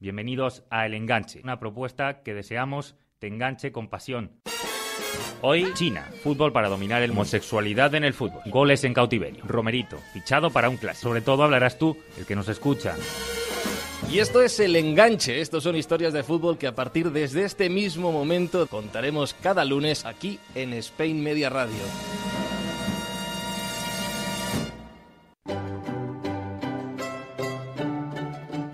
Bienvenidos a El Enganche, una propuesta que deseamos te enganche con pasión. Hoy, China, fútbol para dominar el homosexualidad en el fútbol, goles en cautiverio, Romerito, fichado para un clase. Sobre todo hablarás tú, el que nos escucha. Y esto es El Enganche, estos son historias de fútbol que a partir desde este mismo momento contaremos cada lunes aquí en Spain Media Radio.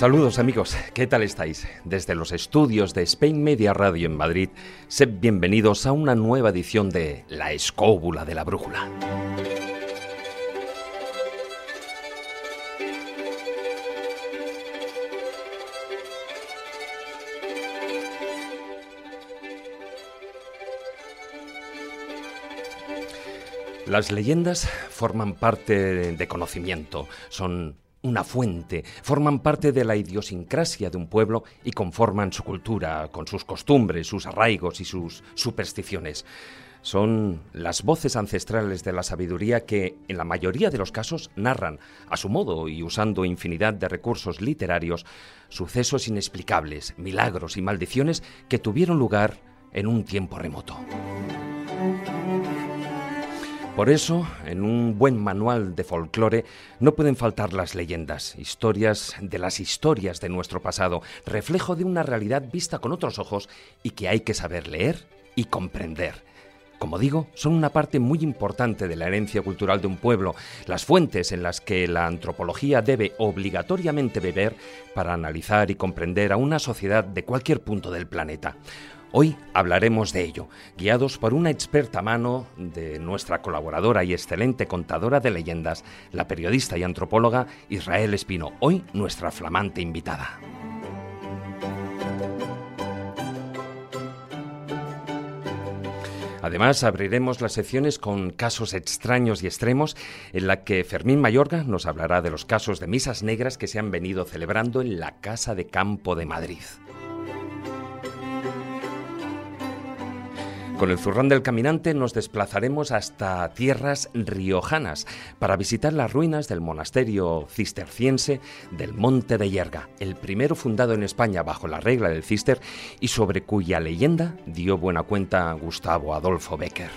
Saludos amigos, ¿qué tal estáis? Desde los estudios de Spain Media Radio en Madrid, sed bienvenidos a una nueva edición de La Escóbula de la Brújula. Las leyendas forman parte de conocimiento, son una fuente, forman parte de la idiosincrasia de un pueblo y conforman su cultura, con sus costumbres, sus arraigos y sus supersticiones. Son las voces ancestrales de la sabiduría que, en la mayoría de los casos, narran, a su modo y usando infinidad de recursos literarios, sucesos inexplicables, milagros y maldiciones que tuvieron lugar en un tiempo remoto. Por eso, en un buen manual de folclore no pueden faltar las leyendas, historias de las historias de nuestro pasado, reflejo de una realidad vista con otros ojos y que hay que saber leer y comprender. Como digo, son una parte muy importante de la herencia cultural de un pueblo, las fuentes en las que la antropología debe obligatoriamente beber para analizar y comprender a una sociedad de cualquier punto del planeta. Hoy hablaremos de ello, guiados por una experta mano de nuestra colaboradora y excelente contadora de leyendas, la periodista y antropóloga Israel Espino, hoy nuestra flamante invitada. Además, abriremos las secciones con casos extraños y extremos, en la que Fermín Mayorga nos hablará de los casos de misas negras que se han venido celebrando en la Casa de Campo de Madrid. Con el zurrón del caminante nos desplazaremos hasta tierras riojanas para visitar las ruinas del monasterio cisterciense del Monte de Yerga, el primero fundado en España bajo la regla del cister y sobre cuya leyenda dio buena cuenta Gustavo Adolfo Becker.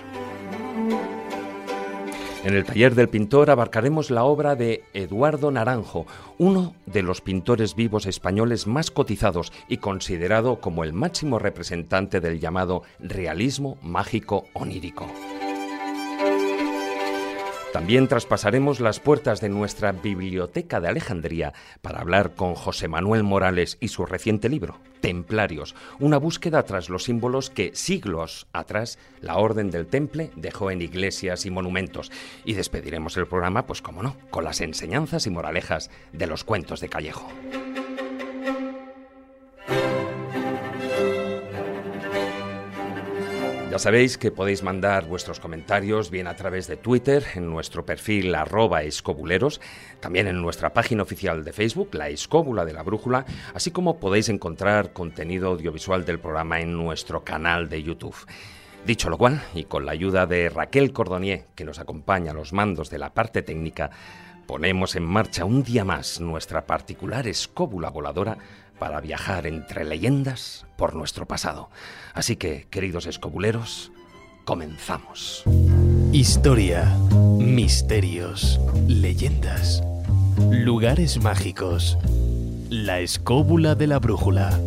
En el taller del pintor abarcaremos la obra de Eduardo Naranjo, uno de los pintores vivos españoles más cotizados y considerado como el máximo representante del llamado realismo mágico onírico. También traspasaremos las puertas de nuestra biblioteca de Alejandría para hablar con José Manuel Morales y su reciente libro, Templarios, una búsqueda tras los símbolos que siglos atrás la Orden del Temple dejó en iglesias y monumentos. Y despediremos el programa, pues como no, con las enseñanzas y moralejas de los cuentos de Callejo. Ya sabéis que podéis mandar vuestros comentarios bien a través de Twitter, en nuestro perfil arroba escobuleros, también en nuestra página oficial de Facebook, La Escóbula de la Brújula, así como podéis encontrar contenido audiovisual del programa en nuestro canal de YouTube. Dicho lo cual, y con la ayuda de Raquel Cordonier, que nos acompaña a los mandos de la parte técnica, ponemos en marcha un día más nuestra particular escóbula voladora para viajar entre leyendas por nuestro pasado. Así que, queridos escobuleros, comenzamos. Historia, misterios, leyendas, lugares mágicos. La escóbula de la brújula.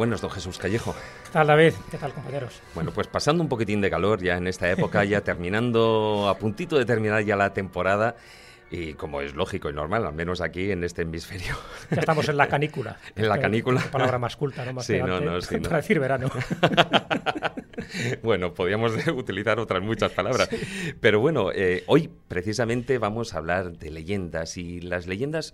Buenos, don Jesús Callejo. ¿Qué tal, David? ¿Qué tal, compañeros? Bueno, pues pasando un poquitín de calor ya en esta época, ya terminando, a puntito de terminar ya la temporada. Y como es lógico y normal, al menos aquí en este hemisferio. Ya estamos en la canícula. en la canícula. palabra más culta, ¿no? Más sí, no, no, sí, para decir verano. bueno, podríamos utilizar otras muchas palabras. Pero bueno, eh, hoy precisamente vamos a hablar de leyendas y las leyendas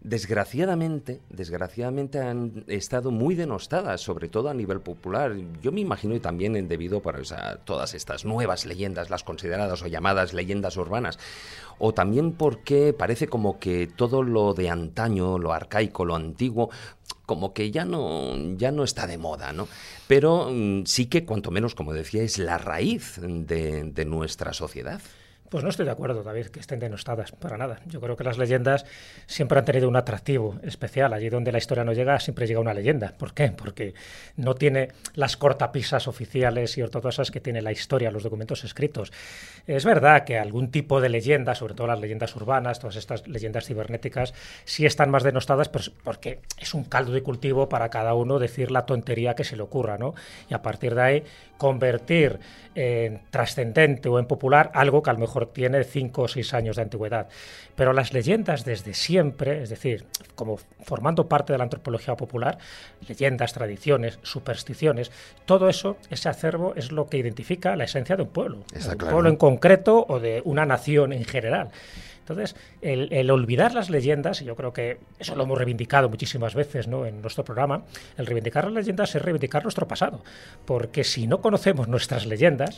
desgraciadamente, desgraciadamente han estado muy denostadas, sobre todo a nivel popular. Yo me imagino y también debido a todas estas nuevas leyendas, las consideradas o llamadas leyendas urbanas, o también porque parece como que todo lo de antaño, lo arcaico, lo antiguo, como que ya no, ya no está de moda, ¿no? Pero mm, sí que, cuanto menos, como decía, es la raíz de nuestra sociedad. Pues no estoy de acuerdo, David, que estén denostadas, para nada. Yo creo que las leyendas siempre han tenido un atractivo especial. Allí donde la historia no llega, siempre llega una leyenda. ¿Por qué? Porque no tiene las cortapisas oficiales y ortodoxas que tiene la historia, los documentos escritos. Es verdad que algún tipo de leyenda, sobre todo las leyendas urbanas, todas estas leyendas cibernéticas, sí están más denostadas porque es un caldo de cultivo para cada uno decir la tontería que se le ocurra, ¿no? Y a partir de ahí convertir en trascendente o en popular algo que a lo mejor tiene cinco o seis años de antigüedad. Pero las leyendas desde siempre, es decir, como formando parte de la antropología popular, leyendas, tradiciones, supersticiones, todo eso, ese acervo es lo que identifica la esencia de un pueblo, de un pueblo en concreto o de una nación en general. Entonces, el, olvidar las leyendas, y yo creo que eso lo hemos reivindicado muchísimas veces ¿no? en nuestro programa, el reivindicar las leyendas es reivindicar nuestro pasado, porque si no conocemos nuestras leyendas,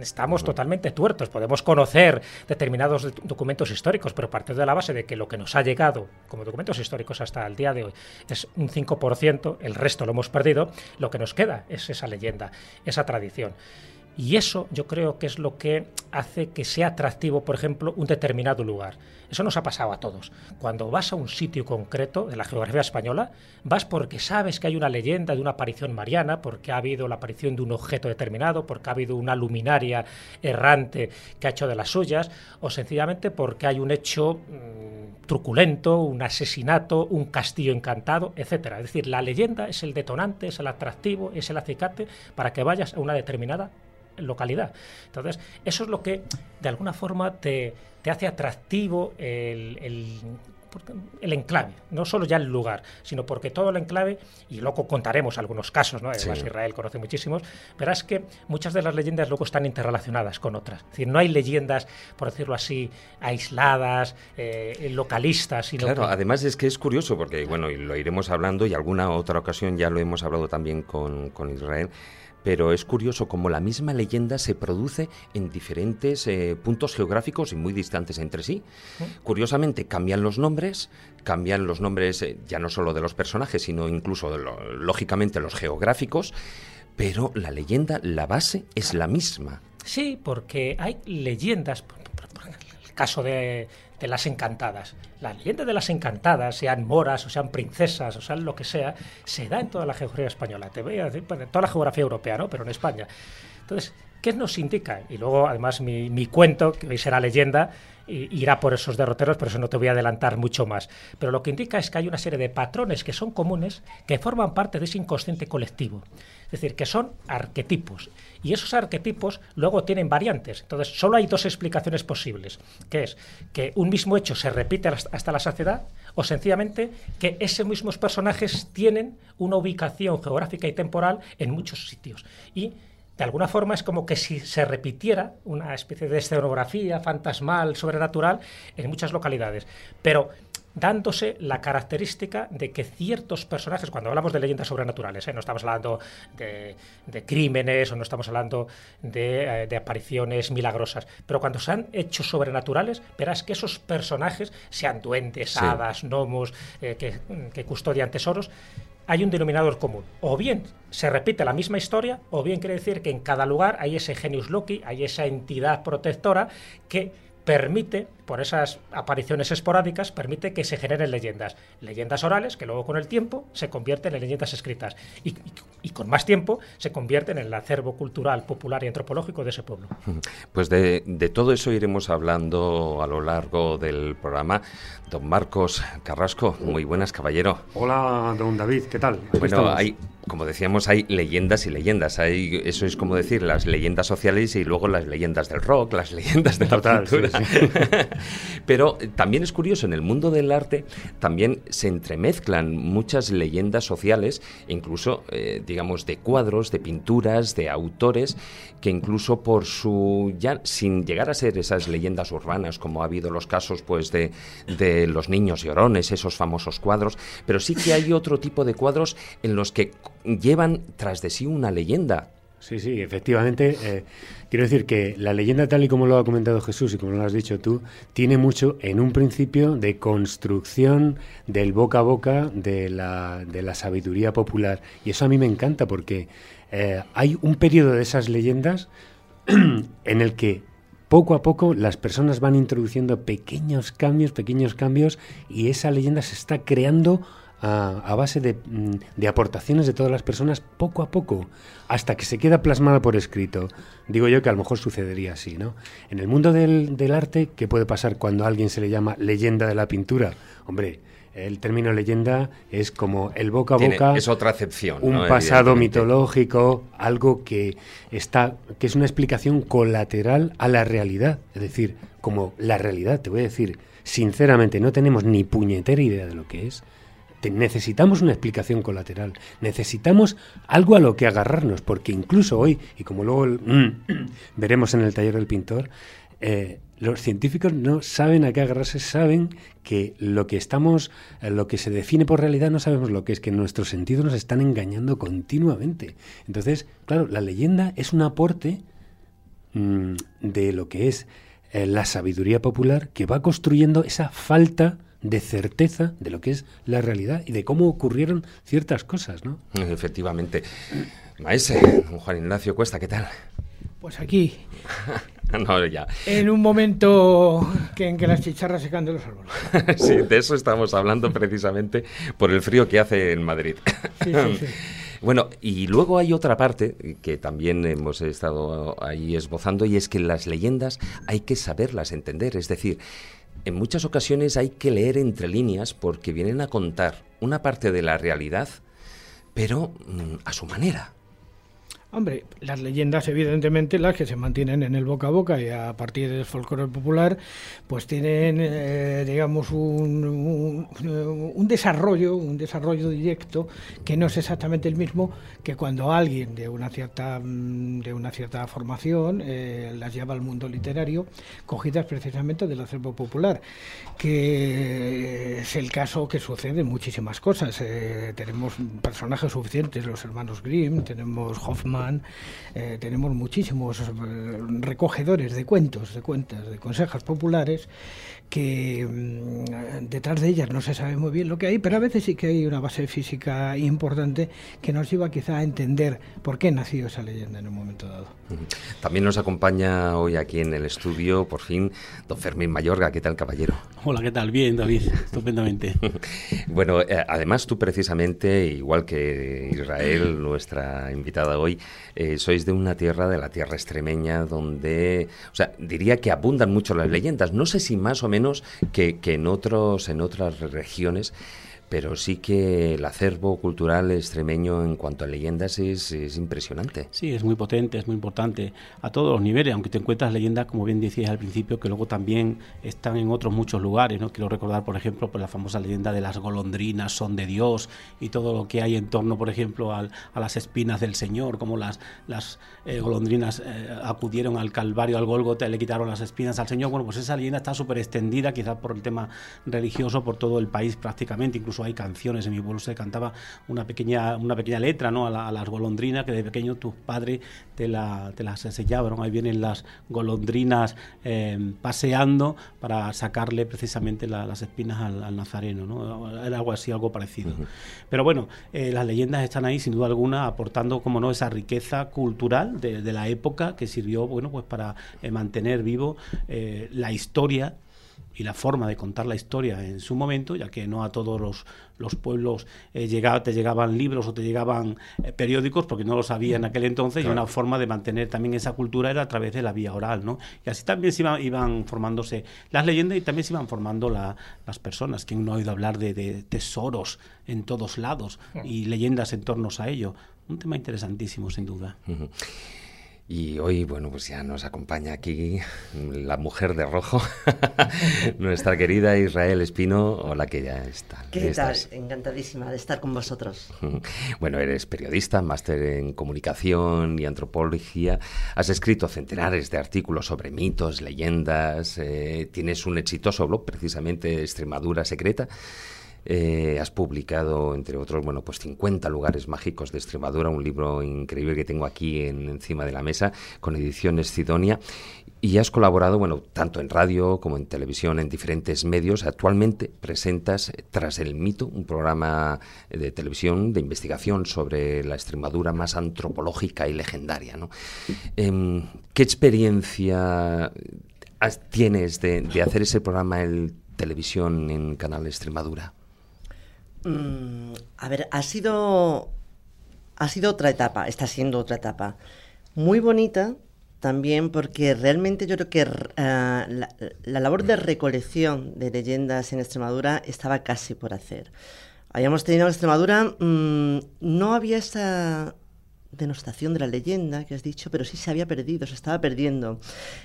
estamos totalmente tuertos. Podemos conocer determinados documentos históricos, pero partir de la base de que lo que nos ha llegado como documentos históricos hasta el día de hoy es un 5%, el resto lo hemos perdido, lo que nos queda es esa leyenda, esa tradición. Y eso yo creo que es lo que hace que sea atractivo, por ejemplo, un determinado lugar. Eso nos ha pasado a todos. Cuando vas a un sitio concreto de la geografía española, vas porque sabes que hay una leyenda de una aparición mariana, porque ha habido la aparición de un objeto determinado, porque ha habido una luminaria errante que ha hecho de las suyas, o sencillamente porque hay un hecho mm, truculento, un asesinato, un castillo encantado, etcétera. Es decir, la leyenda es el detonante, es el atractivo, es el acicate para que vayas a una determinada localidad. Entonces, eso es lo que de alguna forma te, te hace atractivo el, el, enclave, no solo ya el lugar, sino porque todo el enclave, y luego contaremos algunos casos, ¿no? además Israel conoce muchísimos, verás que muchas de las leyendas luego están interrelacionadas con otras. Es decir, no hay leyendas, por decirlo así, aisladas, eh, localistas, sino Claro, además es que es curioso, porque bueno, y lo iremos hablando, y alguna otra ocasión ya lo hemos hablado también con, con Israel, pero es curioso cómo la misma leyenda se produce en diferentes eh, puntos geográficos y muy distantes entre sí. Curiosamente, cambian los nombres, cambian los nombres eh, ya no solo de los personajes, sino incluso, lógicamente, los geográficos, pero la leyenda, la base, es la misma. Sí, porque hay leyendas, el caso de, de las encantadas. La leyenda de las encantadas, sean moras o sean princesas o sean lo que sea, se da en toda la geografía española. Te voy a decir, en toda la geografía europea, ¿no? Pero en España. Entonces, ¿qué nos indica? Y luego, además, mi, mi cuento, que hoy será leyenda, irá por esos derroteros, por eso no te voy a adelantar mucho más. Pero lo que indica es que hay una serie de patrones que son comunes, que forman parte de ese inconsciente colectivo. Es decir, que son arquetipos. Y esos arquetipos luego tienen variantes. Entonces, solo hay dos explicaciones posibles, que es que un mismo hecho se repite hasta la saciedad o sencillamente que esos mismos personajes tienen una ubicación geográfica y temporal en muchos sitios. Y de alguna forma es como que si se repitiera una especie de escenografía fantasmal, sobrenatural, en muchas localidades. Pero dándose la característica de que ciertos personajes, cuando hablamos de leyendas sobrenaturales, ¿eh? no estamos hablando de, crímenes o no estamos hablando de, eh, apariciones milagrosas, pero cuando se han hecho sobrenaturales, verás que esos personajes, sean duendes, hadas, gnomos, eh, que, que custodian tesoros, hay un denominador común. O bien se repite la misma historia, o bien quiere decir que en cada lugar hay ese genius loci, hay esa entidad protectora que permite, por esas apariciones esporádicas, permite que se generen leyendas. Leyendas orales que luego con el tiempo se convierten en leyendas escritas y, con más tiempo se convierten en el acervo cultural, popular y antropológico de ese pueblo. Pues de, todo eso iremos hablando a lo largo del programa. Don Marcos Carrasco, muy buenas, caballero. Hola, don David, ¿qué tal? bueno, hay, como decíamos, hay leyendas y leyendas. Hay, eso es como decir las leyendas sociales y luego las leyendas del rock, las leyendas de la Total, Pero también es curioso, en el mundo del arte también se entremezclan muchas leyendas sociales, incluso, eh, digamos, de cuadros, de pinturas, de autores, que incluso por su, ya sin llegar a ser esas leyendas urbanas, como ha habido los casos pues de, de los niños llorones, esos famosos cuadros, pero sí que hay otro tipo de cuadros en los que llevan tras de sí una leyenda. Sí, sí, efectivamente. Eh, quiero decir que la leyenda, tal y como lo ha comentado Jesús y como lo has dicho tú, tiene mucho en un principio de construcción del boca a boca de la, de la sabiduría popular. Y eso a mí me encanta porque eh, hay un periodo de esas leyendas en el que poco a poco las personas van introduciendo pequeños cambios, pequeños cambios, y esa leyenda se está creando a, base mm, de, aportaciones de todas las personas poco a poco, hasta que se queda plasmada por escrito. Digo yo que a lo mejor sucedería así, ¿no? En el mundo del, arte, ¿qué puede pasar cuando a alguien se le llama leyenda de la pintura? Hombre, el término leyenda es como el boca a boca. es otra acepción. Un pasado mitológico, algo que está, que es una explicación colateral a la realidad. Es decir, como la realidad, te voy a decir, sinceramente, no tenemos ni puñetera idea de lo que es necesitamos una explicación colateral, necesitamos algo a lo que agarrarnos, porque incluso hoy, y como luego mm, veremos en el taller del pintor, eh, los científicos no saben a qué agarrarse, saben que lo que estamos, eh, lo que se define por realidad no sabemos lo que es, que nuestros sentidos nos están engañando continuamente. Entonces, claro, la leyenda es un aporte mm, de lo que es eh, la sabiduría popular que va construyendo esa falta de certeza de lo que es la realidad y de cómo ocurrieron ciertas cosas, ¿no? Efectivamente. Maese, Juan Ignacio Cuesta, ¿qué tal? Pues aquí. no, ya. En un momento que, en que las chicharras se caen de los árboles. sí, de eso estamos hablando precisamente por el frío que hace en Madrid. sí, sí, sí. Bueno, y luego hay otra parte que también hemos estado ahí esbozando y es que las leyendas hay que saberlas entender. Es decir, en muchas ocasiones hay que leer entre líneas porque vienen a contar una parte de la realidad, pero mm, a su manera. Hombre, las leyendas, evidentemente, las que se mantienen en el boca a boca y a partir del folclore popular, pues tienen, eh, digamos, un, desarrollo, un desarrollo directo que no es exactamente el mismo que cuando alguien de una cierta, mm, de una cierta formación eh, las lleva al mundo literario, cogidas precisamente del acervo popular, que es el caso que sucede muchísimas cosas. Eh, tenemos personajes suficientes, los hermanos Grimm, tenemos Hoffman, eh, tenemos muchísimos eh, recogedores de cuentos, de cuentas, de consejos populares que mm, detrás de ellas no se sabe muy bien lo que hay, pero a veces sí que hay una base física importante que nos lleva quizá a entender por qué nació esa leyenda en un momento dado. También nos acompaña hoy aquí en el estudio, por fin, don Fermín Mayorga. ¿Qué tal, caballero? Hola, ¿qué tal? Bien, David, estupendamente. bueno, eh, además tú precisamente, igual que Israel, nuestra invitada hoy, eh, sois de una tierra, de la tierra extremeña, donde, o sea, diría que abundan mucho las leyendas. No sé si más o menos que, que en, otros, en otras regiones pero sí que el acervo cultural extremeño en cuanto a leyendas es, es, impresionante. Sí, es muy potente, es muy importante a todos los niveles, aunque te encuentras leyendas, como bien decías al principio, que luego también están en otros muchos lugares. ¿no? Quiero recordar, por ejemplo, pues, la famosa leyenda de las golondrinas son de Dios y todo lo que hay en torno, por ejemplo, al, a las espinas del Señor, como las, las eh, golondrinas eh, acudieron al Calvario, al Golgota y le quitaron las espinas al Señor. Bueno, pues esa leyenda está súper extendida, quizás por el tema religioso, por todo el país prácticamente, incluso incluso hay canciones, en mi pueblo se cantaba una pequeña, una pequeña letra ¿no? a, las golondrinas que de pequeño tus padres te, la, te las enseñaban, ahí vienen las golondrinas em, paseando para sacarle precisamente las espinas al, nazareno, ¿no? era algo así, algo parecido. Pero bueno, eh, las leyendas están ahí sin duda alguna aportando, como no, esa riqueza cultural de, de la época que sirvió, bueno, pues para eh, mantener vivo eh, la historia y la forma de contar la historia en su momento, ya que no a todos los, los pueblos eh, llegaba, te llegaban libros o te llegaban eh, periódicos, porque no lo sabía en aquel entonces, y una forma de mantener también esa cultura era a través de la vía oral, ¿no? Y así también se iban formándose las leyendas y también se iban formando las personas. Quien no ha oído hablar de, tesoros en todos lados y leyendas en torno a ello? Un tema interesantísimo, sin duda. Y hoy, bueno, pues ya nos acompaña aquí la mujer de rojo, nuestra querida Israel Espino. Hola, que ya está. ¿Qué tal? Encantadísima de estar con vosotros. Bueno, eres periodista, máster en comunicación y antropología. Has escrito centenares de artículos sobre mitos, leyendas. Eh, tienes un exitoso blog, precisamente Extremadura Secreta. Eh, has publicado, entre otros, bueno, pues 50 lugares mágicos de Extremadura, un libro increíble que tengo aquí encima de la mesa, con ediciones Sidonia. Y has colaborado, bueno, tanto en radio como en televisión, en diferentes medios. Actualmente presentas Tras el Mito, un programa de televisión de investigación sobre la Extremadura más antropológica y legendaria. Em, ¿Qué experiencia tienes de hacer ese programa en televisión en Canal Extremadura? Mm, a ver, ha sido, ha sido otra etapa, está siendo otra etapa. Muy bonita también porque realmente yo creo que eh, la, labor de recolección de leyendas en Extremadura estaba casi por hacer. Habíamos tenido en Extremadura, mm, no había esa denostación de la leyenda que has dicho, pero sí se había perdido, se estaba perdiendo.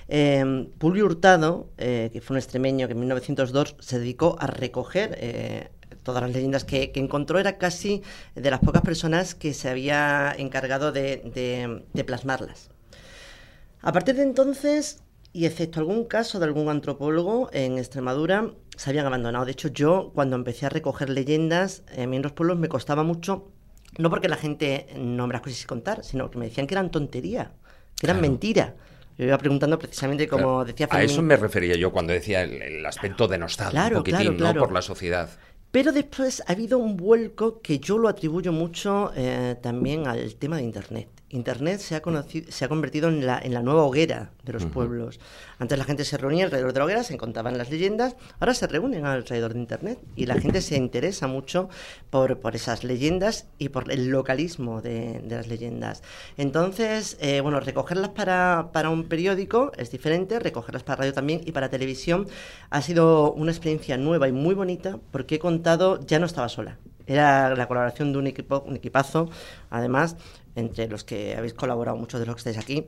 Eh, Pulvio Hurtado, que fue un extremeño que en 1902 se dedicó a recoger eh, todas las leyendas que, encontró, era casi de las pocas personas que se había encargado de, plasmarlas. A partir de entonces, y excepto algún caso de algún antropólogo en Extremadura, se habían abandonado. De hecho, yo cuando empecé a recoger leyendas, a mí en los pueblos me costaba mucho, no porque la gente no me las quisiese contar, sino que me decían que eran tontería, que eran mentira. Yo iba preguntando precisamente como decía A eso me refería yo cuando decía el, aspecto denostado un poquitín, ¿no? Por la sociedad. Pero después ha habido un vuelco que yo lo atribuyo mucho eh, también al tema de Internet. Internet se ha, conocido, se ha convertido en la, en la nueva hoguera de los pueblos. Antes la gente se reunía alrededor de la hoguera, se contaban las leyendas, ahora se reúnen alrededor de Internet y la gente se interesa mucho por, por esas leyendas y por el localismo de, de las leyendas. Entonces, eh, bueno, recogerlas para, para un periódico es diferente, recogerlas para radio también y para televisión ha sido una experiencia nueva y muy bonita porque he contado, ya no estaba sola. Era la colaboración de un equipo, un equipazo, además, entre los que habéis colaborado muchos de los que estáis aquí.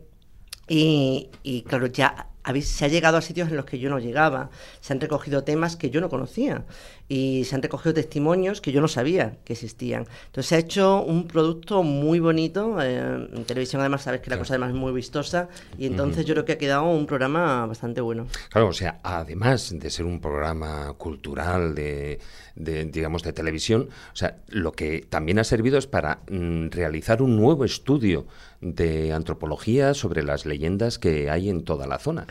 Y, y claro, ya se ha llegado a sitios en los que yo no llegaba, se han recogido temas que yo no conocía y se han recogido testimonios que yo no sabía que existían. Entonces se ha hecho un producto muy bonito, eh, en televisión además sabes que la cosa además es muy vistosa y entonces yo creo que ha quedado un programa bastante bueno. Claro, o sea, además de ser un programa cultural de, digamos de televisión, o sea, lo que también ha servido es para mm, realizar un nuevo estudio de antropología sobre las leyendas que hay en toda la zona.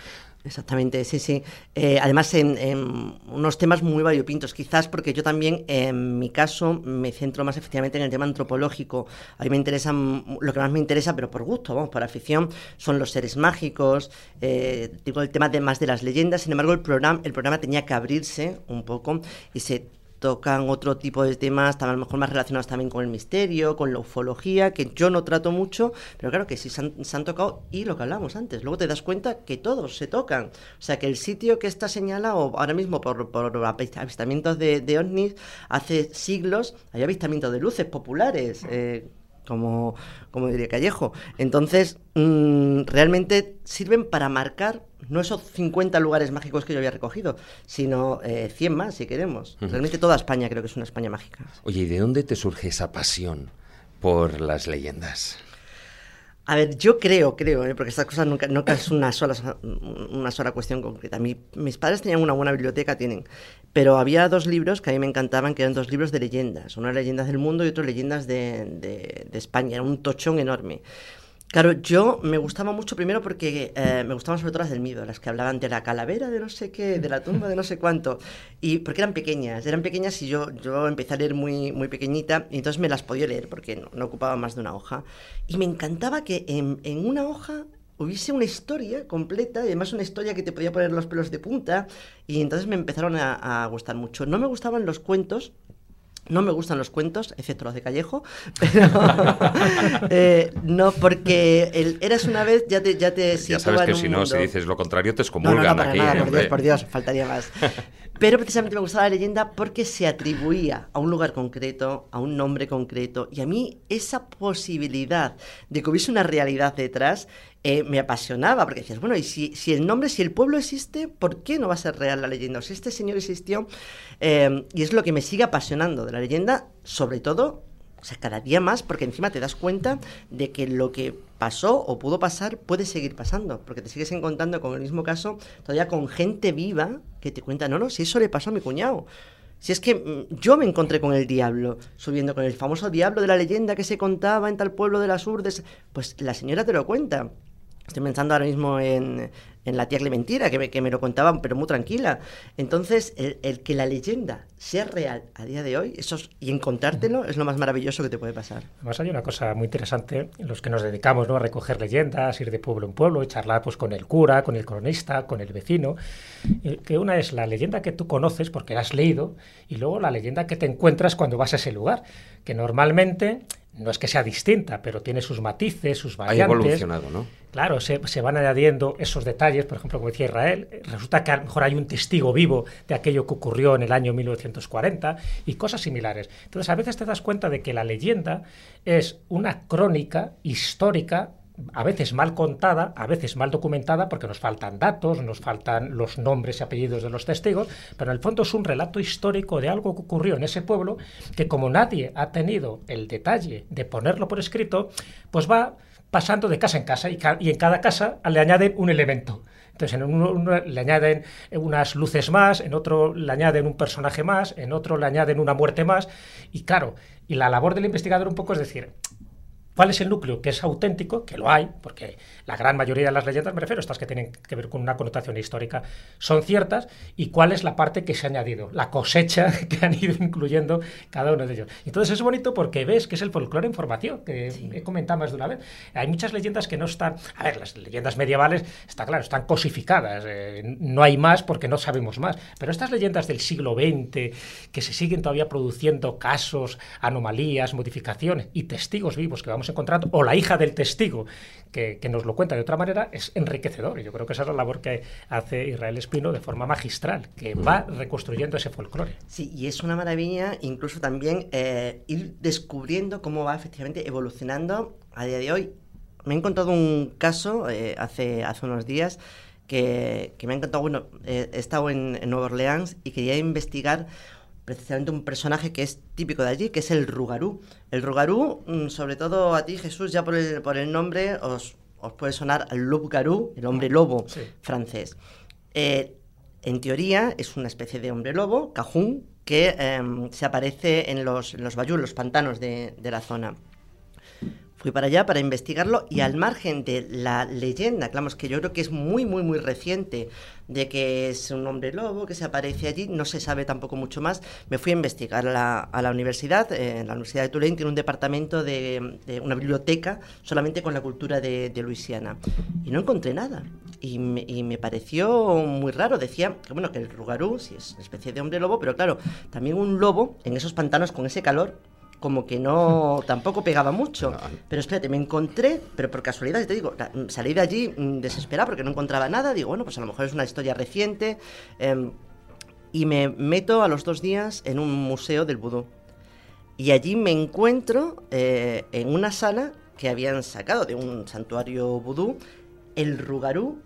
Exactamente, sí, sí. Eh, además, en, unos temas muy variopintos, quizás porque yo también, en mi caso, me centro más efectivamente en el tema antropológico. A mí me interesa, lo que más me interesa, pero por gusto, vamos, por afición, son los seres mágicos, eh, digo, el tema de más de las leyendas. Sin embargo, el programa, el programa tenía que abrirse un poco y se tocan otro tipo de temas, a lo mejor más relacionados también con el misterio, con la ufología, que yo no trato mucho, pero claro que sí se han, tocado y lo que hablamos antes. Luego te das cuenta que todos se tocan. O sea, que el sitio que está señalado ahora mismo por, por avistamientos de, de, ovnis, hace siglos hay avistamientos de luces populares. Eh, como, como diría Callejo. Entonces, mm, realmente sirven para marcar no esos 50 lugares mágicos que yo había recogido, sino 100 eh, más, si queremos. Realmente toda España creo que es una España mágica. Oye, ¿y de dónde te surge esa pasión por las leyendas? A ver, yo creo, creo, ¿eh? porque estas cosas nunca, nunca es una sola, una sola cuestión concreta. Mi- mis padres tenían una buena biblioteca, tienen, pero había dos libros que a mí me encantaban, que eran dos libros de leyendas. Uno leyendas del mundo y otro leyendas de, de- de España. Era un tochón enorme. Claro, yo me gustaba mucho primero porque eh, me gustaban sobre todo las del miedo, las que hablaban de la calavera de no sé qué, de la tumba de no sé cuánto, y porque eran pequeñas, eran pequeñas y yo, yo empecé a leer muy, muy pequeñita y entonces me las podía leer porque no, ocupaba más de una hoja. Y me encantaba que en, una hoja hubiese una historia completa y además una historia que te podía poner los pelos de punta y entonces me empezaron a gustar mucho. No me gustaban los cuentos, no me gustan los cuentos, excepto los de Callejo, pero eh, no, porque el Eras una vez ya te, ya te Ya sabes que si no, si dices lo contrario, te no, no, excomulgan no, para aquí. nada, por. Dios, por Dios, faltaría más. Pero precisamente me gustaba la leyenda porque se atribuía a un lugar concreto, a un nombre concreto, y a mí esa posibilidad de que hubiese una realidad detrás eh, me apasionaba, porque decías, bueno, y si, el nombre, si el pueblo existe, ¿por qué no va a ser real la leyenda? O si este señor existió, eh, y es lo que me sigue apasionando de la leyenda, sobre todo o sea, cada día más, porque encima te das cuenta de que lo que pasó o pudo pasar puede seguir pasando, porque te sigues encontrando con el mismo caso, todavía con gente viva que te cuenta, no, no, si eso le pasó a mi cuñado. Si es que mm, yo me encontré con el diablo, subiendo con el famoso diablo de la leyenda que se contaba en tal pueblo de las Urdes, pues la señora te lo cuenta. Estoy pensando ahora mismo en, en la tía Clementina, que me, que me lo contaban, pero muy tranquila. Entonces, el, el que la leyenda sea real a día de hoy, eso es- y encontrártelo es lo más maravilloso que te puede pasar. Además hay una cosa muy interesante, los que nos dedicamos ¿no? a recoger leyendas, ir de pueblo en pueblo y charlar pues, con el cura, con el cronista, con el vecino, eh, que una es la leyenda que tú conoces porque la has leído y luego la leyenda que te encuentras cuando vas a ese lugar, que normalmente no es que sea distinta, pero tiene sus matices, sus Ha variantes. evolucionado, ¿no? Claro, se, se van añadiendo esos detalles, por ejemplo, como decía Israel, eh, resulta que a lo mejor hay un testigo vivo de aquello que ocurrió en el año 1940 y cosas similares. Entonces, a veces te das cuenta de que la leyenda es una crónica histórica a veces mal contada, a veces mal documentada, porque nos faltan datos, nos faltan los nombres y apellidos de los testigos, pero en el fondo es un relato histórico de algo que ocurrió en ese pueblo, que como nadie ha tenido el detalle de ponerlo por escrito, pues va pasando de casa en casa y, en cada casa le añaden un elemento. Entonces, en uno, uno le añaden unas luces más, en otro le añaden un personaje más, en otro le añaden una muerte más. Y claro, y la labor del investigador un poco es decir, ¿Cuál es el núcleo que es auténtico? Que lo hay, porque la gran mayoría de las leyendas, me refiero, estas que tienen que ver con una connotación histórica, son ciertas. ¿Y cuál es la parte que se ha añadido? La cosecha que han ido incluyendo cada uno de ellos. Entonces es bonito porque ves que es el folclore en formación, que he comentado más de una vez. Hay muchas leyendas que no están. A ver, las leyendas medievales, está claro, están cosificadas. eh, no hay más porque no sabemos más. Pero estas leyendas del siglo XX, que se siguen todavía produciendo casos, anomalías, modificaciones y testigos vivos que vamos encontrando, o la hija del testigo que, que nos lo cuenta de otra manera, es enriquecedor. Y yo creo que esa es la labor que hace Israel Espino de forma magistral, que va reconstruyendo ese folclore. Sí, y es una maravilla incluso también eh, ir descubriendo cómo va efectivamente evolucionando a día de hoy. Me he encontrado un caso eh, hace, hace unos días que, que me ha encantado. Bueno, eh, he estado en, en Nueva Orleans y quería investigar precisamente un personaje que es típico de allí, que es el Rugarú. El Rugarú, mm, sobre todo a ti, Jesús, ya por el, por el nombre, os, os puede sonar al Loup Garou, el hombre lobo Sí. francés. Eh, en teoría es una especie de hombre lobo, cajún, que em, se aparece en los, en los bayous, los pantanos de, de la zona. Fui para allá para investigarlo y al margen de la leyenda, claro, que yo creo que es muy, muy, muy reciente, de que es un hombre lobo que se aparece allí, no se sabe tampoco mucho más, me fui a investigar a la, universidad, eh, la Universidad de Tulane tiene un departamento de, una biblioteca solamente con la cultura de, de Luisiana y no encontré nada. Y me, pareció muy raro, decía que bueno, que el rugarú sí es una especie de hombre lobo, pero claro, también un lobo en esos pantanos con ese calor, como que no tampoco pegaba mucho. Pero espérate, me encontré, pero por casualidad, te digo, salí de allí mm, desesperada porque no encontraba nada. Digo, bueno, pues a lo mejor es una historia reciente. em, y me meto a los dos días en un museo del vudú. Y allí me encuentro eh, en una sala que habían sacado de un santuario vudú el rugarú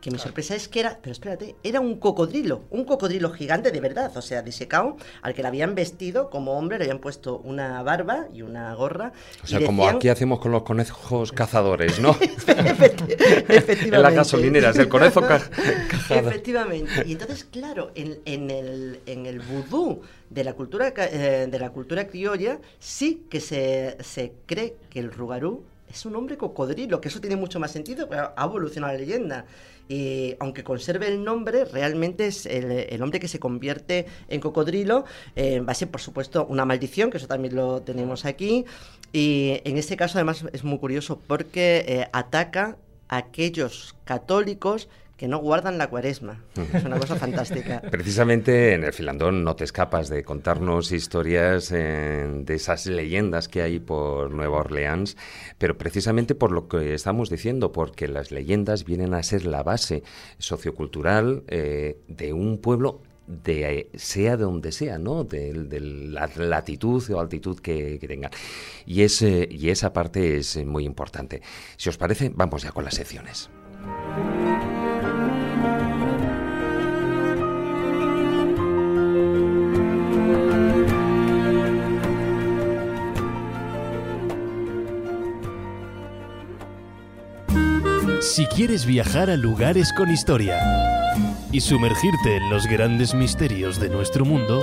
que mi sorpresa es que era, pero espérate, era un cocodrilo, un cocodrilo gigante de verdad, o sea, disecado, al que le habían vestido como hombre, le habían puesto una barba y una gorra. O sea, como aquí hacemos con los conejos cazadores, ¿no? Efectivamente. en las gasolineras, el conejo ca- cazado. Efectivamente. Y entonces, claro, en, en el, en el vudú de la cultura eh, de la cultura criolla sí que se, se cree que el rugarú es un hombre cocodrilo, que eso tiene mucho más sentido, pero ha evolucionado la leyenda. Y aunque conserve el nombre, realmente es el, el hombre que se convierte en cocodrilo, eh, va a ser, por supuesto, una maldición, que eso también lo tenemos aquí. Y en este caso, además, es muy curioso porque eh, ataca a aquellos católicos que no guardan la cuaresma. Es una cosa fantástica. Precisamente en el Filandón no te escapas de contarnos historias eh, de esas leyendas que hay por Nueva Orleans, pero precisamente por lo que estamos diciendo, porque las leyendas vienen a ser la base sociocultural eh, de un pueblo de eh, sea de donde sea, ¿no? De, de la latitud o altitud que, que tengan. Y, ese, y esa parte es eh, muy importante. Si os parece, vamos ya con las secciones. Si quieres viajar a lugares con historia y sumergirte en los grandes misterios de nuestro mundo,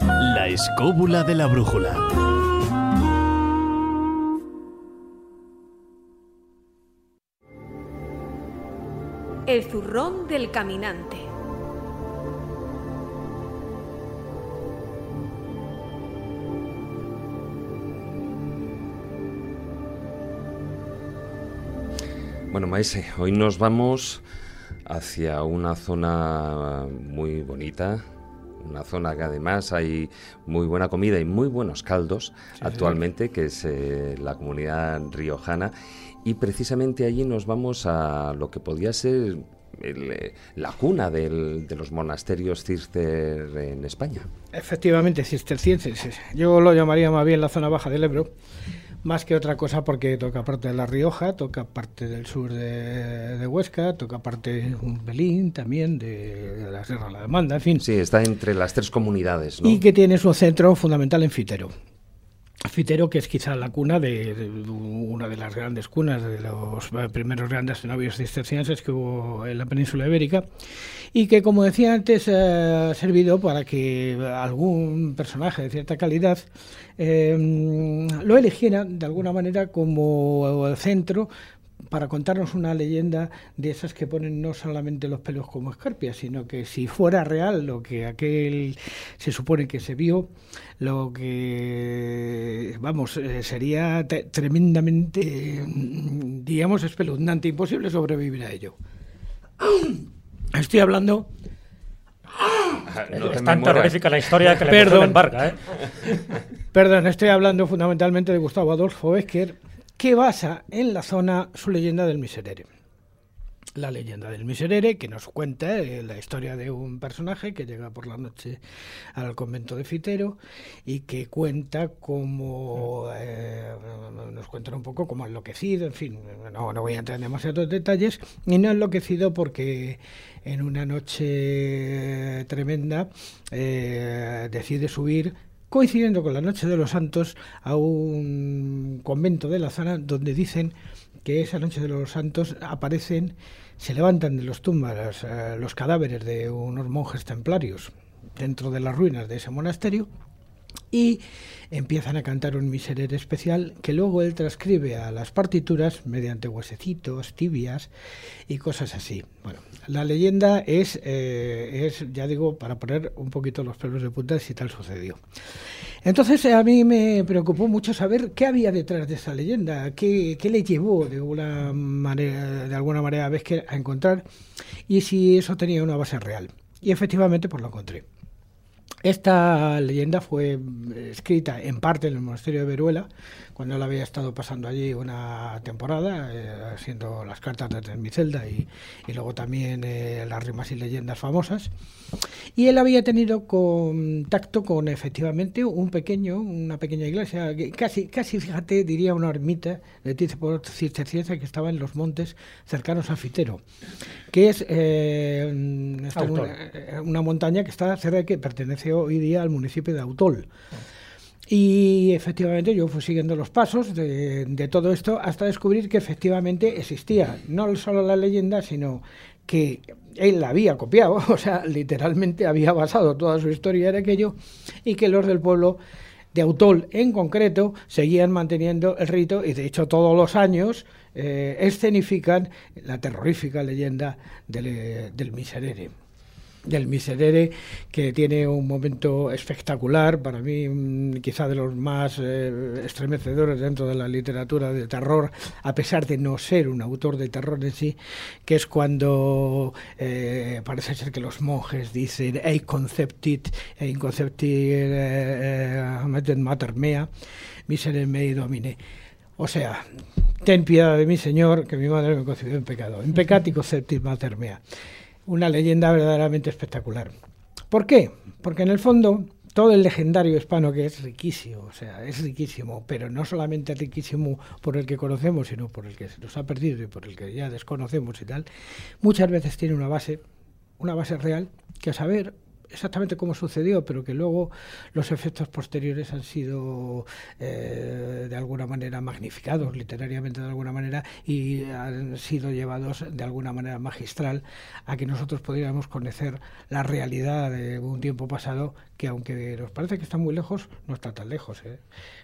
la escóbula de la brújula. El zurrón del caminante. Bueno, Maese, hoy nos vamos hacia una zona muy bonita, una zona que además hay muy buena comida y muy buenos caldos actualmente, que es eh, la comunidad riojana. Y precisamente allí nos vamos a lo que podía ser el, eh, la cuna del- de los monasterios cister en España. Efectivamente, cistercienses. Yo lo llamaría más bien la zona baja del Ebro, más que otra cosa porque toca parte de La Rioja, toca parte del sur de, de Huesca, toca parte de un Belín también, de, de la Sierra de la Demanda, en fin. Sí, está entre las tres comunidades, ¿no? Y que tiene su centro fundamental en Fitero. Fitero, que es quizá la cuna de, de una de las grandes cunas de los primeros grandes novios cistercienses que hubo en la península ibérica, y que, como decía antes, eh, ha servido para que algún personaje de cierta calidad eh, lo eligiera de alguna manera como centro para contarnos una leyenda de esas que ponen no solamente los pelos como escarpias, sino que si fuera real lo que aquel se supone que se vio, lo que, vamos, eh, sería te- tremendamente, eh, digamos, espeluznante, imposible sobrevivir a ello. Estoy hablando... No es tan terrorífica la historia que le Perdón. Perdón. embarga, ¿eh? Perdón, estoy hablando fundamentalmente de Gustavo Adolfo Becker, que basa en la zona su leyenda del Miserere. La leyenda del Miserere, que nos cuenta eh, la historia de un personaje que llega por la noche al convento de Fitero y que cuenta como. eh, nos cuenta un poco como enloquecido, en fin, no, no voy a entrar en demasiados detalles, y no enloquecido porque en una noche tremenda eh, decide subir coincidiendo con la Noche de los Santos a un convento de la zona donde dicen que esa Noche de los Santos aparecen, se levantan de los tumbas eh, los cadáveres de unos monjes templarios dentro de las ruinas de ese monasterio y empiezan a cantar un miserere especial que luego él transcribe a las partituras mediante huesecitos, tibias y cosas así. Bueno, la leyenda es, eh, es, ya digo, para poner un poquito los pelos de punta si tal sucedió. Entonces a mí me preocupó mucho saber qué había detrás de esa leyenda, qué, qué le llevó de alguna manera, de alguna manera a a encontrar y si eso tenía una base real. Y efectivamente pues lo encontré. Esta leyenda fue escrita en parte en el monasterio de Veruela, cuando él había estado pasando allí una temporada, eh, haciendo las cartas de mi celda y, y luego también eh, las rimas y leyendas famosas. Y él había tenido contacto con efectivamente un pequeño, una pequeña iglesia, casi, casi fíjate, diría una ermita de tipo cisterciense que estaba en los montes cercanos a Fitero, que es eh, una, una, montaña que está cerca de que pertenece hoy día al municipio de Autol. Y efectivamente yo fui siguiendo los pasos de, todo esto hasta descubrir que efectivamente existía no solo la leyenda, sino que él la había copiado, o sea, literalmente había basado toda su historia en aquello, y que los del pueblo de Autol en concreto seguían manteniendo el rito y de hecho todos los años eh, escenifican la terrorífica leyenda del, del Miserere del Miserere, que tiene un momento espectacular, para mí mm, quizá de los más eh, estremecedores dentro de la literatura de terror, a pesar de no ser un autor de terror en sí, que es cuando eh, parece ser que los monjes dicen Ei conceptit, ei conceptit eh, mater mea, miserere mei domine. O sea, ten piedad de mi Señor, que mi madre me concibió en pecado. En pecati conceptit mater mea una leyenda verdaderamente espectacular. ¿Por qué? Porque en el fondo todo el legendario hispano que es riquísimo, o sea, es riquísimo, pero no solamente riquísimo por el que conocemos, sino por el que se nos ha perdido y por el que ya desconocemos y tal, muchas veces tiene una base, una base real, que a saber exactamente cómo sucedió, pero que luego los efectos posteriores han sido eh, de alguna manera magnificados, literariamente de alguna manera, y han sido llevados de alguna manera magistral a que nosotros pudiéramos conocer la realidad de un tiempo pasado que aunque nos parece que está muy lejos, no está tan lejos. ¿eh?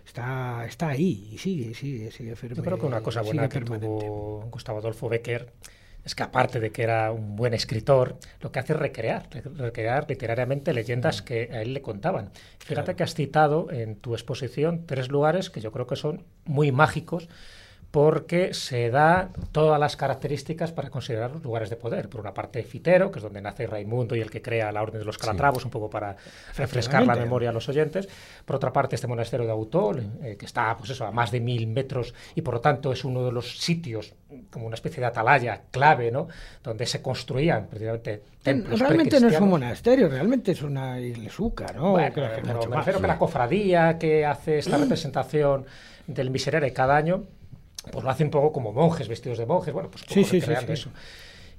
Está, está ahí y sigue, sigue, sigue firme. Yo creo que una cosa buena que tuvo Gustavo Adolfo Becker es que aparte de que era un buen escritor, lo que hace es recrear, recrear literariamente leyendas que a él le contaban. Fíjate que has citado en tu exposición tres lugares que yo creo que son muy mágicos porque se da todas las características para considerar los lugares de poder. Por una parte, Fitero, que es donde nace Raimundo y el que crea la Orden de los Calatravos, un poco para refrescar la memoria a los oyentes. Por otra parte, este monasterio de Autol, eh, que está pues eso, a más de mil metros y por lo tanto es uno de los sitios, como una especie de atalaya clave, ¿no? donde se construían precisamente templos Realmente no es un monasterio, realmente es una iglesuca, ¿no? Bueno, pero me refiero que la cofradía que hace esta representación del miserere cada año pues lo hace un poco como monjes, vestidos de monjes, bueno, pues sí, sí, sí, eso.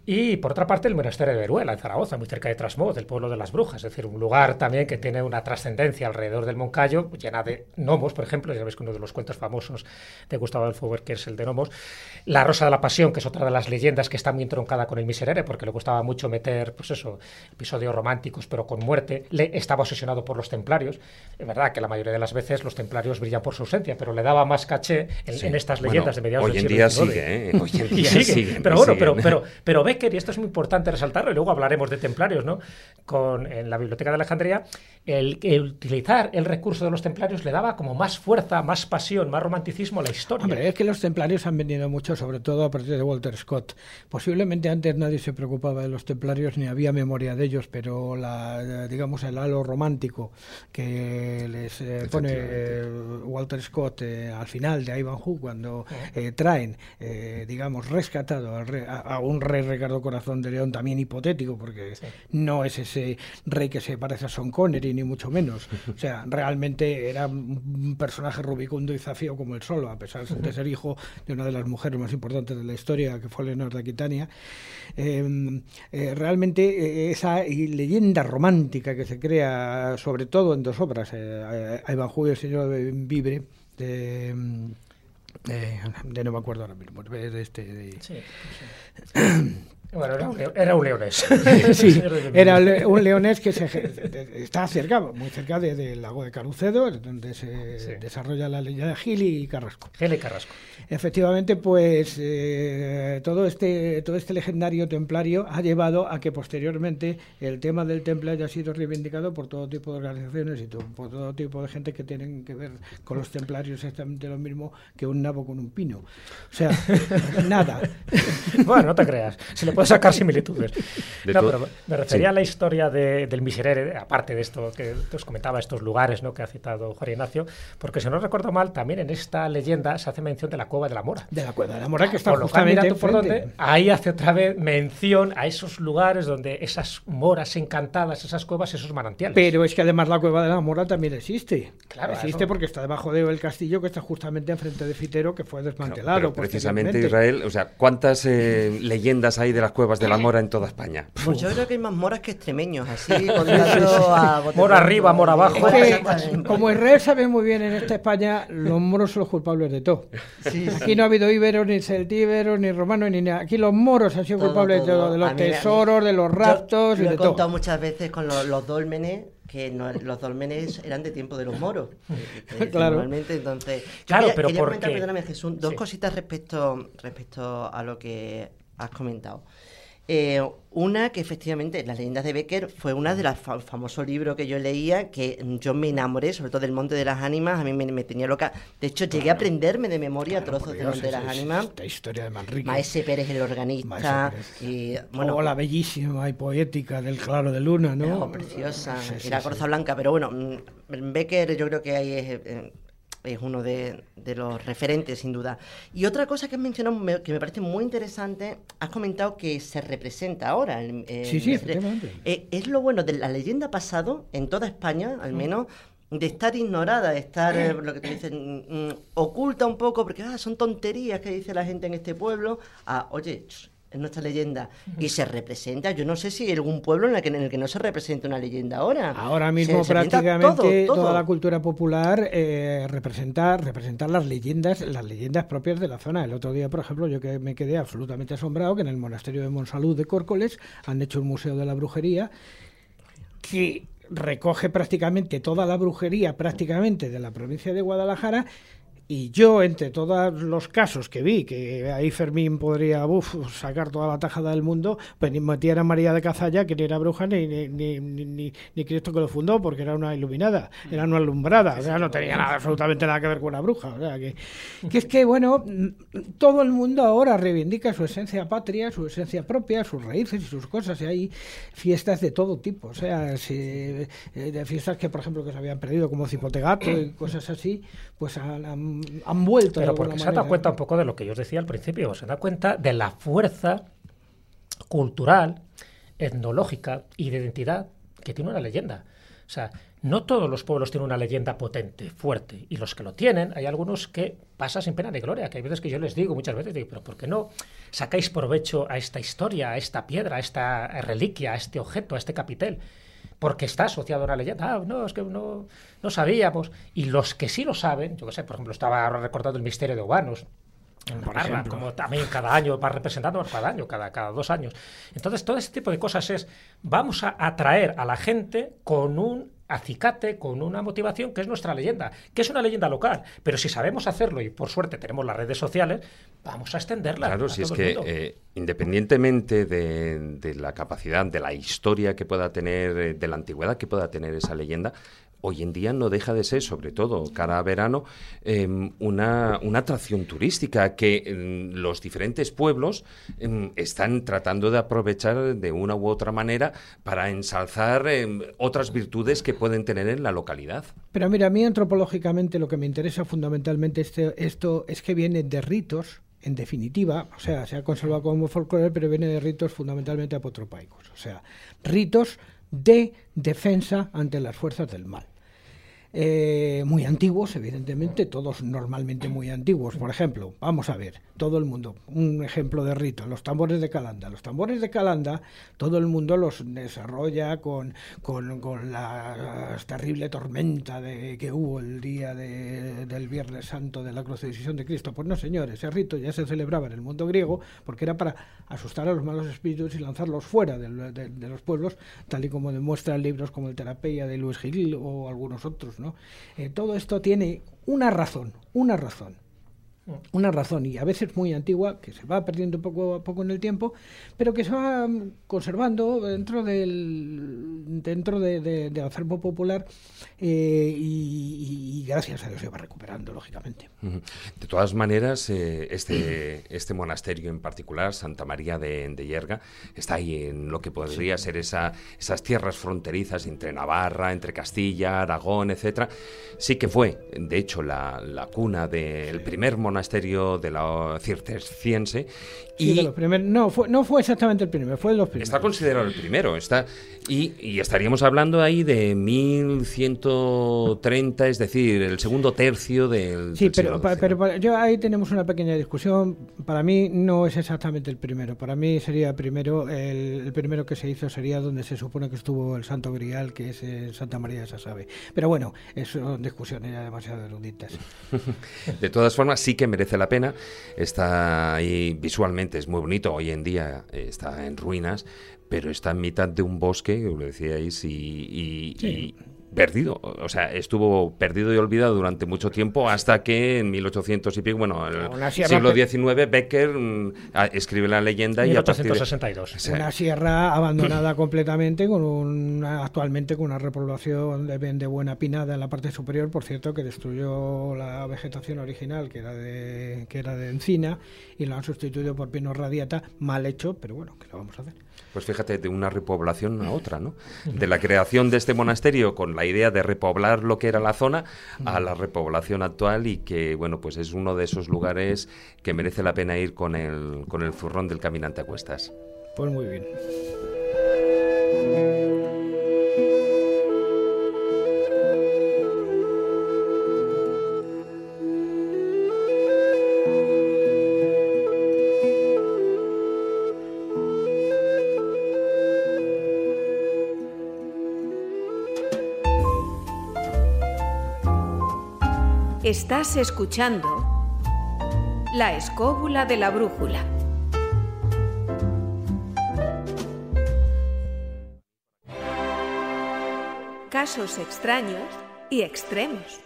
Y por otra parte, el monasterio de Veruela, en Zaragoza, muy cerca de Trasmoz, del pueblo de las brujas, es decir, un lugar también que tiene una trascendencia alrededor del Moncayo, llena de gnomos, por ejemplo, ya sabéis que uno de los cuentos famosos de Gustavo Adolfo que es el de gnomos. La Rosa de la Pasión, que es otra de las leyendas que está muy entroncada con el Miserere, porque le gustaba mucho meter, pues eso, episodios románticos, pero con muerte. Le estaba obsesionado por los templarios. Es verdad que la mayoría de las veces los templarios brillan por su ausencia, pero le daba más caché en, estas leyendas de mediados del siglo día sigue, ¿eh? Hoy en día sigue. Pero bueno, pero, pero, pero ve que, y esto es muy importante resaltarlo, y luego hablaremos de templarios, ¿no? Con, en la Biblioteca de Alejandría, el, utilizar el recurso de los templarios le daba como más fuerza, más pasión, más romanticismo a la historia. Hombre, es que los templarios han venido mucho, sobre todo a partir de Walter Scott. Posiblemente antes nadie se preocupaba de los templarios ni había memoria de ellos, pero la, digamos el halo romántico que les eh, pone eh, Walter Scott eh, al final de Ivanhoe cuando traen, digamos, rescatado a, a, un rey Ricardo Corazón de León también hipotético, porque no es ese rey que se parece a Son Connery, ni mucho menos. O sea, realmente era un personaje rubicundo y zafío como el solo, a pesar de ser hijo de una de las mujeres más importantes de la historia, que fue Leonor de Aquitania. Em, eh, realmente eh, esa leyenda romántica que se crea, sobre todo en dos obras, eh, Ivanhoe y el señor de Vibre, de... de no me acuerdo ahora mismo, de este... De, sí, bueno, era un, leonés. sí, era un leonés que se, está cerca, muy cerca del lago de Carucedo, donde se desarrolla la leyenda de Gili y Carrasco. Gili y Carrasco. Efectivamente, pues eh, todo, este, todo este legendario templario ha llevado a que posteriormente el tema del temple haya sido reivindicado por todo tipo de organizaciones y por todo tipo de gente que tienen que ver con los templarios exactamente lo mismo que un nabo con un pino. O sea, nada. bueno, no te creas. Le puede sacar similitudes. De No, pero me refería Sí. a la historia de- del Miserere, aparte de esto que os comentaba, estos lugares ¿no? que ha citado Juan Ignacio, porque si no recuerdo mal, también en esta leyenda se hace mención de la cueva de la Mora. De la cueva de la Mora, que está Por lo cual, justamente por dónde, ahí hace otra vez mención a esos lugares donde esas moras encantadas, esas cuevas, esos manantiales. Pero es que además la cueva de la Mora también existe. Claro, existe eso. porque está debajo del castillo que está justamente enfrente de Fitero, que fue desmantelado. Pero precisamente. Israel, o sea, ¿cuántas eh, leyendas hay de las cuevas de la Mora en toda España? Pues yo creo que hay más moras que extremeños, así contando a Mora arriba, mora abajo. Es que, como Israel sabe muy bien en esta España, los moros son los culpables de todo. Aquí no ha habido íberos, ni celtíberos, ni romanos, ni nada. Aquí los moros han sido Todo, culpables de todo. todo, de los mí- tesoros, de los Yo raptos y lo he de todo. contado muchas veces con los, los dólmenes, que no- los dólmenes eran de tiempo de los moros. eh, eh, Claro. Normalmente, entonces. Yo Claro, quería, pero quería ¿por comentar, qué? perdóname, Jesús, dos Sí. cositas respecto, respecto a lo que has comentado. Eh, una que efectivamente Las leyendas de Becker fue una de los fa- famosos libros que yo leía que yo me enamoré, sobre todo del Monte de las Ánimas, a mí me, me tenía loca. De hecho, llegué a aprenderme de memoria trozos del Monte de las Ánimas. Esta historia de Manrique. Maese Pérez, el organista. Maese Y, Bueno, bueno, la bellísima y poética del Claro de Luna, ¿no? Oh, preciosa. Sí, sí, y la sí. Corza Blanca, pero bueno, mm, Becker yo creo que ahí es, eh, es uno de, de los referentes, sin duda. Y otra cosa que has mencionado me- que me parece muy interesante, has comentado que se representa ahora. el- Sí, sí, efectivamente. eh, es lo bueno de la leyenda pasado, en toda España, al menos, de estar ignorada, de estar, eh, lo que te dicen, mm, oculta un poco, porque ah, son tonterías que dice la gente en este pueblo. Ah, oye, es nuestra leyenda. Y se representa. Yo no sé si hay algún pueblo en el que, en el que no se representa una leyenda ahora. Ahora mismo se prácticamente todo, todo. toda la cultura popular eh, representa, representa las leyendas, las leyendas propias de la zona. El otro día, por ejemplo, yo que me quedé absolutamente asombrado que en el monasterio de Monsalud de Córcoles han hecho un museo de la brujería que recoge prácticamente toda la brujería prácticamente de la provincia de Guadalajara y yo, entre todos los casos que vi, que ahí Fermín podría uf, sacar toda la tajada del mundo, pues ni metía a María de Cazalla, que ni era bruja, ni, ni, ni, ni- Cristo que lo fundó, porque era una iluminada, era una alumbrada, o sea, no tenía nada, absolutamente nada que ver con una bruja. O sea, que, que es que, bueno, mm, todo el mundo ahora reivindica su esencia patria, su esencia propia, sus raíces y sus cosas, y hay fiestas de todo tipo, o sea, si, eh, de fiestas que, por ejemplo, que se habían perdido, como Cipotegato y cosas así, pues han, han- vuelto. Pero porque se manera. cuenta un poco de lo que yo os decía al principio, se da cuenta de la fuerza cultural, etnológica y de identidad que tiene una leyenda. O sea, no todos los pueblos tienen una leyenda potente, fuerte, y los que lo tienen, hay algunos que pasa sin pena ni gloria, que hay veces que yo les digo, muchas veces, digo, pero ¿por qué no sacáis provecho a esta historia, a esta piedra, a esta reliquia, a este objeto, a este capitel? Porque está asociado a una leyenda. Ah, no, es que no, no sabíamos. Y los que sí lo saben, yo qué sé, por ejemplo, estaba ahora recordando el misterio de ejemplo. como también cada año va representando cada año, cada, cada dos años. Entonces, todo este tipo de cosas es, vamos a atraer a la gente con un acicate, con una motivación que es nuestra leyenda, que es una leyenda local. Pero si sabemos hacerlo, y por suerte tenemos las redes sociales, vamos a extenderla. Claro, a si es todo el que eh, independientemente de, de la capacidad, de la historia que pueda tener, eh, de la antigüedad que pueda tener esa leyenda, hoy en día no deja de ser, sobre todo cara a verano, eh, una, atracción turística que eh, los diferentes pueblos eh, están tratando de aprovechar de una u otra manera para ensalzar otras virtudes que pueden tener en la localidad. Pero mira, a mí antropológicamente lo que me interesa fundamentalmente este, esto es que viene de ritos, en definitiva, o sea, se ha conservado como folclore, pero viene de ritos fundamentalmente apotropaicos, o sea, ritos de defensa ante las fuerzas del mal. Eh, muy antiguos, evidentemente, todos normalmente muy antiguos. Por ejemplo, vamos a ver, todo el mundo, un ejemplo de rito, los tambores de Calanda. Los tambores de Calanda, todo el mundo los desarrolla con, con, la terrible tormenta de, que hubo el día de- del Viernes Santo de la crucifixión de Cristo. Pues no, señores, ese rito ya se celebraba en el mundo griego porque era para asustar a los malos espíritus y lanzarlos fuera de, los pueblos, tal y como demuestran libros como el Terapeia de Luis Gil o algunos otros. Eh, todo esto tiene una razón, una razón. Una razón y a veces muy antigua que se va perdiendo poco a poco en el tiempo pero que se va conservando dentro del dentro de, del acervo popular eh, y, gracias a Dios se va recuperando lógicamente. De todas maneras eh, este este monasterio en particular Santa María de, de Yerga está ahí en lo que podría ser esa, esas tierras fronterizas entre Navarra entre Castilla Aragón etcétera. Sí que fue de hecho la, la cuna del primer monasterio monasterio de la cisterciense. y los no, fue, no fue exactamente el primero, fue de los primeros. Está considerado el primero, está y, estaríamos hablando ahí de 1130, es decir, el segundo tercio del. Sí, pero, pero yo ahí tenemos una pequeña discusión. Para mí no es exactamente el primero. Para mí sería primero el, primero que se hizo sería donde se supone que estuvo el Santo Grial, que es Santa María de Sasabe. Pero bueno, son discusiones ya demasiado eruditas. de todas formas, sí que merece la pena. Está ahí visualmente, es muy bonito. Hoy en día está en ruinas, pero está en mitad de un bosque, lo decíais, y, y perdido, o sea, estuvo perdido y olvidado durante mucho tiempo hasta que en 1800 y pico, bueno, en el siglo XIX, Becker mm, escribe la leyenda 1862. y Una sierra abandonada completamente, con un, actualmente con una repoblación de, de, buena pinada en la parte superior, por cierto, que destruyó la vegetación original, que era de, que era de encina, y lo han sustituido por pino radiata, mal hecho, pero bueno, ¿qué lo vamos a hacer? Pues fíjate, de una repoblación a otra, ¿no? De la creación de este monasterio con la idea de repoblar lo que era la zona a la repoblación actual y que, bueno, pues es uno de esos lugares que merece la pena ir con el, con el zurrón del caminante a cuestas. Pues muy bien. Estás escuchando La escóbula de la brújula. Casos extraños y extremos.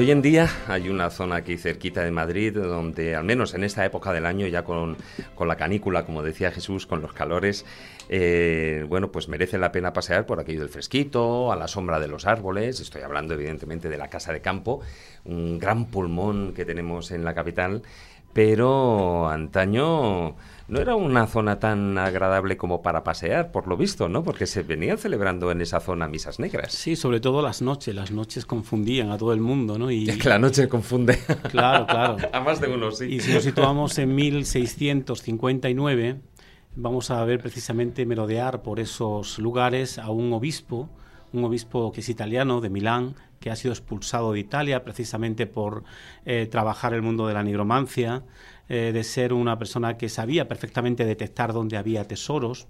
Hoy en día hay una zona aquí cerquita de Madrid donde, al menos en esta época del año, ya con, la canícula, como decía Jesús, con los calores, eh, bueno, pues merece la pena pasear por aquello del fresquito, a la sombra de los árboles. Estoy hablando, evidentemente, de la Casa de Campo, un gran pulmón que tenemos en la capital, pero antaño no era una zona tan agradable como para pasear, por lo visto, ¿no? Porque se venían celebrando en esa zona misas negras. Sí, sobre todo las noches. Las noches confundían a todo el mundo, ¿no? Y... Es que la noche confunde. Claro, claro. a más de uno, sí. Y si nos situamos en 1659, vamos a ver precisamente merodear por esos lugares a un obispo, un obispo que es italiano, de Milán, que ha sido expulsado de Italia precisamente por eh, trabajar el mundo de la nigromancia, eh, de ser una persona que sabía perfectamente detectar dónde había tesoros.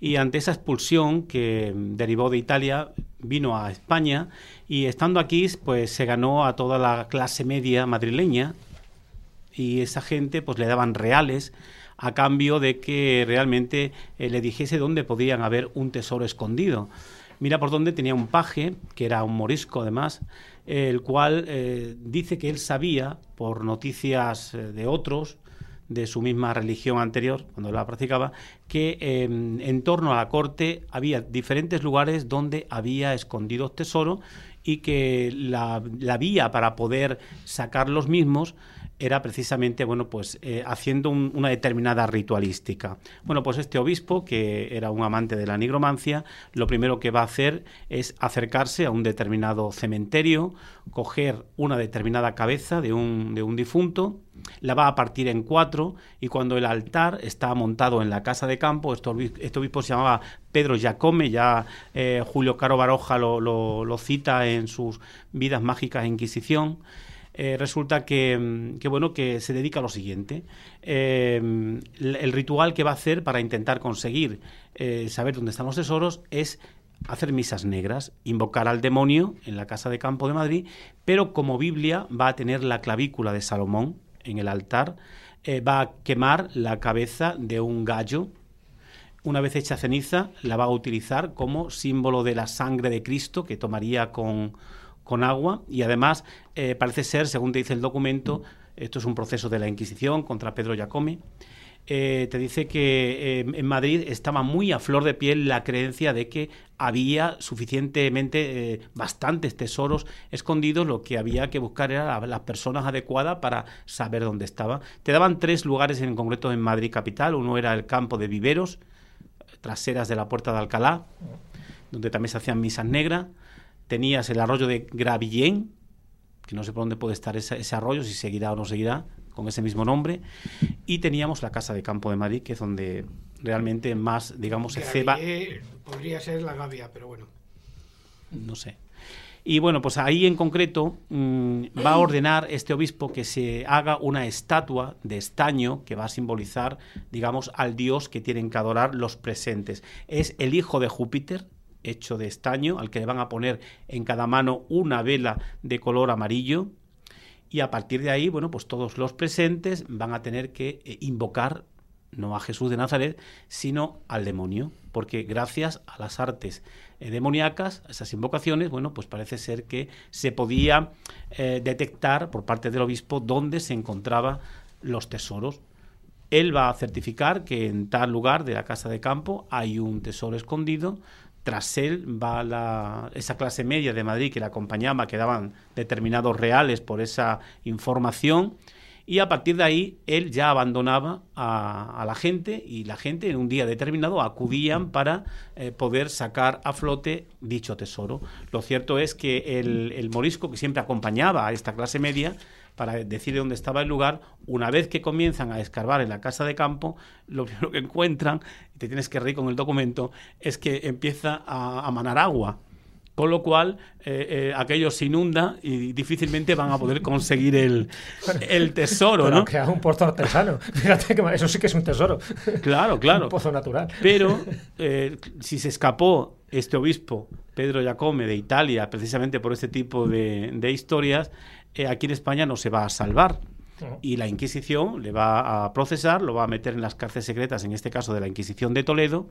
Y ante esa expulsión que derivó de Italia, vino a España y estando aquí, pues se ganó a toda la clase media madrileña y esa gente pues le daban reales a cambio de que realmente eh, le dijese dónde podían haber un tesoro escondido. Mira por dónde tenía un paje, que era un morisco además, el cual eh, dice que él sabía, por noticias eh, de otros, de su misma religión anterior, cuando la practicaba, que em, en torno a la corte había diferentes lugares donde había escondidos tesoros y que la, la vía para poder sacar los mismos era precisamente bueno pues eh, haciendo una determinada ritualística. Bueno, pues este obispo, que era un amante de la nigromancia, lo primero que va a hacer es acercarse a un determinado cementerio, coger una determinada cabeza de un, de un difunto, la va a partir en cuatro y cuando el altar está montado en la casa de campo, este obispo, este obispo se llamaba Pedro Jacome, ya eh, Julio Caro Baroja lo, lo, lo cita en sus vidas mágicas e Inquisición, eh, resulta que, que, bueno, que se dedica a lo siguiente. el, el, ritual que va a hacer para intentar conseguir saber dónde están los tesoros es hacer misas negras, invocar al demonio en la casa de campo de Madrid, pero como Biblia va a tener la clavícula de Salomón en el altar, eh, va a quemar la cabeza de un gallo. Una vez hecha ceniza, la va a utilizar como símbolo de la sangre de Cristo que tomaría con, con agua y además eh, parece ser, según te dice el documento, esto es un proceso de la Inquisición contra Pedro Giacomi, eh, te dice que eh, en Madrid estaba muy a flor de piel la creencia de que había suficientemente, eh, bastantes tesoros escondidos, lo que había que buscar era las personas adecuadas para saber dónde estaba. Te daban tres lugares en concreto en Madrid capital, uno era el campo de Viveros, traseras de la Puerta de Alcalá, donde también se hacían misas negras, tenías el arroyo de Gravillén, que no sé por dónde puede estar ese arroyo, si seguirá o no seguirá, con ese mismo nombre, y teníamos la Casa de Campo de Madrid, que es donde realmente más, digamos, se ceba. Podría ser la Gavia, pero bueno. No sé. Y bueno, pues ahí en concreto mm, va a ordenar este obispo que se haga una estatua de estaño que va a simbolizar, digamos, al dios que tienen que adorar los presentes. Es el hijo de Júpiter, hecho de estaño, al que le van a poner en cada mano una vela de color amarillo y a partir de ahí, bueno, pues todos los presentes van a tener que eh, invocar no a Jesús de Nazaret, sino al demonio, porque gracias a las artes eh, demoníacas, esas invocaciones, bueno, pues parece ser que se podía eh, detectar por parte del obispo dónde se encontraban los tesoros. Él va a certificar que en tal lugar de la casa de campo hay un tesoro escondido, tras él va la, esa clase media de Madrid que le acompañaba, que daban determinados reales por esa información, y a partir de ahí él ya abandonaba a, la gente y la gente en un día determinado acudían para eh, poder sacar a flote dicho tesoro. Lo cierto es que el, el morisco que siempre acompañaba a esta clase media para decir dónde estaba el lugar, una vez que comienzan a escarbar en la casa de campo, lo primero que encuentran, y te tienes que reír con el documento, es que empieza a, manar agua. Con lo cual, eh, eh, aquello se inunda y difícilmente van a poder conseguir el, el tesoro, ¿no? Que un pozo artesano. Fíjate que eso sí que es un tesoro. Claro, claro. un pozo natural. Pero eh, si se escapó este obispo, Pedro Giacome, de Italia, precisamente por este tipo de, de historias, eh, aquí en España no se va a salvar. Y la Inquisición le va a procesar, lo va a meter en las cárceles secretas, en este caso de la Inquisición de Toledo,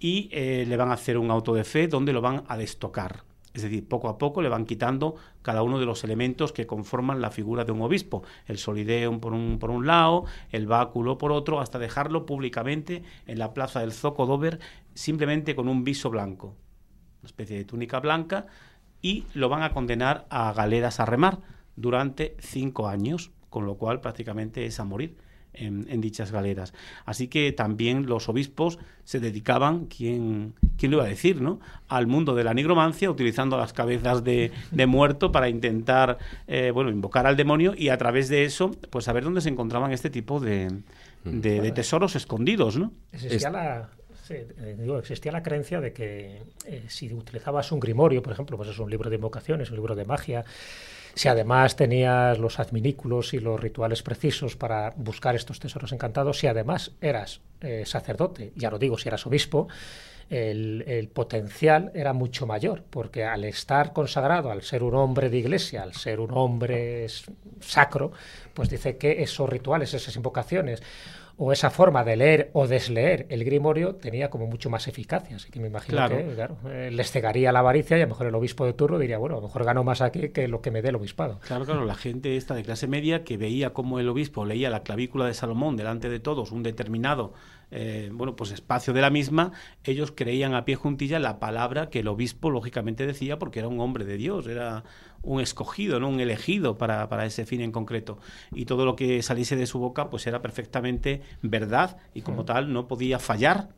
y eh, le van a hacer un auto de fe donde lo van a destocar. Es decir, poco a poco le van quitando cada uno de los elementos que conforman la figura de un obispo. El solideum por un, por un lado, el báculo por otro, hasta dejarlo públicamente en la plaza del Zoco Dover, simplemente con un viso blanco, una especie de túnica blanca, y lo van a condenar a galeras a remar durante cinco años, con lo cual prácticamente es a morir. En, dichas galeras. Así que también los obispos se dedicaban, ¿quién, quién lo iba a decir, ¿no? al mundo de la nigromancia, utilizando las cabezas de, muerto para intentar eh, bueno, invocar al demonio y a través de eso, pues saber dónde se encontraban este tipo de, de, tesoros escondidos. ¿no? Existía la, eh, existía la creencia de que eh, si utilizabas un grimorio, por ejemplo, pues es un libro de invocaciones, un libro de magia, si además tenías los adminículos y los rituales precisos para buscar estos tesoros encantados, si además eras eh, sacerdote, ya lo digo, si eras obispo, el, potencial era mucho mayor, porque al estar consagrado, al ser un hombre de iglesia, al ser un hombre sacro, pues dice que esos rituales, esas invocaciones, o esa forma de leer o desleer el grimorio tenía como mucho más eficacia. Así que me imagino que claro, eh, les cegaría la avaricia y a lo mejor el obispo de turno diría, bueno, a lo mejor gano más aquí que lo que me dé el obispado. Claro, claro, la gente esta de clase media que veía cómo el obispo leía la clavícula de Salomón delante de todos, un determinado eh, bueno, pues espacio de la misma, ellos creían a pie juntilla la palabra que el obispo lógicamente decía porque era un hombre de Dios, era un escogido, ¿no? un elegido para, para ese fin en concreto. Y todo lo que saliese de su boca pues era perfectamente verdad y como tal no podía fallar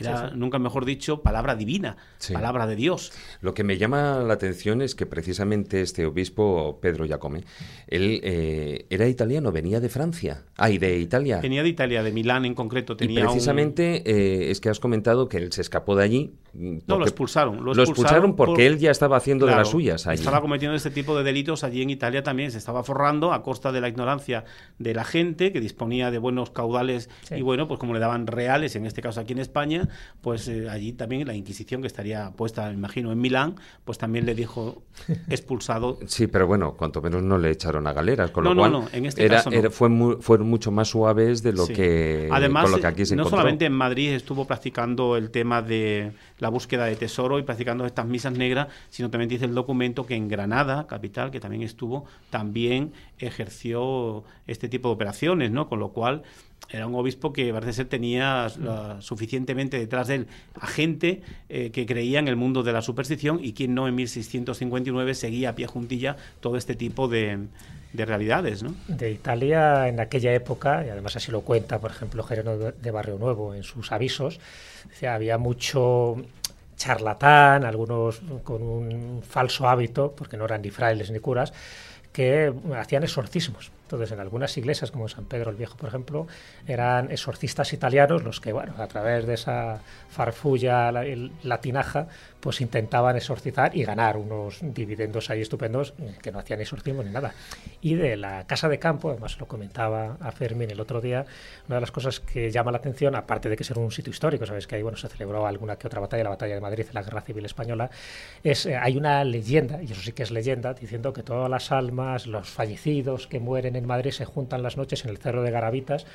era, nunca mejor dicho, palabra divina, palabra de Dios. Lo que me llama la atención es que precisamente este obispo, Pedro Giacome, él eh, era italiano, venía de Francia. Ah, y de Italia. Venía de Italia, de Milán en concreto. Tenía y precisamente eh, es que has comentado que él se escapó de allí No, lo expulsaron. Lo expulsaron, porque él ya estaba haciendo de las suyas allí. Estaba cometiendo este tipo de delitos allí en Italia también. Se estaba forrando a costa de la ignorancia de la gente que disponía de buenos caudales y bueno, pues como le daban reales, en este caso aquí en España, pues eh, allí también la Inquisición que estaría puesta, me imagino, en Milán, pues también le dijo expulsado. Sí, pero bueno, cuanto menos no le echaron a galeras, con lo cual no, en este caso fue fueron mucho más suaves de lo que Además, con lo que aquí se no solamente en Madrid estuvo practicando el tema de la búsqueda de tesoro y practicando estas misas negras, sino también dice el documento que en Granada, capital, que también estuvo, también ejerció este tipo de operaciones, ¿no? Con lo cual era un obispo que parece ser tenía suficientemente detrás de él a gente eh, que creía en el mundo de la superstición y quien no en 1659 seguía a pie juntilla todo este tipo de, de realidades, ¿no? De Italia en aquella época, y además así lo cuenta, por ejemplo, Gereno de Barrio Nuevo en sus avisos, había mucho charlatán, algunos con un falso hábito, porque no eran ni frailes ni curas, que hacían exorcismos. Entonces, en algunas iglesias, como San Pedro el Viejo, por ejemplo, eran exorcistas italianos los que, bueno, a través de esa farfulla latinaja, pues intentaban exorcizar y ganar unos dividendos ahí estupendos que no hacían exorcismo ni nada. Y de la casa de campo, además lo comentaba a Fermín el otro día, una de las cosas que llama la atención, aparte de que ser un sitio histórico, sabes que ahí bueno, se celebró alguna que otra batalla, la batalla de Madrid, la Guerra Civil Española, es, eh, hay una leyenda, y eso sí que es leyenda, diciendo que todas las almas, los fallecidos que mueren en Madrid se juntan las noches en el Cerro de Garavitas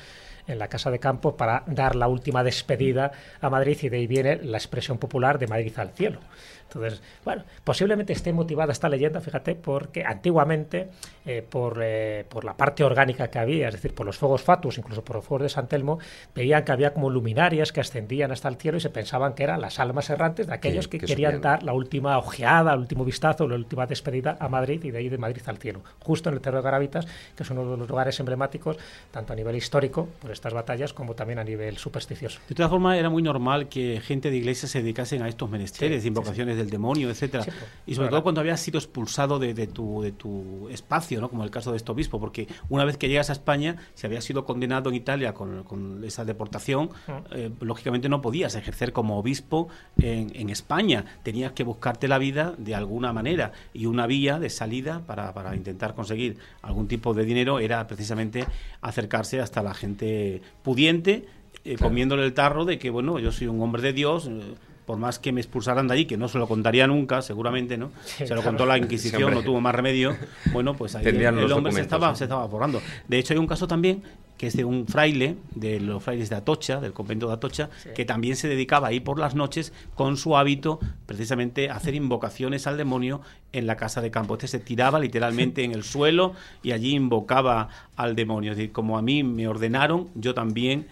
en la Casa de Campo para dar la última despedida a Madrid y de ahí viene la expresión popular de Madrid al cielo. Entonces, bueno, posiblemente esté motivada esta leyenda, fíjate, porque antiguamente, eh, por, eh, por, la parte orgánica que había, es decir, por los fuegos fatus, incluso por los fuegos de San Telmo, veían que había como luminarias que ascendían hasta el cielo y se pensaban que eran las almas errantes de aquellos que, querían dar la última ojeada, el último vistazo, la última despedida a Madrid y de ahí de Madrid al cielo, justo en el Cerro de Garavitas, que es uno de los lugares emblemáticos, tanto a nivel histórico, por estas batallas, como también a nivel supersticioso. De todas formas, era muy normal que gente de iglesia se dedicasen a estos menesteres, invocaciones del demonio, etcétera. y sobre todo cuando habías sido expulsado de, tu, de tu espacio, ¿no? como el caso de este obispo, porque una vez que llegas a España, si habías sido condenado en Italia con, esa deportación, eh, lógicamente no podías ejercer como obispo en, España. Tenías que buscarte la vida de alguna manera y una vía de salida para, para intentar conseguir algún tipo de dinero era precisamente acercarse hasta la gente pudiente eh, comiéndole el tarro de que, bueno, yo soy un hombre de Dios, eh, por más que me expulsaran de allí, que no se lo contaría nunca, seguramente, ¿no? se lo contó la Inquisición, no tuvo más remedio. Bueno, pues ahí el, hombre se estaba, se estaba borrando. De hecho, hay un caso también que es de un fraile, de los frailes de Atocha, del convento de Atocha, que también se dedicaba ahí por las noches con su hábito precisamente a hacer invocaciones al demonio en la casa de campo. Este se tiraba literalmente en el suelo y allí invocaba al demonio. Es decir, como a mí me ordenaron, yo también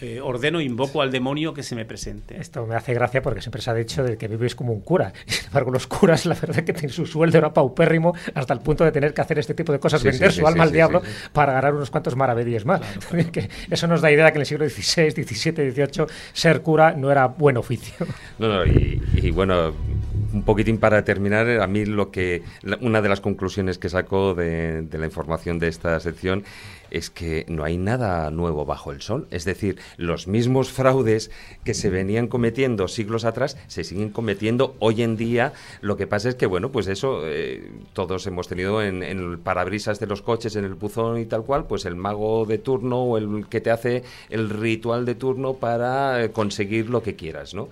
eh, ordeno, invoco al demonio que se me presente. Esto me hace gracia porque siempre se ha dicho de que vives como un cura. Y sin embargo, los curas, la verdad que tienen su sueldo era paupérrimo hasta el punto de tener que hacer este tipo de cosas, vender su alma al diablo para ganar unos cuantos maravedíes más. que eso nos da idea que en el siglo XVI, XVII, XVIII ser cura no era buen oficio. No, no, y, bueno, un poquitín para terminar, a mí lo que una de las conclusiones que saco de, la información de esta sección es que no hay nada nuevo bajo el sol. Es decir, los mismos fraudes que se venían cometiendo siglos atrás se siguen cometiendo hoy en día. Lo que pasa es que, bueno, pues eso eh, todos hemos tenido en, el parabrisas de los coches, en el buzón y tal cual, pues el mago de turno o el que te hace el ritual de turno para eh, conseguir lo que quieras, ¿no?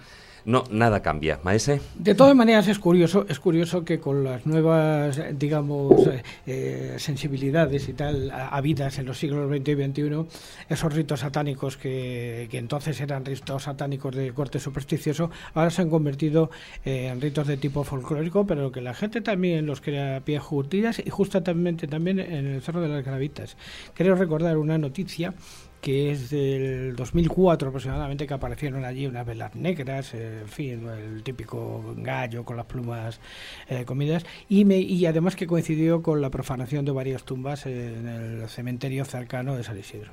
No, nada cambia. Maese. De todas maneras es curioso, es curioso que con las nuevas, digamos, eh, eh, sensibilidades y tal habidas en los siglos XX y XXI, esos ritos satánicos que, entonces eran ritos satánicos de corte supersticioso, ahora se han convertido en ritos de tipo folclórico, pero que la gente también los crea a pie juntillas y justamente también en el Cerro de las Gravitas. Quiero recordar una noticia que es del 2004 aproximadamente, que aparecieron allí unas velas negras, eh, en fin, el típico gallo con las plumas eh, comidas, y, me, y además que coincidió con la profanación de varias tumbas en el cementerio cercano de San Isidro.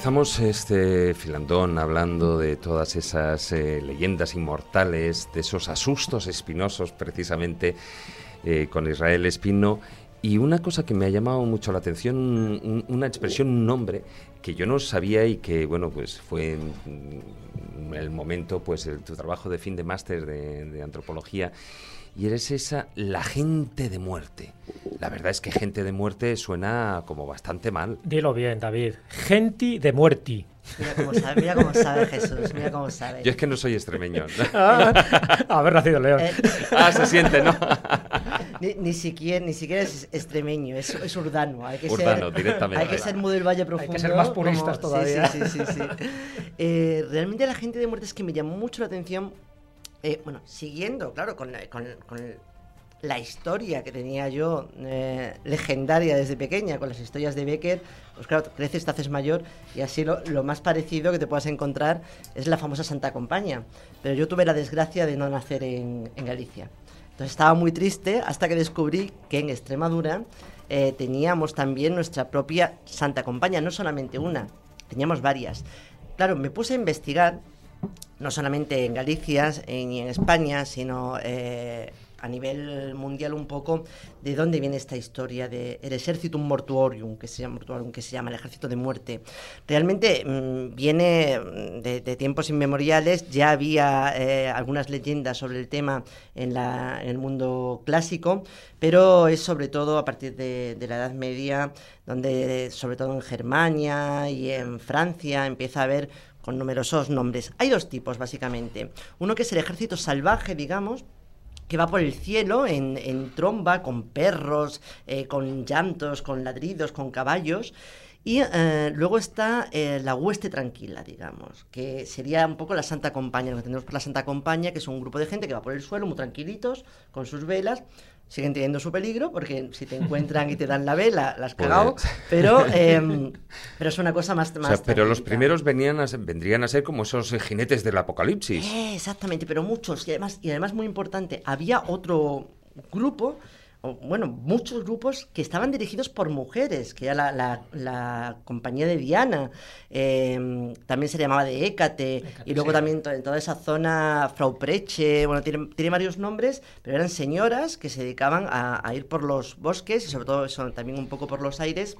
Empezamos este filandón hablando de todas esas eh, leyendas inmortales, de esos asustos espinosos precisamente eh, con Israel Espino. Y una cosa que me ha llamado mucho la atención, un- una expresión, un nombre que yo no sabía y que, bueno, pues fue en el momento, pues el- tu trabajo de fin de máster de, de antropología. Y eres esa, la gente de muerte. La verdad es que gente de muerte suena como bastante mal. Dilo bien, David. Genti de muerti. Mira cómo sabe, mira cómo sabe Jesús, mira cómo sabe. Yo es que no soy extremeño. Haber nacido León. Eh, ah, se siente, ¿no? Ni, ni siquiera, ni siquiera es extremeño, es, es urbano. Hay que Urbano, ser, directamente. Hay que ser muy del Valle Profundo. ser más puristas como- todavía. Sí, sí, sí, sí, sí. Eh, realmente la gente de muerte es que me llamó mucho la atención. Eh, bueno, siguiendo, claro, con, la- con- con la historia que tenía yo eh, legendaria desde pequeña, con las historias de Becker, pues claro, creces, te haces mayor y así lo, lo más parecido que te puedas encontrar es la famosa Santa Compañía. Pero yo tuve la desgracia de no nacer en, en Galicia. Entonces estaba muy triste hasta que descubrí que en Extremadura eh, teníamos también nuestra propia Santa Compañía, no solamente una, teníamos varias. Claro, me puse a investigar, no solamente en Galicia ni en España, sino eh, a nivel mundial un poco de dónde viene esta historia de el Exercitum Mortuorium, que se llama, mortuorium, que se llama el ejército de muerte. Realmente mm, viene de, de tiempos inmemoriales, ya había eh, algunas leyendas sobre el tema en, la- en el mundo clásico, pero es sobre todo a partir de, de la Edad Media, donde sobre todo en Germania y en Francia empieza a haber con numerosos nombres. Hay dos tipos, básicamente. Uno que es el ejército salvaje, digamos, que va por el cielo en, en tromba, con perros, eh, con llantos, con ladridos, con caballos. Y eh, luego está eh, la hueste tranquila, digamos, que sería un poco la Santa Compañía. Lo que tenemos la Santa Compañía, que es un grupo de gente que va por el suelo muy tranquilitos, con sus velas. Siguen teniendo su peligro, porque si te encuentran y te dan la vela, las has cagado. Pues- Pero, em, pero es una cosa más... O más sea, pero los primeros venían a ser- vendrían a ser como esos eh, jinetes del apocalipsis. Eh, exactamente, pero muchos. Y además, y además muy importante, había otro grupo, o, bueno, muchos grupos que estaban dirigidos por mujeres, que era la, la- la compañía de Diana, eh, también se llamaba de Hécate, Hécate, y luego sí. también en toda esa zona Frau Preche, bueno, tiene, tiene varios nombres, pero eran señoras que se dedicaban a, a ir por los bosques y sobre todo eso, también un poco por los aires,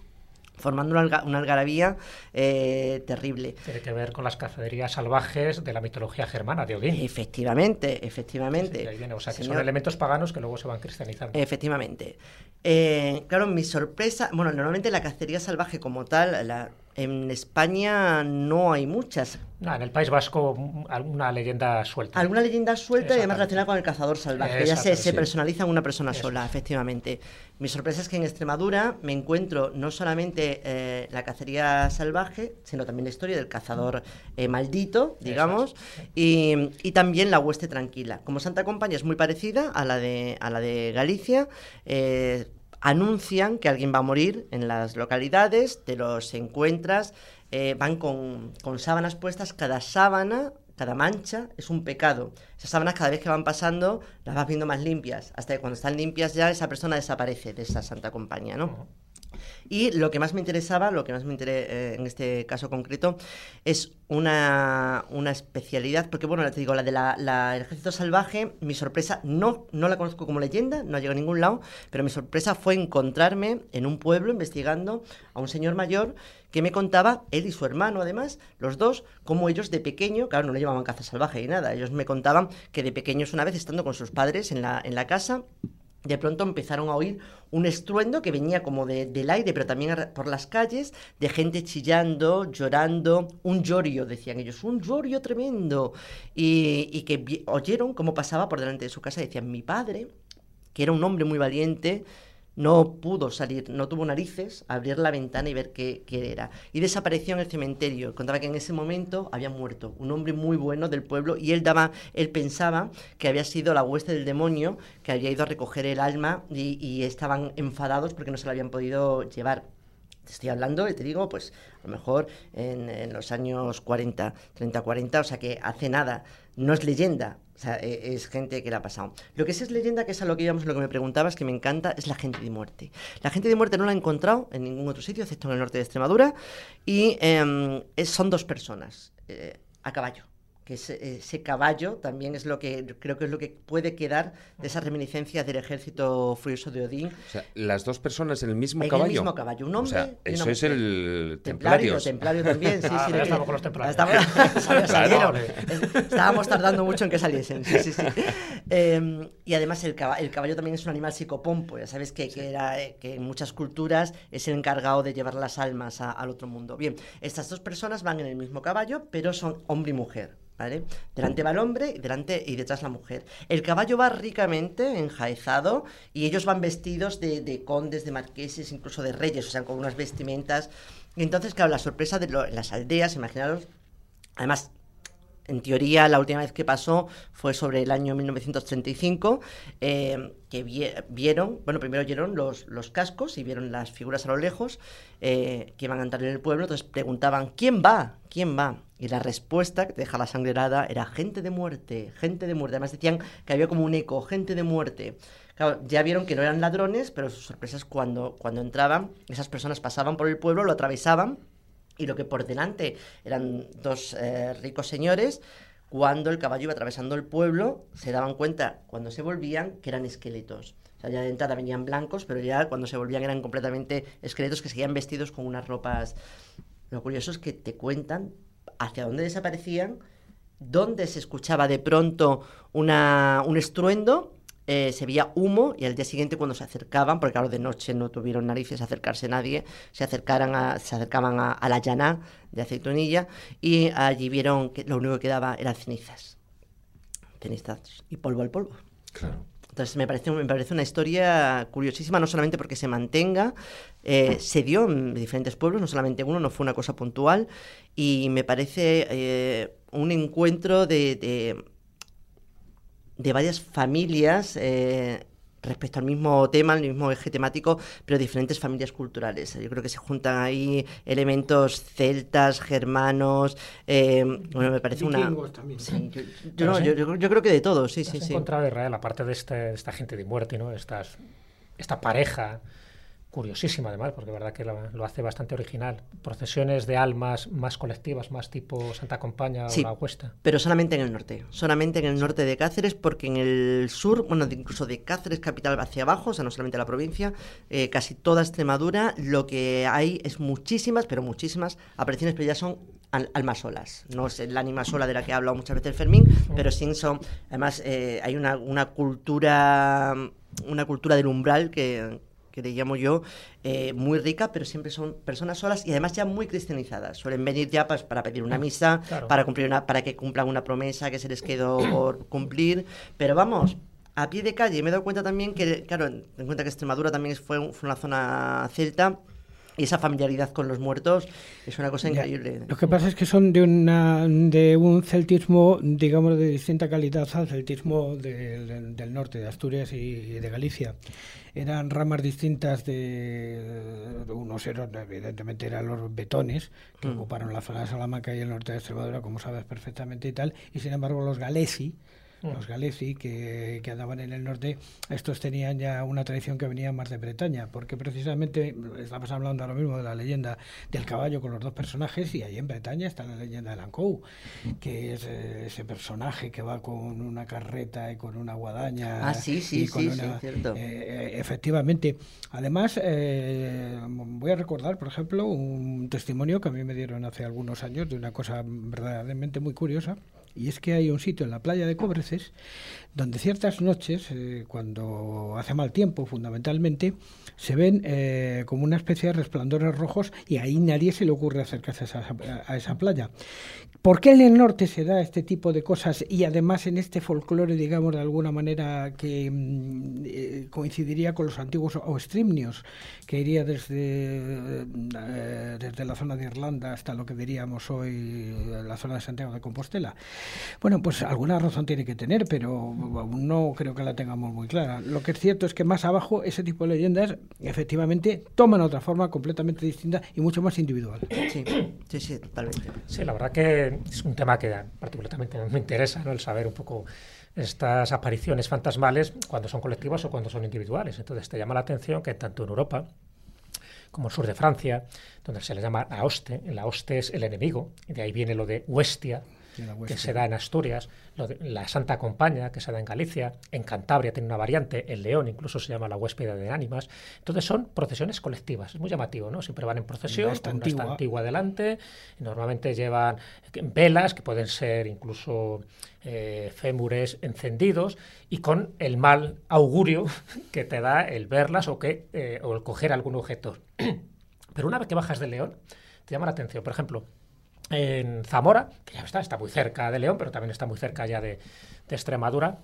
formando una, alga- una algarabía eh, terrible. Tiene que ver con las cacerías salvajes de la mitología germana de Odín. Efectivamente, Sí, efectivamente. de ahí viene. O sea, que son Señor- elementos paganos que luego se van cristianizando. Efectivamente. Eh, claro, mi sorpresa, bueno, normalmente la cacería salvaje como tal, la- en España no hay muchas. No, en el País Vasco, mm, alguna leyenda suelta. Alguna leyenda suelta y además relacionada con el cazador salvaje. Ya se, se sí. personaliza en una persona sola, efectivamente. Mi sorpresa es que en Extremadura me encuentro no solamente eh, la cacería salvaje, sino también la historia del cazador eh, maldito, digamos, y, y también la hueste tranquila. Como Santa Compañía es muy parecida a la de, a la de Galicia, eh, anuncian que alguien va a morir en las localidades, te los encuentras, eh, van con, con sábanas puestas, cada sábana, cada mancha es un pecado. Esas sábanas cada vez que van pasando las vas viendo más limpias, hasta que cuando están limpias ya esa persona desaparece de esa santa compañía, ¿no? Y lo que más me interesaba, lo que más me interesa en este caso concreto, es una, una especialidad, porque bueno, te digo, la del ejército salvaje, mi sorpresa, no, no la conozco como leyenda, no ha llegado a ningún lado, pero mi sorpresa fue encontrarme en un pueblo investigando a un señor mayor que me contaba, él y su hermano además, los dos, cómo ellos de pequeño, claro, no le llamaban caza salvaje ni nada, ellos me contaban que de pequeños una vez estando con sus padres en la, en la casa, de pronto empezaron a oír un estruendo que venía como de- del aire, pero también por las calles, de gente chillando, llorando, un llorio, decían ellos, un llorio tremendo. Y, y que oyeron cómo pasaba por delante de su casa decían, mi padre, que era un hombre muy valiente, no pudo salir, no tuvo narices, abrir la ventana y ver qué, qué era. Y desapareció en el cementerio. Contaba que en ese momento había muerto un hombre muy bueno del pueblo y él daba, él pensaba que había sido la hueste del demonio que había ido a recoger el alma y, estaban enfadados porque no se la habían podido llevar. Estoy hablando, y te digo, pues a lo mejor en, en los años 40, 30, 40, o sea que hace nada. No es leyenda, o sea, e- es gente que la ha pasado. Lo que sí es leyenda, que es a lo que íbamos, lo que me preguntabas, que me encanta, es la gente de muerte. La gente de muerte no la he encontrado en ningún otro sitio, excepto en el norte de Extremadura, y em, son dos personas, eh, a caballo. Que ese, ese caballo también es lo que creo que es lo que puede quedar de esas reminiscencias del ejército furioso de Odín. O sea, las dos personas en el mismo En el caballo. mismo caballo, un O sea, hombre y una eso es el Templario, templario también, sí, Ah, sí. estamos con los templarios. Estamos- Claro. Estábamos tardando mucho en que saliesen, sí, sí, sí. Eh, y además el caballo, el caballo también es un animal psicopompo, ya sabes que, que era, eh, que en muchas culturas es el encargado de llevar las almas a- al otro mundo. Bien, estas dos personas van en el mismo caballo, pero son hombre y mujer. Delante va el hombre y delante y detrás la mujer. El caballo va ricamente enjaezado y ellos van vestidos de, de condes, de marqueses, incluso de reyes, o sea, con unas vestimentas. Y entonces, claro, la sorpresa de las aldeas, imaginaros, además en teoría, la última vez que pasó fue sobre el año 1935, eh, que vi- vieron, bueno, primero oyeron los, los cascos y vieron las figuras a lo lejos eh, que iban a entrar en el pueblo, entonces preguntaban, ¿quién va? ¿Quién va? Y la respuesta, que te deja la sangre helada, era gente de muerte, gente de muerte. Además decían que había como un eco, gente de muerte. Ya vieron que no eran ladrones, pero su sorpresa es cuando, cuando entraban, esas personas pasaban por el pueblo, lo atravesaban y lo que por delante eran dos eh, ricos señores, cuando el caballo iba atravesando el pueblo, se daban cuenta, cuando se volvían, que eran esqueletos. O sea, ya de entrada venían blancos, pero ya cuando se volvían eran completamente esqueletos que seguían vestidos con unas ropas. Lo curioso es que te cuentan hacia dónde desaparecían, dónde se escuchaba de pronto una, un estruendo, eh, se veía humo y al día siguiente cuando se acercaban, porque claro, de noche no tuvieron narices a acercarse nadie, se, acercaran a- se acercaban a, a la llana de aceitunilla y allí vieron que lo único que quedaba eran cenizas. Cenizas y polvo al polvo. Claro. Entonces me parece, me parece una historia curiosísima, no solamente porque se mantenga, eh, se dio en diferentes pueblos, no solamente uno, no fue una cosa puntual, y me parece eh, un encuentro de, de, de varias familias eh, respecto al mismo tema, al mismo eje temático, pero diferentes familias culturales. Yo creo que se juntan ahí elementos celtas, germanos, eh, bueno, me parece una... Vikingos también. Sí, yo, yo Pero no, sí. yo- yo- yo creo que de todo, sí, sí, sí. encontrado Israel, aparte de este- esta gente de muerte, ¿no? Estas, esta pareja curiosísima además, porque es verdad que lo, lo hace bastante original. Procesiones de almas más colectivas, más tipo Santa Compaña Sí. o la Cuesta. Pero solamente en el norte, solamente en el norte de Cáceres, porque en el sur, bueno, incluso de Cáceres capital hacia abajo, o sea, no solamente la provincia, eh, casi toda Extremadura, lo que hay es muchísimas, pero muchísimas apariciones, pero ya son al- almas solas. No es el ánima sola de la que ha hablado muchas veces Fermín, pero sí son, además, eh, hay una, una cultura, una cultura del umbral que que le llamo yo, eh, muy rica, pero siempre son personas solas y además ya muy cristianizadas. Suelen venir ya pues, para pedir una misa, Claro. para cumplir una, para que cumplan una promesa que se les quedó por cumplir. Pero vamos, a pie de calle. Me he dado cuenta también que, claro, ten en cuenta que Extremadura también fue una zona celta. Y esa familiaridad con los muertos es una cosa increíble. Lo que pasa es que son de una de un celtismo, digamos, de distinta calidad al celtismo del, del norte, de Asturias y, de Galicia. Eran ramas distintas de, de unos eran, evidentemente, eran los betones que Mm. ocuparon la zona de Salamanca y el norte de Extremadura, como sabes perfectamente y tal, y sin embargo los galesi. Los galesi que, que andaban en el norte, estos tenían ya una tradición que venía más de Bretaña, porque precisamente estamos hablando ahora mismo de la leyenda del caballo con los dos personajes, y ahí en Bretaña está la leyenda de Lancou, que es eh, ese personaje que va con una carreta y con una guadaña. Ah, sí, sí, y con sí, una- sí, cierto. eh, eh, efectivamente. Además, eh, voy a recordar, por ejemplo, un testimonio que a mí me dieron hace algunos años de una cosa verdaderamente muy curiosa, Y es que hay un sitio en la playa de Cobreces donde ciertas noches, eh, cuando hace mal tiempo fundamentalmente, se ven eh, como una especie de resplandores rojos y ahí nadie se le ocurre acercarse a esa, a esa playa. ¿Por qué en el norte se da este tipo de cosas y además en este folclore, digamos, de alguna manera que mm, eh, coincidiría con los antiguos oestrimnios, que iría desde, eh, desde la zona de Irlanda hasta lo que diríamos hoy la zona de Santiago de Compostela? Bueno, pues alguna razón tiene que tener, pero no creo que la tengamos muy clara. Lo que es cierto es que más abajo ese tipo de leyendas efectivamente toman otra forma completamente distinta y mucho más individual. Sí, sí, sí, totalmente. Sí, la verdad que es un tema que particularmente me interesa, ¿no? El saber un poco estas apariciones fantasmales cuando son colectivas o cuando son individuales. Entonces te llama la atención que tanto en Europa como el sur de Francia, donde se le llama Aoste, la Aoste es el enemigo, y de ahí viene lo de Huestia, que se da en Asturias, la Santa Compaña, que se da en Galicia, en Cantabria tiene una variante, en León incluso se llama la huéspeda de ánimas. Entonces son procesiones colectivas, es muy llamativo, ¿no? Siempre van en procesión, con una antigua. antigua delante, normalmente llevan velas, que pueden ser incluso eh, fémures encendidos, y con el mal augurio que te da el verlas o, que, eh, o el coger algún objeto. Pero una vez que bajas de León, te llama la atención. Por ejemplo, en Zamora, que ya está, está muy cerca de León, pero también está muy cerca ya de, de Extremadura,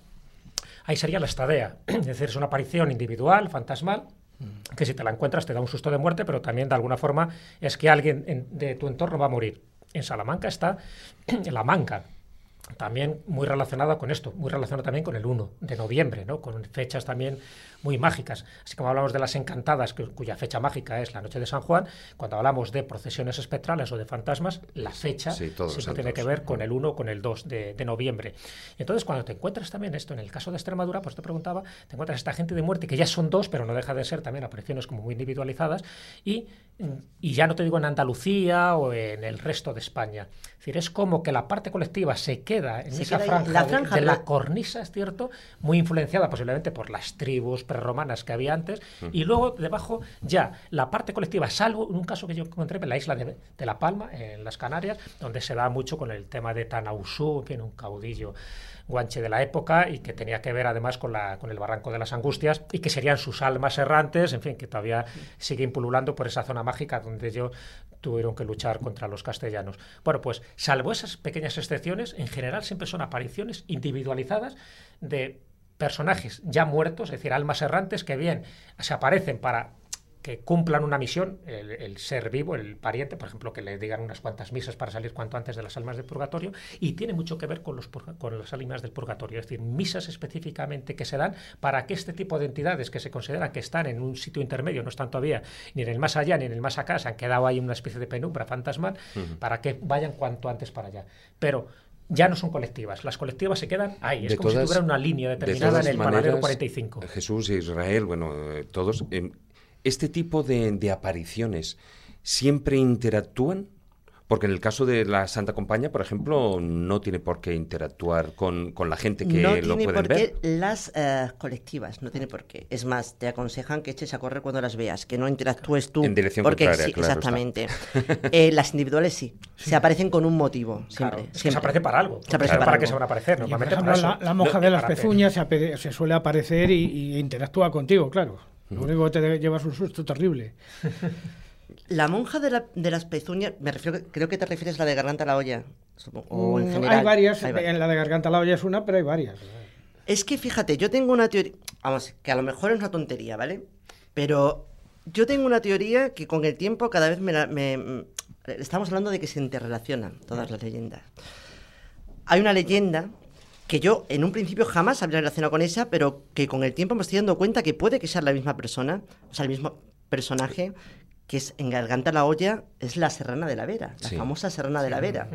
ahí sería la estadea. Es decir, es una aparición individual, fantasmal, que si te la encuentras te da un susto de muerte, pero también de alguna forma es que alguien en- de tu entorno va a morir. En Salamanca está la manca, también muy relacionada con esto, muy relacionada también con el 1 de noviembre, ¿no? con fechas también muy mágicas. Así como hablamos de las encantadas, que- cuya fecha mágica es la noche de San Juan, cuando hablamos de procesiones espectrales o de fantasmas, la fecha Sí, siempre tiene que ver con el 1 o con el 2 de, de noviembre. Entonces, cuando te encuentras también esto, en el caso de Extremadura, pues te preguntaba, te encuentras esta gente de muerte, que ya son dos, pero no deja de ser también apariciones como muy individualizadas, y, y ya no te digo en Andalucía o en el resto de España. Es decir, es como que la parte colectiva se queda en Se esa queda franja, la de- franja, de, la la- cornisa, es cierto, muy influenciada posiblemente por las tribus prerromanas que había antes, y luego debajo ya la parte colectiva, salvo en un caso que yo encontré en la isla de, de La Palma, en las Canarias, donde se da mucho con el tema de Tanausú, en fin, un caudillo guanche de la época y que tenía que ver además con, la, con el Barranco de las Angustias y que serían sus almas errantes, en fin, que todavía siguen pululando por esa zona mágica donde ellos tuvieron que luchar contra los castellanos. Bueno, pues salvo esas pequeñas excepciones, en general siempre son apariciones individualizadas de personajes ya muertos, es decir, almas errantes que bien se aparecen para que cumplan una misión, el, el ser vivo, el pariente, por ejemplo, que le digan unas cuantas misas para salir cuanto antes de las almas del purgatorio, y tiene mucho que ver con, los, purga- con las almas del purgatorio, es decir, misas específicamente que se dan para que este tipo de entidades que se consideran que están en un sitio intermedio, no están todavía ni en el más allá ni en el más acá, se han quedado ahí en una especie de penumbra fantasmal, para que vayan cuanto antes para allá. Pero ya no son colectivas, las colectivas se quedan ahí, es De como todas- si tuvieran una línea de determinada en todas el paradero maneras, 45. Jesús, Israel, bueno, eh, todos. eh, ¿Este tipo de, de apariciones siempre interactúan? Porque en el caso de la Santa Compañía, por ejemplo, no tiene por qué interactuar con, con la gente que no lo tiene pueden por ver. qué las eh, colectivas, no tiene por qué. Es más, te aconsejan que eches a correr cuando las veas, que no interactúes tú. En dirección porque contraria, sí, claro exactamente. Eh, las individuales sí. Se aparecen con un motivo, siempre. Claro, es que se siempre. aparece para algo. Se aparece Claro. para, para qué se van a aparecer, Y, por normalmente ejemplo, para la, eso. la monja No, de las pezuñas se, apede- se suele aparecer y, y interactúa contigo, claro. Lo único que te llevas un susto terrible. La monja de, la- de las pezuñas, me refiero, creo que te refieres a la de garganta a la olla. supongo, O en Mm, general. hay varias, Hay en la de garganta la olla es una, pero hay varias. Es que fíjate, yo tengo una teoría, vamos, que a lo mejor es una tontería, ¿vale? Pero yo tengo una teoría que con el tiempo cada vez me, la- me- mm, estamos hablando de que se interrelacionan todas las leyendas. Hay una leyenda que yo en un principio jamás habría relacionado con esa, pero que con el tiempo me estoy dando cuenta que puede que sea la misma persona, o sea, el mismo personaje, que es en Garganta la olla, es la Serrana de la Vera, la Sí. famosa Serrana de la Vera.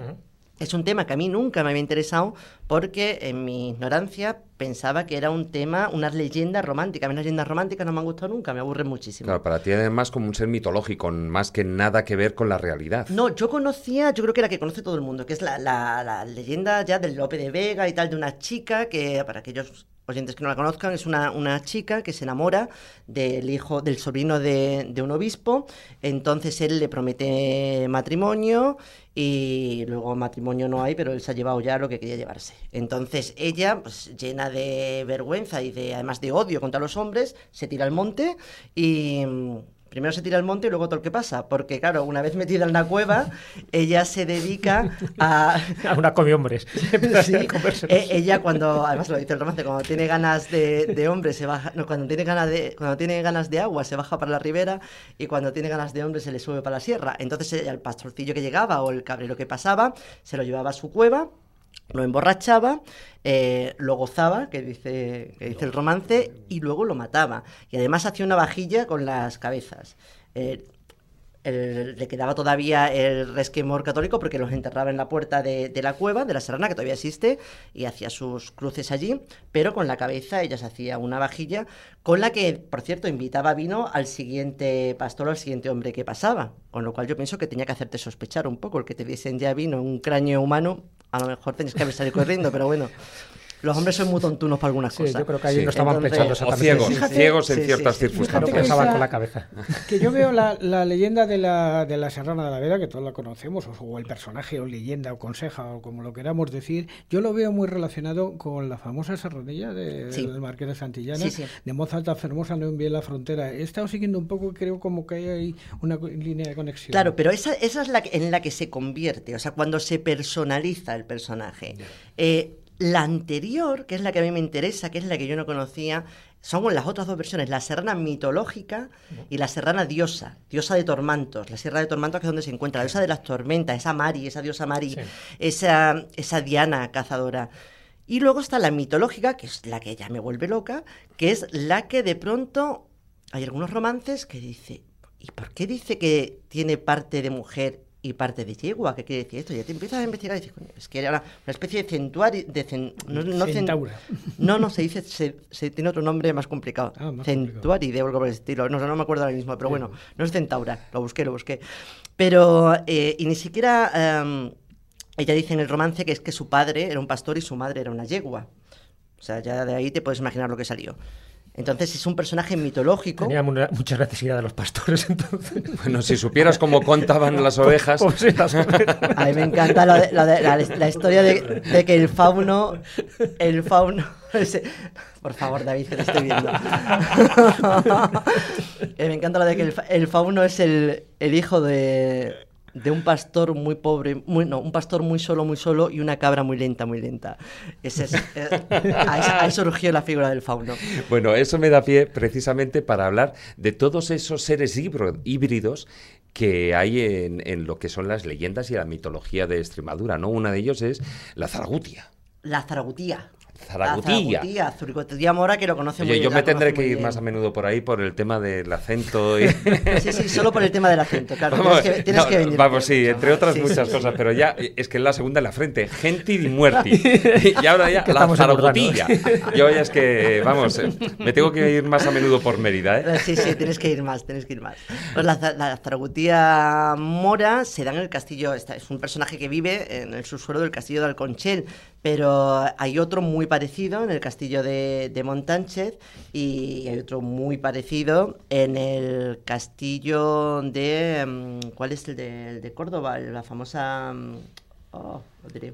Es un tema que a mí nunca me había interesado porque en mi ignorancia pensaba que era un tema, unas leyendas románticas. A mí las leyendas románticas no me han gustado nunca, me aburren muchísimo. Claro, para ti además como un ser mitológico, más que nada que ver con la realidad. No, yo conocía, yo creo que la que conoce todo el mundo, que es la, la- la leyenda ya del Lope de Vega y tal, de una chica que, para aquellos oyentes que no la conozcan, es una, una chica que se enamora del hijo, del sobrino de, de un obispo, entonces él le promete matrimonio y luego matrimonio no hay, pero él se ha llevado ya lo que quería llevarse. Entonces ella, pues, llena de vergüenza y de además de odio contra los hombres, se tira al monte y primero se tira al monte y luego todo lo que pasa, porque claro, una vez metida en una cueva, ella se dedica a... A una come hombres. Sí, eh, ella cuando, además lo dice el romance, cuando tiene ganas de, de hombre se baja, no, cuando tiene ganas de, cuando tiene ganas de agua se baja para la ribera y cuando tiene ganas de hombre se le sube para la sierra. Entonces el pastorcillo que llegaba o el cabrero que pasaba, se lo llevaba a su cueva, lo emborrachaba, eh, lo gozaba, que dice, que dice el romance, y luego lo mataba. Y además hacía una vajilla con las cabezas. Eh, le quedaba todavía el resquemor católico porque los enterraba en la puerta de, la cueva, de la serrana, que todavía existe, y hacía sus cruces allí, pero con la cabeza ella se hacía una vajilla con la que, por cierto, invitaba vino al siguiente pastor al siguiente hombre que pasaba. Con lo cual yo pienso que tenía que hacerte sospechar un poco, el que te diesen ya vino un cráneo humano, a lo mejor tenías que haber salido corriendo, pero bueno. Los hombres son muy tontunos para algunas Sí, cosas. yo creo que ahí no estaban Entonces- pensando O exactamente. ciegos, Fíjate- ciegos en sí, sí, ciertas sí. Lo circunstancias. pensaban con la cabeza. Que yo veo la, la leyenda de la, de la Serrana de la Vera, que todos la conocemos, o, o el personaje, o leyenda, o conseja, o como lo queramos decir, yo lo veo muy relacionado con la famosa serranilla de, Sí. del Marqués de Santillana, Sí, sí. de Moza Alta Fermosa, no envié la frontera. He estado siguiendo un poco, creo como que hay una línea de conexión. Claro, pero esa, esa es la que- en la que se convierte, o sea, cuando se personaliza el personaje. Eh, la anterior, que es la que a mí me interesa, que es la que yo no conocía, son las otras dos versiones, la serrana mitológica y la serrana diosa, diosa de tormentos. La sierra de tormentos que es donde se encuentra, la diosa de las tormentas, esa Mari, esa diosa Mari, Sí. esa, esa Diana cazadora. Y luego está la mitológica, que es la que ya me vuelve loca, que es la que de pronto hay algunos romances que dice, ¿y por qué dice que tiene parte de mujer y parte de yegua? ¿Qué quiere decir esto? Ya te empiezas a investigar y dices, "Coño, es que era una, una especie de centuari... De cen- no, no cen- Centaura. no, no, se dice, se, se tiene otro nombre más complicado. Ah, más Centuaride o algo por el estilo. No, no me acuerdo ahora mismo, pero bueno, no es centaura. Lo busqué, lo busqué. Pero, eh, y ni siquiera, em, ella dice en el romance que es que su padre era un pastor y su madre era una yegua. O sea, ya de ahí te puedes imaginar lo que salió. Entonces es un personaje mitológico. Tenía mu- mucha necesidad de los pastores entonces. Bueno, si supieras cómo contaban las ovejas. Pues sí, las ovejas. A mí me encanta lo de- lo de- la, la historia de, de que el fauno. El fauno. ese- por favor, David, que te estoy viendo. Me encanta lo de que el, el fauno es el, el hijo de, de un pastor muy pobre. Muy, no, un pastor muy solo, muy solo y una cabra muy lenta, muy lenta. Ese es, eh, ahí, ahí surgió la figura del fauno. Bueno, eso me da pie precisamente para hablar de todos esos seres híbridos que hay en, en lo que son las leyendas y la mitología de Extremadura, ¿no? Una de ellos es la Zaragutía. La zaragutía. Zaragutía. La zaragutía, Zurigotía Mora, que lo conoce muy Oye, yo me tendré que ir bien. más a menudo por ahí por el tema del acento y... Sí, sí, solo por el tema del acento, claro. Vamos, tienes que, tienes no, que venir. vamos, sí, entre otras Sí, muchas sí, cosas, sí. pero ya es que es la segunda en la frente, gente y muerti. Y ahora ya Que la zaragutilla. Yo ya es que, vamos, eh, me tengo que ir más a menudo por Mérida, ¿eh? Sí, sí, tienes que ir más, tienes que ir más. Pues la, la zaragutía mora se da en el castillo, es un personaje que vive en el subsuelo del castillo de Alconchel, pero hay otro muy parecido en el castillo de, de Montánchez y hay otro muy parecido en el castillo de... mm, ¿Cuál es el de, el de Córdoba? La famosa... mm, Oh, lo diré.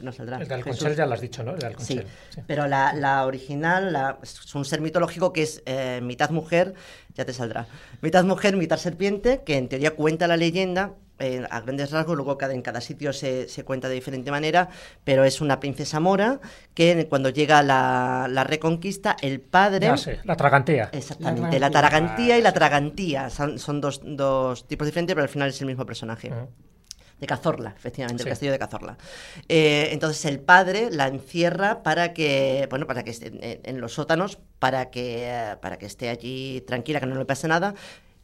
No saldrá. El de. Alconchel ya lo has dicho, ¿no? El de Sí, sí. pero la, la original la- es un ser mitológico que es eh, mitad mujer, ya te saldrá. Mitad mujer, mitad serpiente, que en teoría cuenta la leyenda, eh, a grandes rasgos, luego cada, en cada sitio se, se cuenta de diferente manera, pero es una princesa mora que cuando llega la, la reconquista, el padre... Ya sé, la tragantea. Exactamente, la taragantía y la tragantía. Son, son dos, dos tipos diferentes, pero al final es el mismo personaje. De Cazorla, efectivamente, Sí. el castillo de Cazorla. Eh, entonces el padre la encierra para que, bueno, para que esté en, en los sótanos, para que, eh, para que esté allí tranquila, que no le pase nada.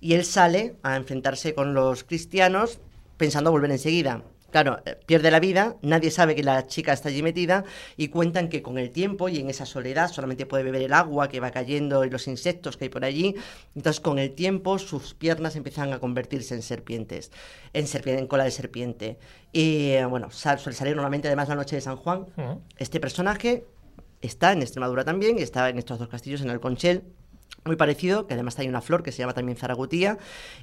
Y él sale a enfrentarse con los cristianos pensando volver enseguida. Claro, eh, pierde la vida, nadie sabe que la chica está allí metida y cuentan que con el tiempo y en esa soledad solamente puede beber el agua que va cayendo y los insectos que hay por allí. Entonces con el tiempo sus piernas empiezan a convertirse en serpientes, en, serpiente, en cola de serpiente. Y eh, bueno, sal- suele salir normalmente además la noche de San Juan. Este personaje está en Extremadura también y está en estos dos castillos, en Alconchel muy parecido, que además hay una flor que se llama también Zaragutía,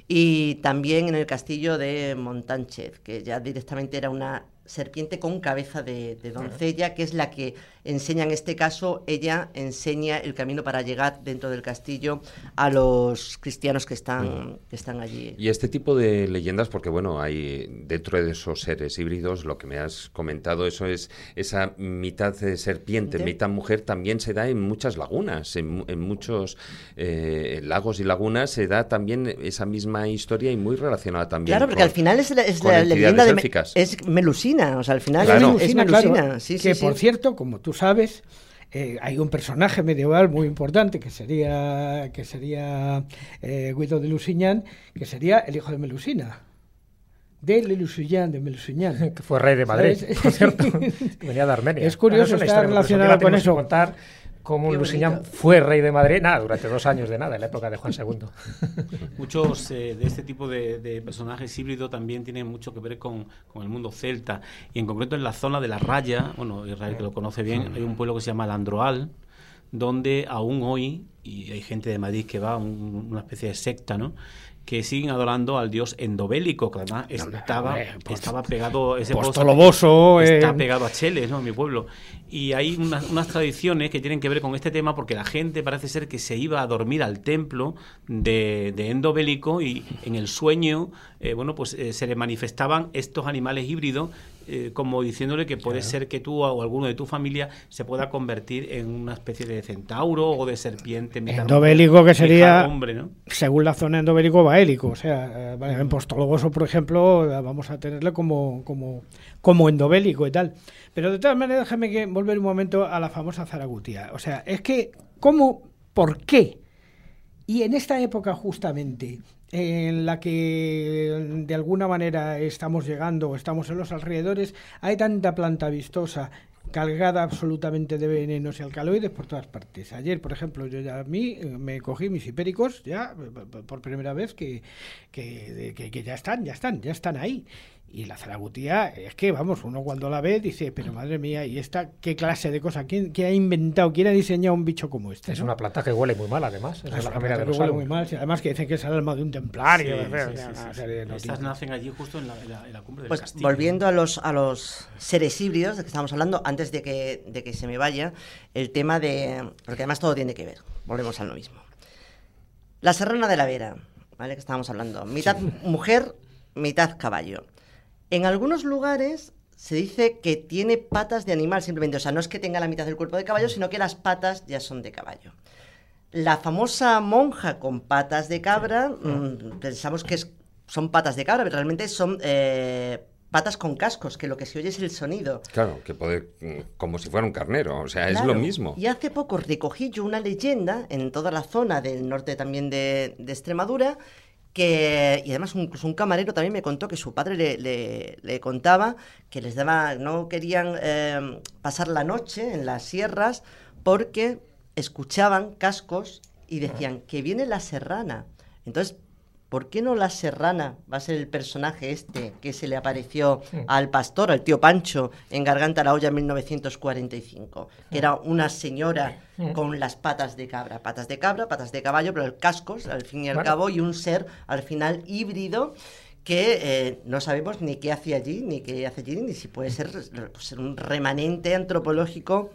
y también en el castillo de Montánchez, que ya directamente era una serpiente con cabeza de, de doncella, que es la que enseña en este caso, ella enseña el camino para llegar dentro del castillo a los cristianos que están, que están allí. Y este tipo de leyendas, porque bueno, hay dentro de esos seres híbridos, lo que me has comentado, eso es esa mitad de serpiente, mitad mujer, también se da en muchas lagunas, en, en muchos eh, lagos y lagunas se da también esa misma historia y muy relacionada también. Claro, porque con- al final es la, es la leyenda de... Es Melusina, o sea, al final Claro. es, claro. Sí, que sí, por sí. cierto, como tú sabes, eh, hay un personaje medieval muy importante que sería que sería eh, Guido de Lusignan, que sería el hijo de Melusina. De Lusignan, de Melusignan. que fue rey de Madrid, ¿Sabes? por cierto, que venía de Armenia. Es curioso, curiosa, relacionado con eso. contar cómo Lusignan fue rey de Madrid, nada, durante dos años de nada, en la época de Juan II. Muchos eh, de este tipo de, de personajes híbridos también tienen mucho que ver con, con el mundo celta. Y en concreto en la zona de la Raya, bueno, Israel que lo conoce bien, hay un pueblo que se llama Landroal, donde aún hoy, y hay gente de Madrid que va, un- una especie de secta, ¿no? Que siguen adorando al dios endobélico, que además estaba, pues- estaba pegado ese pues pozo- Toloboso, está eh. pegado a Cheles, ¿no? mi pueblo. Y hay unas, unas tradiciones que tienen que ver con este tema porque la gente parece ser que se iba a dormir al templo de, de Endobélico y en el sueño, eh, bueno, pues eh, se le manifestaban estos animales híbridos eh, como diciéndole que puede ser que tú o alguno de tu familia se pueda convertir en una especie de centauro o de serpiente. Endobélico que sería, hombre, ¿no? según la zona endobélico, baélico. O sea, eh, en Postoloboso, por ejemplo, eh, vamos a tenerle como, como, como endobélico y tal. Pero de todas maneras, déjame que volver un momento a la famosa Zaragutía. O sea, es que, ¿cómo, por qué? Y en esta época justamente, en la que de alguna manera estamos llegando, o estamos en los alrededores, hay tanta planta vistosa cargada absolutamente de venenos y alcaloides por todas partes. Ayer, por ejemplo, yo ya a mí eh, me cogí mis hipéricos ya eh, por primera vez que, que, que- que ya están, ya están, ya están ahí. Y la zaragutía, es que, vamos, uno cuando la ve dice, pero madre mía, ¿y esta qué clase de cosa? ¿Quién, quién ha inventado, quién ha diseñado un bicho como este? Es no? una planta que huele muy mal, además. Es Es la una planta de que huele muy mal, además que dicen que es el alma de un templario. Sí, sí, sí, Estas nacen allí justo en la, en la- en la cumbre del Pues castillo. volviendo a los, a los seres híbridos de que estamos hablando, antes de que, de que se me vaya, el tema de... Porque además todo tiene que ver, volvemos a lo mismo. La serrana de la Vera, ¿vale? Que estábamos hablando. Mitad mujer, mitad caballo. En algunos lugares se dice que tiene patas de animal simplemente. O sea, no es que tenga la mitad del cuerpo de caballo, sino que las patas ya son de caballo. La famosa monja con patas de cabra, mm, pensamos que es- son patas de cabra, pero realmente son eh, patas con cascos, que lo que se oye es el sonido. Claro, que puede, mm, como si fuera un carnero, o sea, es lo mismo. Y hace poco recogí yo una leyenda en toda la zona del norte también de, de Extremadura, que, y además incluso un camarero también me contó que su padre le, le- contaba que les daba, no querían eh, pasar la noche en las sierras porque escuchaban cascos y decían que viene la serrana. Entonces, ¿por qué no la serrana va a ser el personaje este que se le apareció al pastor, al tío Pancho, en Garganta la Olla en 1945? Que era una señora con las patas de cabra, patas de cabra, patas de caballo, pero el cascos, al fin y al Bueno. cabo, y un ser al final híbrido que eh, no sabemos ni qué hace allí, ni qué hace allí, ni si puede ser pues, un remanente antropológico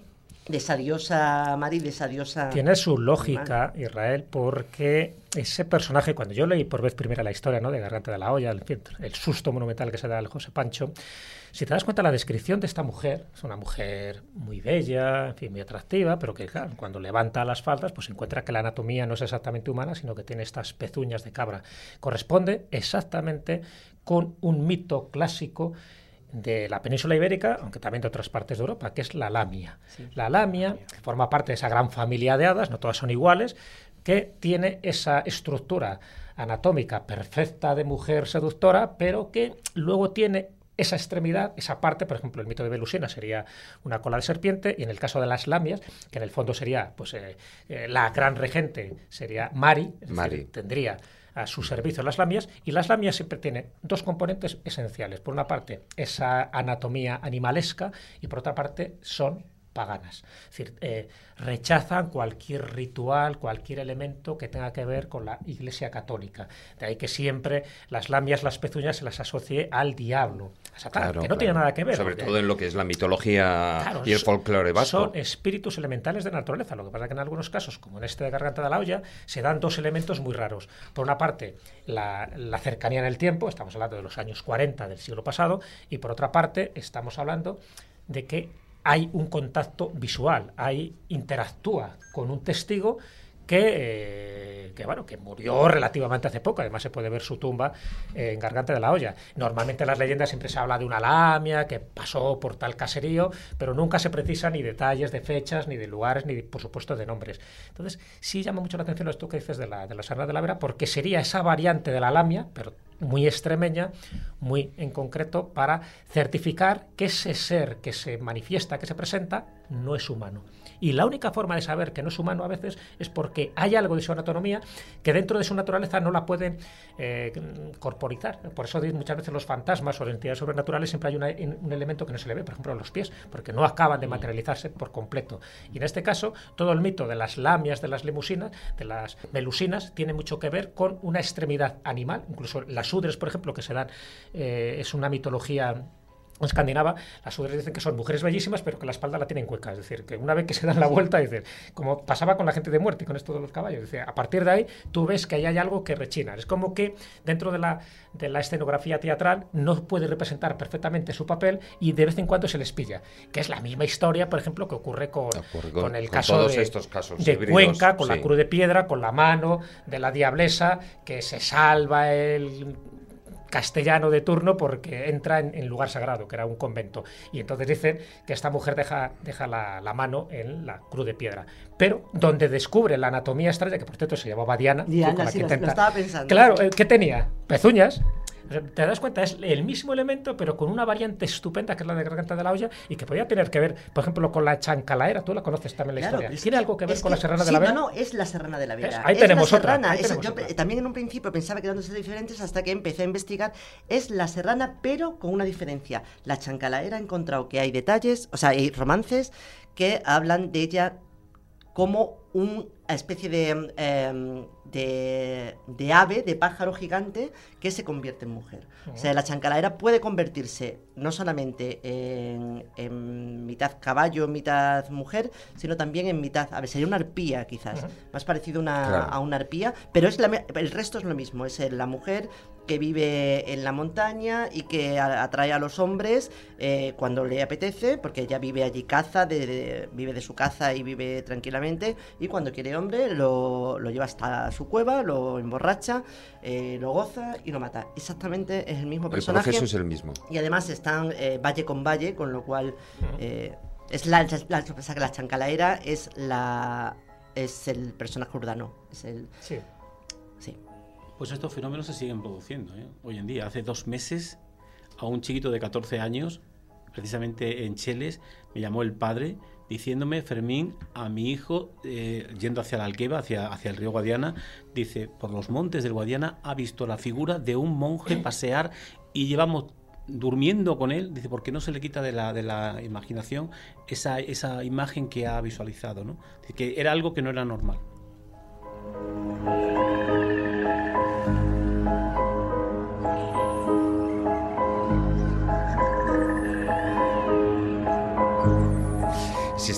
de esa diosa Mari, de esa diosa... Tiene su lógica, Israel, porque ese personaje, cuando yo leí por vez primera la historia ¿no? de Garganta de la Olla, el, el susto monumental que se da al José Pancho, si te das cuenta la descripción de esta mujer, es una mujer muy bella, en fin, muy atractiva, pero que claro, cuando levanta las faldas, pues encuentra que la anatomía no es exactamente humana, sino que tiene estas pezuñas de cabra. Corresponde exactamente con un mito clásico de la península ibérica, aunque también de otras partes de Europa, que es la lamia. La lamia forma parte de esa gran familia de hadas, no todas son iguales, que tiene esa estructura anatómica perfecta de mujer seductora, pero que luego tiene esa extremidad, esa parte, por ejemplo, el mito de Belusina sería una cola de serpiente, y en el caso de las lamias, que en el fondo sería, pues, eh, eh, la gran regente sería Mari, es decir, Mari. tendría a su servicio las lamias, y las lamias siempre tienen dos componentes esenciales. Por una parte, esa anatomía animalesca, y por otra parte, son paganas. Es decir, eh, rechazan cualquier ritual, cualquier elemento que tenga que ver con la Iglesia católica. De ahí que siempre las lamias, las pezuñas se las asocie al diablo, a Satán, Claro, que no claro. tiene nada que ver. Sobre todo en lo que es la mitología Claro, y el folclore vasco. Son espíritus elementales de la naturaleza. Lo que pasa es que en algunos casos, como en este de Garganta de la Olla, se dan dos elementos muy raros. Por una parte, la, la cercanía en el tiempo, estamos hablando de los años 40 del siglo pasado, y por otra parte, estamos hablando de que hay un contacto visual, hay interactúa con un testigo que, eh, que, bueno que murió relativamente hace poco. Además se puede ver su tumba en Garganta de la Olla. Normalmente en las leyendas siempre se habla de una lamia que pasó por tal caserío pero nunca se precisa ni detalles de fechas ni de lugares ni por supuesto de nombres. Entonces sí llama mucho la atención esto que dices de la, de la Serra de la Vera porque sería esa variante de la lamia pero muy extremeña, muy en concreto, para certificar que ese ser que se manifiesta, que se presenta, no es humano. Y la única forma de saber que no es humano a veces es porque hay algo de su anatomía que dentro de su naturaleza no la pueden eh, corporizar. Por eso muchas veces los fantasmas o las entidades sobrenaturales siempre hay una- un elemento que no se le ve, por ejemplo los pies, porque no acaban de materializarse por completo. Y en este caso, todo el mito de las lamias, de las limusinas, de las melusinas, tiene mucho que ver con una extremidad animal. Incluso las udres, por ejemplo, que se dan, eh, es una mitología escandinava, las udres dicen que son mujeres bellísimas, pero que la espalda la tienen cueca. Es decir, que una vez que se dan la vuelta, dicen, como pasaba con la gente de muerte y con esto de los caballos, dice, a partir de ahí tú ves que ahí hay algo que rechina. Es como que dentro de la, de la escenografía teatral no puede representar perfectamente su papel y de vez en cuando se les pilla. Que es la misma historia, por ejemplo, que ocurre con, Ocurre con, con- el con caso todos de, estos casos de híbridos, Cuenca, con la cruz de piedra, con la mano de la diablesa, que se salva el castellano de turno porque entra en, en lugar sagrado, que era un convento. Y entonces dicen que esta mujer deja, deja la, la mano en la cruz de piedra. Pero donde descubre la anatomía extraña, que por cierto se llamaba Diana, Diana, con la sí, que lo- estaba pensando. Claro, eh, ¿qué tenía? Pezuñas. Te das cuenta, es el mismo elemento, pero con una variante estupenda que es la de Garganta de la Olla y que podía tener que ver, por ejemplo, con la chancalaera. Tú la conoces también la Claro, historia. ¿Tiene algo que ver con la que- Serrana de sí, la Vera? No, no, es la Serrana de la Vera. Ahí Es tenemos la otra, serrana, ahí es- tenemos yo otra. también en un principio pensaba que eran dos diferentes hasta que empecé a investigar. Es la serrana, pero con una diferencia. La chancalaera he encontrado que hay detalles, o sea, hay romances que hablan de ella como una especie de, em, de, de ave, de pájaro gigante que se convierte en mujer. O sea, la chancalaera puede convertirse no solamente en, en mitad caballo, mitad mujer, sino también en mitad, a ver, sería una arpía quizás, más parecido a una, Claro. a una arpía, pero es la el resto es lo mismo, es la mujer que vive en la montaña y que atrae a los hombres eh, cuando le apetece, porque ella vive allí caza, de, de- vive de su caza y vive tranquilamente, y cuando quiere hombre lo, lo lleva hasta su cueva, lo emborracha, eh, lo goza y lo mata. Exactamente es el mismo El personaje. proceso es el mismo. Y además están eh, valle con valle, con lo cual eh, es la, sea, que la chancalaera es la es el personaje urbano. Es el, sí. Pues estos fenómenos se siguen produciendo ¿eh? hoy en día. Hace dos meses a un chiquito de 14 años, precisamente en Cheles, me llamó el padre diciéndome, Fermín, a mi hijo, eh, yendo hacia la Alqueva, hacia, hacia el río Guadiana, dice, por los montes del Guadiana ha visto la figura de un monje pasear y llevamos durmiendo con él, dice, porque no se le quita de la, de la imaginación esa, esa imagen que ha visualizado, ¿no? Dice que era algo que no era normal.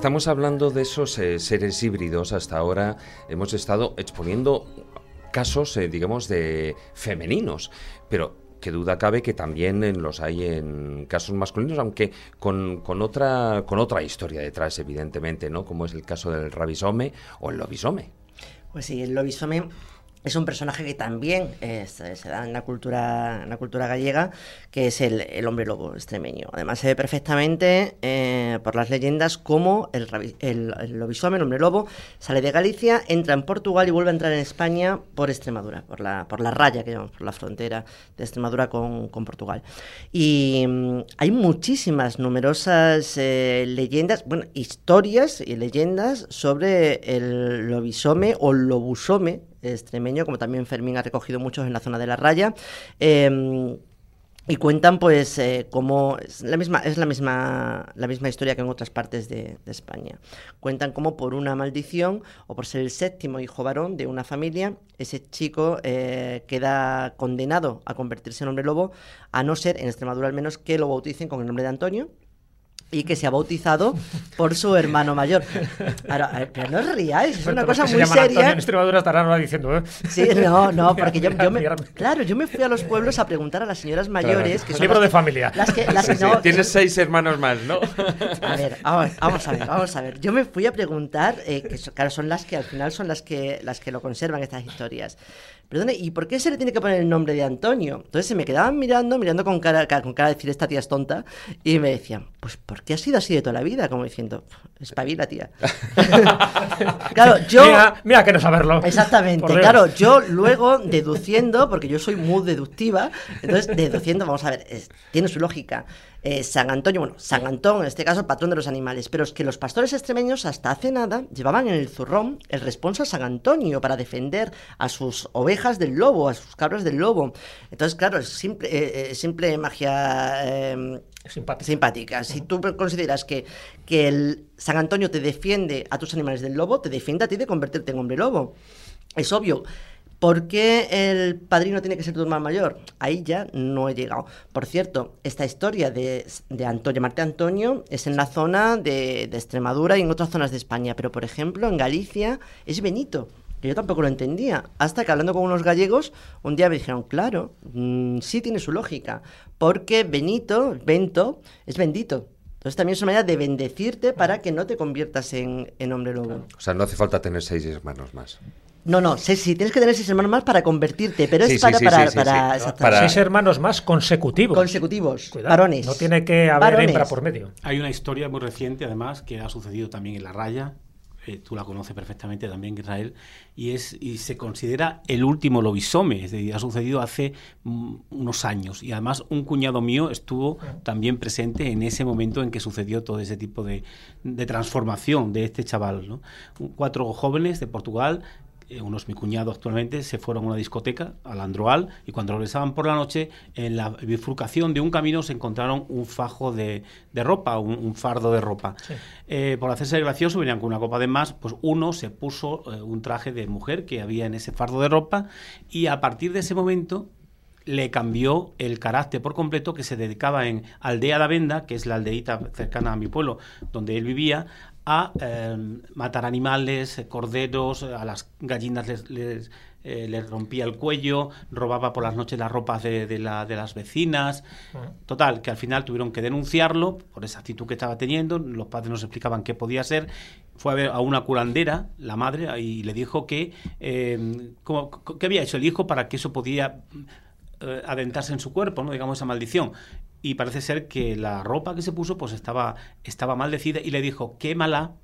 Estamos hablando de esos eh, seres híbridos, hasta ahora hemos estado exponiendo casos, eh, digamos, de femeninos, pero qué duda cabe que también los hay en casos masculinos, aunque con, con otra con otra historia detrás, evidentemente, ¿no? Como es el caso del rabisome o el lobisome. Pues sí, el lobisome es un personaje que también eh, se, da en la cultura, en la cultura gallega, que es el, hombre lobo extremeño. Además se ve perfectamente eh, por las leyendas cómo el, el, el hombre lobo, sale de Galicia, entra en Portugal y vuelve a entrar en España por Extremadura, por la, por la raya que llamamos, por la frontera de Extremadura con, con Portugal. Y mm, hay muchísimas, numerosas eh, leyendas, bueno, historias y leyendas sobre el lobisome o lobusome extremeño, como también Fermín ha recogido muchos en la zona de la raya. Eh, y cuentan pues eh, cómo es la misma es la misma la misma historia que en otras partes de, de, España cuentan cómo por una maldición o por ser el séptimo hijo varón de una familia ese chico eh, queda condenado a convertirse en hombre lobo a no ser en Extremadura al menos que lo bauticen con el nombre de Antonio y que se ha bautizado por su hermano mayor. Ahora, pero no os riáis, es una cosa muy seria. Antonio en Extremadura estarán ahora diciendo, ¿eh? Sí, no, no, porque yo, yo me, claro, yo me fui a los pueblos a preguntar a las señoras mayores claro. que son libro de familia. Las que, las sí, que, no, Tienes seis hermanos más, ¿no? A ver, vamos, vamos, a ver, vamos a ver. Yo me fui a preguntar, eh, que son, claro, son las que al final son las que las que lo conservan estas historias. Perdone, ¿y por qué se le tiene que poner el nombre de Antonio? Entonces se me quedaban mirando, mirando con cara, con cara de decir esta tía es tonta, y me decían, pues ¿por qué ha sido así de toda la vida? Como diciendo, espabila, tía. claro, yo... Mira, mira que no saberlo. Exactamente, claro, yo luego deduciendo, porque yo soy muy deductiva, entonces deduciendo, vamos a ver, es, tiene su lógica. Eh, San Antonio, bueno, San Antón, en este caso, el patrón de los animales, pero es que los pastores extremeños hasta hace nada llevaban en el zurrón el responso a San Antonio para defender a sus ovejas del lobo, a sus cabras del lobo. Entonces, claro, es simple, eh, simple magia eh, simpática. simpática. Si tú consideras que, que el San Antonio te defiende a tus animales del lobo, te defiende a ti de convertirte en hombre lobo. Es obvio. ¿Por qué el padrino tiene que ser tu hermano mayor? Ahí ya no he llegado. Por cierto, esta historia de, de Antonio, llamarte Antonio es en la zona de, de, Extremadura y en otras zonas de España, pero por ejemplo en Galicia es Benito, que yo tampoco lo entendía. Hasta que hablando con unos gallegos, un día me dijeron, claro, mmm, sí tiene su lógica, porque Benito, Bento, es bendito. Entonces también es una manera de bendecirte para que no te conviertas en, en hombre lobo. O sea, no hace falta tener seis hermanos más. No, no, sí, sí, tienes que tener seis hermanos más para convertirte, pero Sí, es para, sí, para, sí, para, sí. exactamente. Para- Seis hermanos más consecutivos. consecutivos, Cuidado, varones. No tiene que haber Varones. hembra por medio. Hay una historia muy reciente, además, que ha sucedido también en la raya. eh, tú la conoces perfectamente también, Israel, y es y se considera el último lobisome, es decir, ha sucedido hace mm, unos años. Y además un cuñado mío estuvo también presente en ese momento en que sucedió todo ese tipo de, de transformación de este chaval. ¿no? Cuatro jóvenes de Portugal eh, uno es mi cuñado actualmente, se fueron a una discoteca, al Androal, y cuando regresaban por la noche, en la bifurcación de un camino se encontraron un fajo de, de ropa, un, un fardo de ropa. Eh, por hacerse gracioso, venían con una copa de más, pues uno se puso eh, un traje de mujer que había en ese fardo de ropa, y a partir de ese momento le cambió el carácter por completo que se dedicaba en Aldea da Venda, que es la aldeíta cercana a mi pueblo, donde él vivía, a eh, matar animales, eh, corderos, eh, a las gallinas les, les, eh, les rompía el cuello, robaba por las noches las ropas de, de la- de las vecinas. Total, que al final tuvieron que denunciarlo por esa actitud que estaba teniendo, los padres nos explicaban qué podía ser. Fue a ver a una curandera, la madre, y le dijo que, eh, cómo- qué había hecho el hijo para que eso podía adentrarse en su cuerpo, ¿no? digamos esa maldición. Y parece ser que la ropa que se puso pues estaba, estaba maldecida y le dijo, quémala.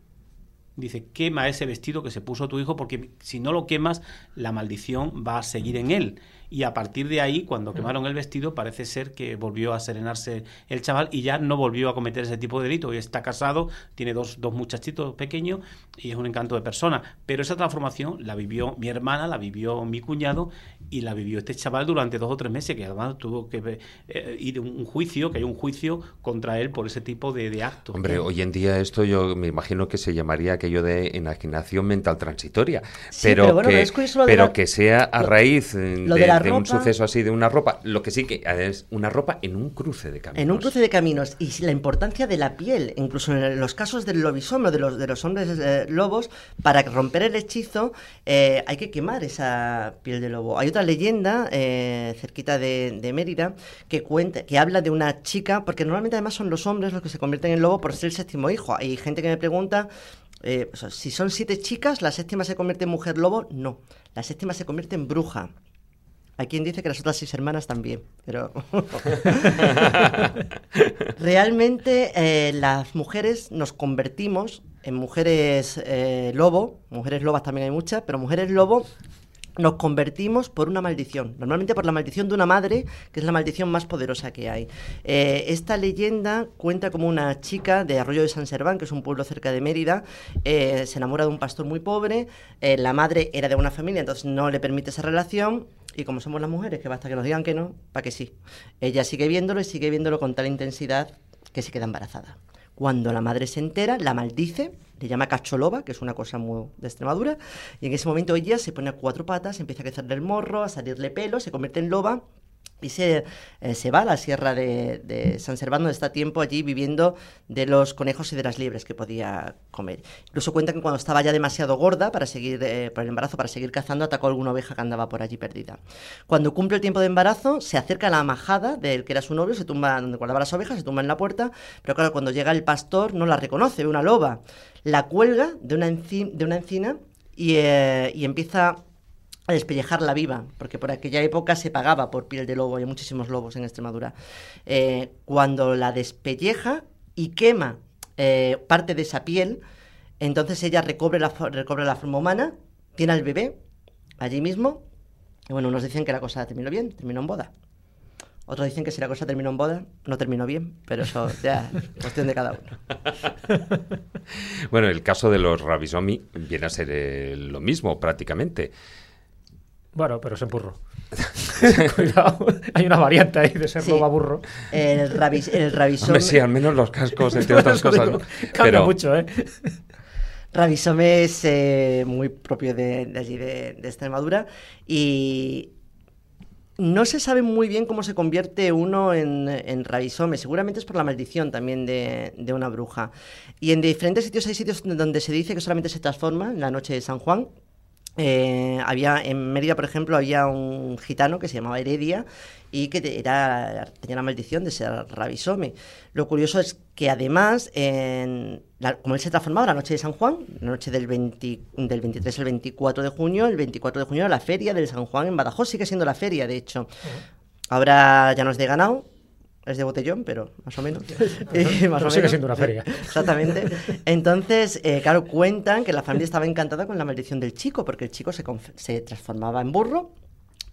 Dice, quema ese vestido que se puso tu hijo porque si no lo quemas, la maldición va a seguir en él. Y a partir de ahí, cuando quemaron el vestido, parece ser que volvió a serenarse el chaval y ya no volvió a cometer ese tipo de delito. Hoy está casado, tiene dos, dos muchachitos pequeños y es un encanto de persona. Pero esa transformación la vivió mi hermana, la vivió mi cuñado y la vivió este chaval durante dos o tres meses, que además tuvo que eh, ir a un juicio, que hay un juicio contra él por ese tipo de, de actos. Hombre, hoy en día esto yo me imagino que se llamaría aquello de enajenación mental transitoria. Sí, pero pero bueno, que, es de pero la- que sea a lo- raíz lo de, de la de un suceso así, de una ropa. Lo que sí que es una ropa en un cruce de caminos. En un cruce de caminos y la importancia de la piel, incluso en los casos del lobisomio, de los, de los hombres eh, lobos, para romper el hechizo eh, hay que quemar esa piel de lobo. Hay otra leyenda eh, cerquita de, de Mérida que cuenta, que habla de una chica, porque normalmente además son los hombres los que se convierten en lobo por ser el séptimo hijo. Hay gente que me pregunta eh, o sea, si son siete chicas, la séptima se convierte en mujer lobo. No, la séptima se convierte en bruja. Hay quien dice que las otras seis hermanas también, pero realmente eh, las mujeres nos convertimos en mujeres eh, lobo, mujeres lobas también hay muchas, pero mujeres lobo nos convertimos por una maldición, normalmente por la maldición de una madre, que es la maldición más poderosa que hay. Eh, esta leyenda cuenta como una chica de Arroyo de San Serván, que es un pueblo cerca de Mérida, eh, se enamora de un pastor muy pobre, eh, la madre era de una familia, entonces no le permite esa relación, Y como somos las mujeres, que basta que nos digan que no, para que sí. Ella sigue viéndolo y sigue viéndolo con tal intensidad que se queda embarazada. Cuando la madre se entera, la maldice, le llama cacholoba, que es una cosa muy de Extremadura, y en ese momento ella se pone a cuatro patas, empieza a crecerle el morro, a salirle pelo, se convierte en loba y se, eh, se va a la sierra de, de San Servando, está tiempo allí viviendo de los conejos y de las liebres que podía comer. Incluso cuenta que cuando estaba ya demasiado gorda para seguir, eh, por el embarazo, para seguir cazando, atacó a alguna oveja que andaba por allí perdida. Cuando cumple el tiempo de embarazo, se acerca a la majada del que era su novio, se tumba donde guardaba las ovejas, se tumba en la puerta, pero claro, cuando llega el pastor no la reconoce, ve una loba, la cuelga de una, de una encina y, eh, y empieza a despellejarla viva, porque por aquella época se pagaba por piel de lobo, hay muchísimos lobos en Extremadura. Eh, cuando la despelleja y quema eh, parte de esa piel, entonces ella recobre la, recobra la forma humana, tiene al bebé allí mismo, y bueno, unos dicen que la cosa terminó bien, terminó en boda. Otros dicen que si la cosa terminó en boda, no terminó bien, pero eso ya es cuestión de cada uno. Bueno, el caso de los Rabisomi viene a ser eh, lo mismo prácticamente. Bueno, pero es en burro. Cuidado, hay una variante ahí de ser Sí. burro. El, rabis, el. Hombre, sí, al menos los cascos, entre otras cosas. digo, ¿no? Cambia Pero- mucho, ¿eh? Rabisome es eh, muy propio de, de allí, de, de Extremadura, y no se sabe muy bien cómo se convierte uno en, en rabisome. Seguramente es por la maldición también de, de una bruja. Y en diferentes sitios hay sitios donde se dice que solamente se transforma en la noche de San Juan. Eh, había en Mérida, por ejemplo, había un gitano que se llamaba Heredia y que era, tenía la maldición de ser rabisome. Lo curioso es que además, en la- como él se transformaba la noche de San Juan, la noche del, 20 del 23 al 24 de junio, el 24 de junio era la feria del San Juan en Badajoz, sigue siendo la feria, de hecho. Ahora ya no es de ganado, es de botellón, pero más o menos. Eh, más Pero o sigue menos. siendo una feria. Exactamente. Entonces, eh, claro, cuentan que la familia estaba encantada con la maldición del chico, porque el chico se, se transformaba en burro.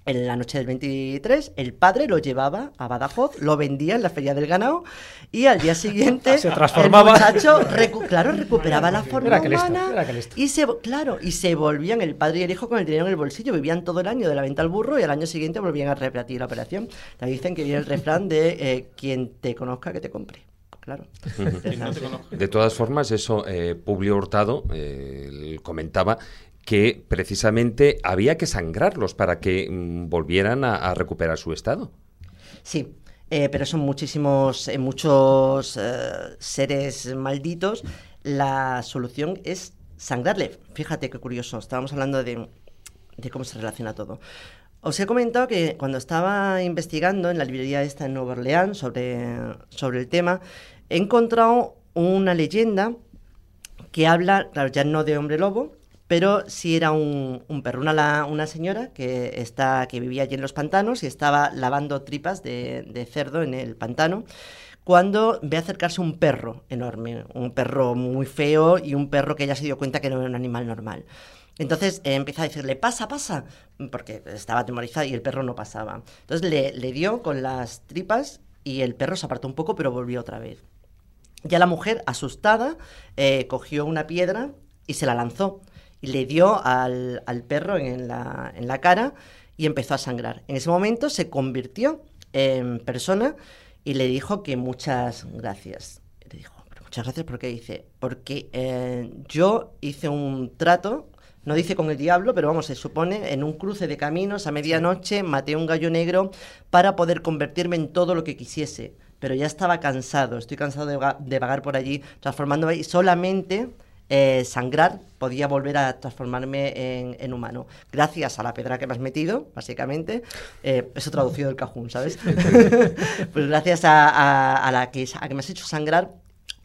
En la noche del 23, el padre lo llevaba a Badajoz, lo vendía en la feria del ganado y al día siguiente Se transformaba. el muchacho, recu- claro, recuperaba la forma qué listo, humana listo. y se, claro, y se volvían el padre y el hijo con el dinero en el bolsillo, vivían todo el año de la venta al burro y al año siguiente volvían a repetir la operación. También dicen que viene el refrán de eh, quien te conozca que te compre. Claro. De todas formas, eso, eh, Publio Hurtado eh, comentaba que precisamente había que sangrarlos para que mm, volvieran a, a recuperar su estado. Sí, eh, pero son muchísimos, eh, muchos eh, seres malditos. La solución es sangrarle. Fíjate qué curioso. Estábamos hablando de, de cómo se relaciona todo. Os he comentado que cuando estaba investigando en la librería esta en Nueva Orleans sobre, sobre el tema, he encontrado una leyenda que habla, claro, ya no de hombre lobo, pero sí era un, un perro, una, una señora que, está, que vivía allí en los pantanos y estaba lavando tripas de, cerdo en el pantano, cuando ve acercarse un perro enorme, un perro muy feo y un perro que ella se dio cuenta que no era un animal normal. Entonces eh, empieza a decirle, pasa, pasa, porque estaba atemorizada y el perro no pasaba. Entonces le, le dio con las tripas y el perro se apartó un poco, pero volvió otra vez. Ya la mujer, asustada, eh, cogió una piedra y se la lanzó. Y le dio al, al perro en la, en la cara y empezó a sangrar. En ese momento se convirtió en persona y le dijo que muchas gracias. Le dijo, "Pero muchas gracias, ¿por qué? Dice, porque eh, yo hice un trato, no dice con el diablo, pero vamos, se supone, en un cruce de caminos a medianoche maté un gallo negro para poder convertirme en todo lo que quisiese. Pero ya estaba cansado, estoy cansado de, de vagar por allí, transformándome y solamente eh, sangrar podía volver a transformarme en, en humano. Gracias a la pedra que me has metido, básicamente. Eh, eso traducido del cajún, ¿sabes? pues gracias a, a- a la que, a que me has hecho sangrar,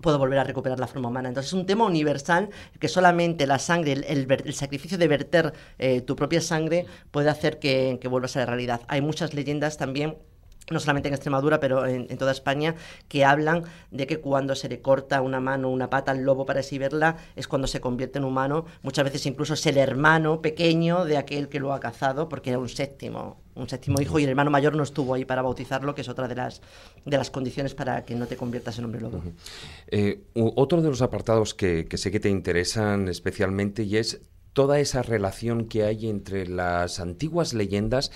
puedo volver a recuperar la forma humana. Entonces es un tema universal que solamente la sangre, el, el ver- el sacrificio de verter eh, tu propia sangre puede hacer que, que vuelvas a la realidad. Hay muchas leyendas también no solamente en Extremadura, pero en, en toda España, que hablan de que cuando se le corta una mano o una pata al lobo para así verla, es cuando se convierte en humano. Muchas veces incluso es el hermano pequeño de aquel que lo ha cazado, porque era un séptimo, un séptimo hijo, y el hermano mayor no estuvo ahí para bautizarlo, que es otra de las, de las condiciones para que no te conviertas en hombre lobo. Eh, otro de los apartados que sé que te interesan especialmente y es toda esa relación que hay entre las antiguas leyendas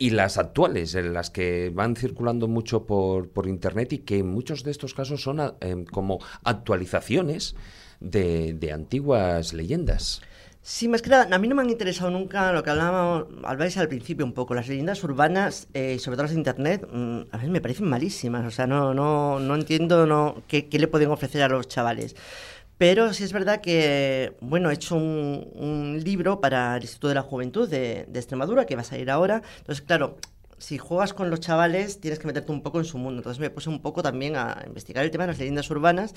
y las actuales, las que van circulando mucho por, por Internet y que en muchos de estos casos son eh, como actualizaciones de, de antiguas leyendas. Sí, más que nada, a mí no me han interesado nunca lo que hablábamos, hablabais al principio un poco, las leyendas urbanas, eh, sobre todo las de internet, mm, a veces me parecen malísimas, o sea, no, no, no entiendo no, qué le pueden ofrecer a los chavales. Pero sí es verdad que, bueno, he hecho un, un libro para el Instituto de la Juventud de, de, Extremadura, que va a salir ahora. Entonces, claro, si juegas con los chavales, tienes que meterte un poco en su mundo. Entonces me puse un poco también a investigar el tema de las leyendas urbanas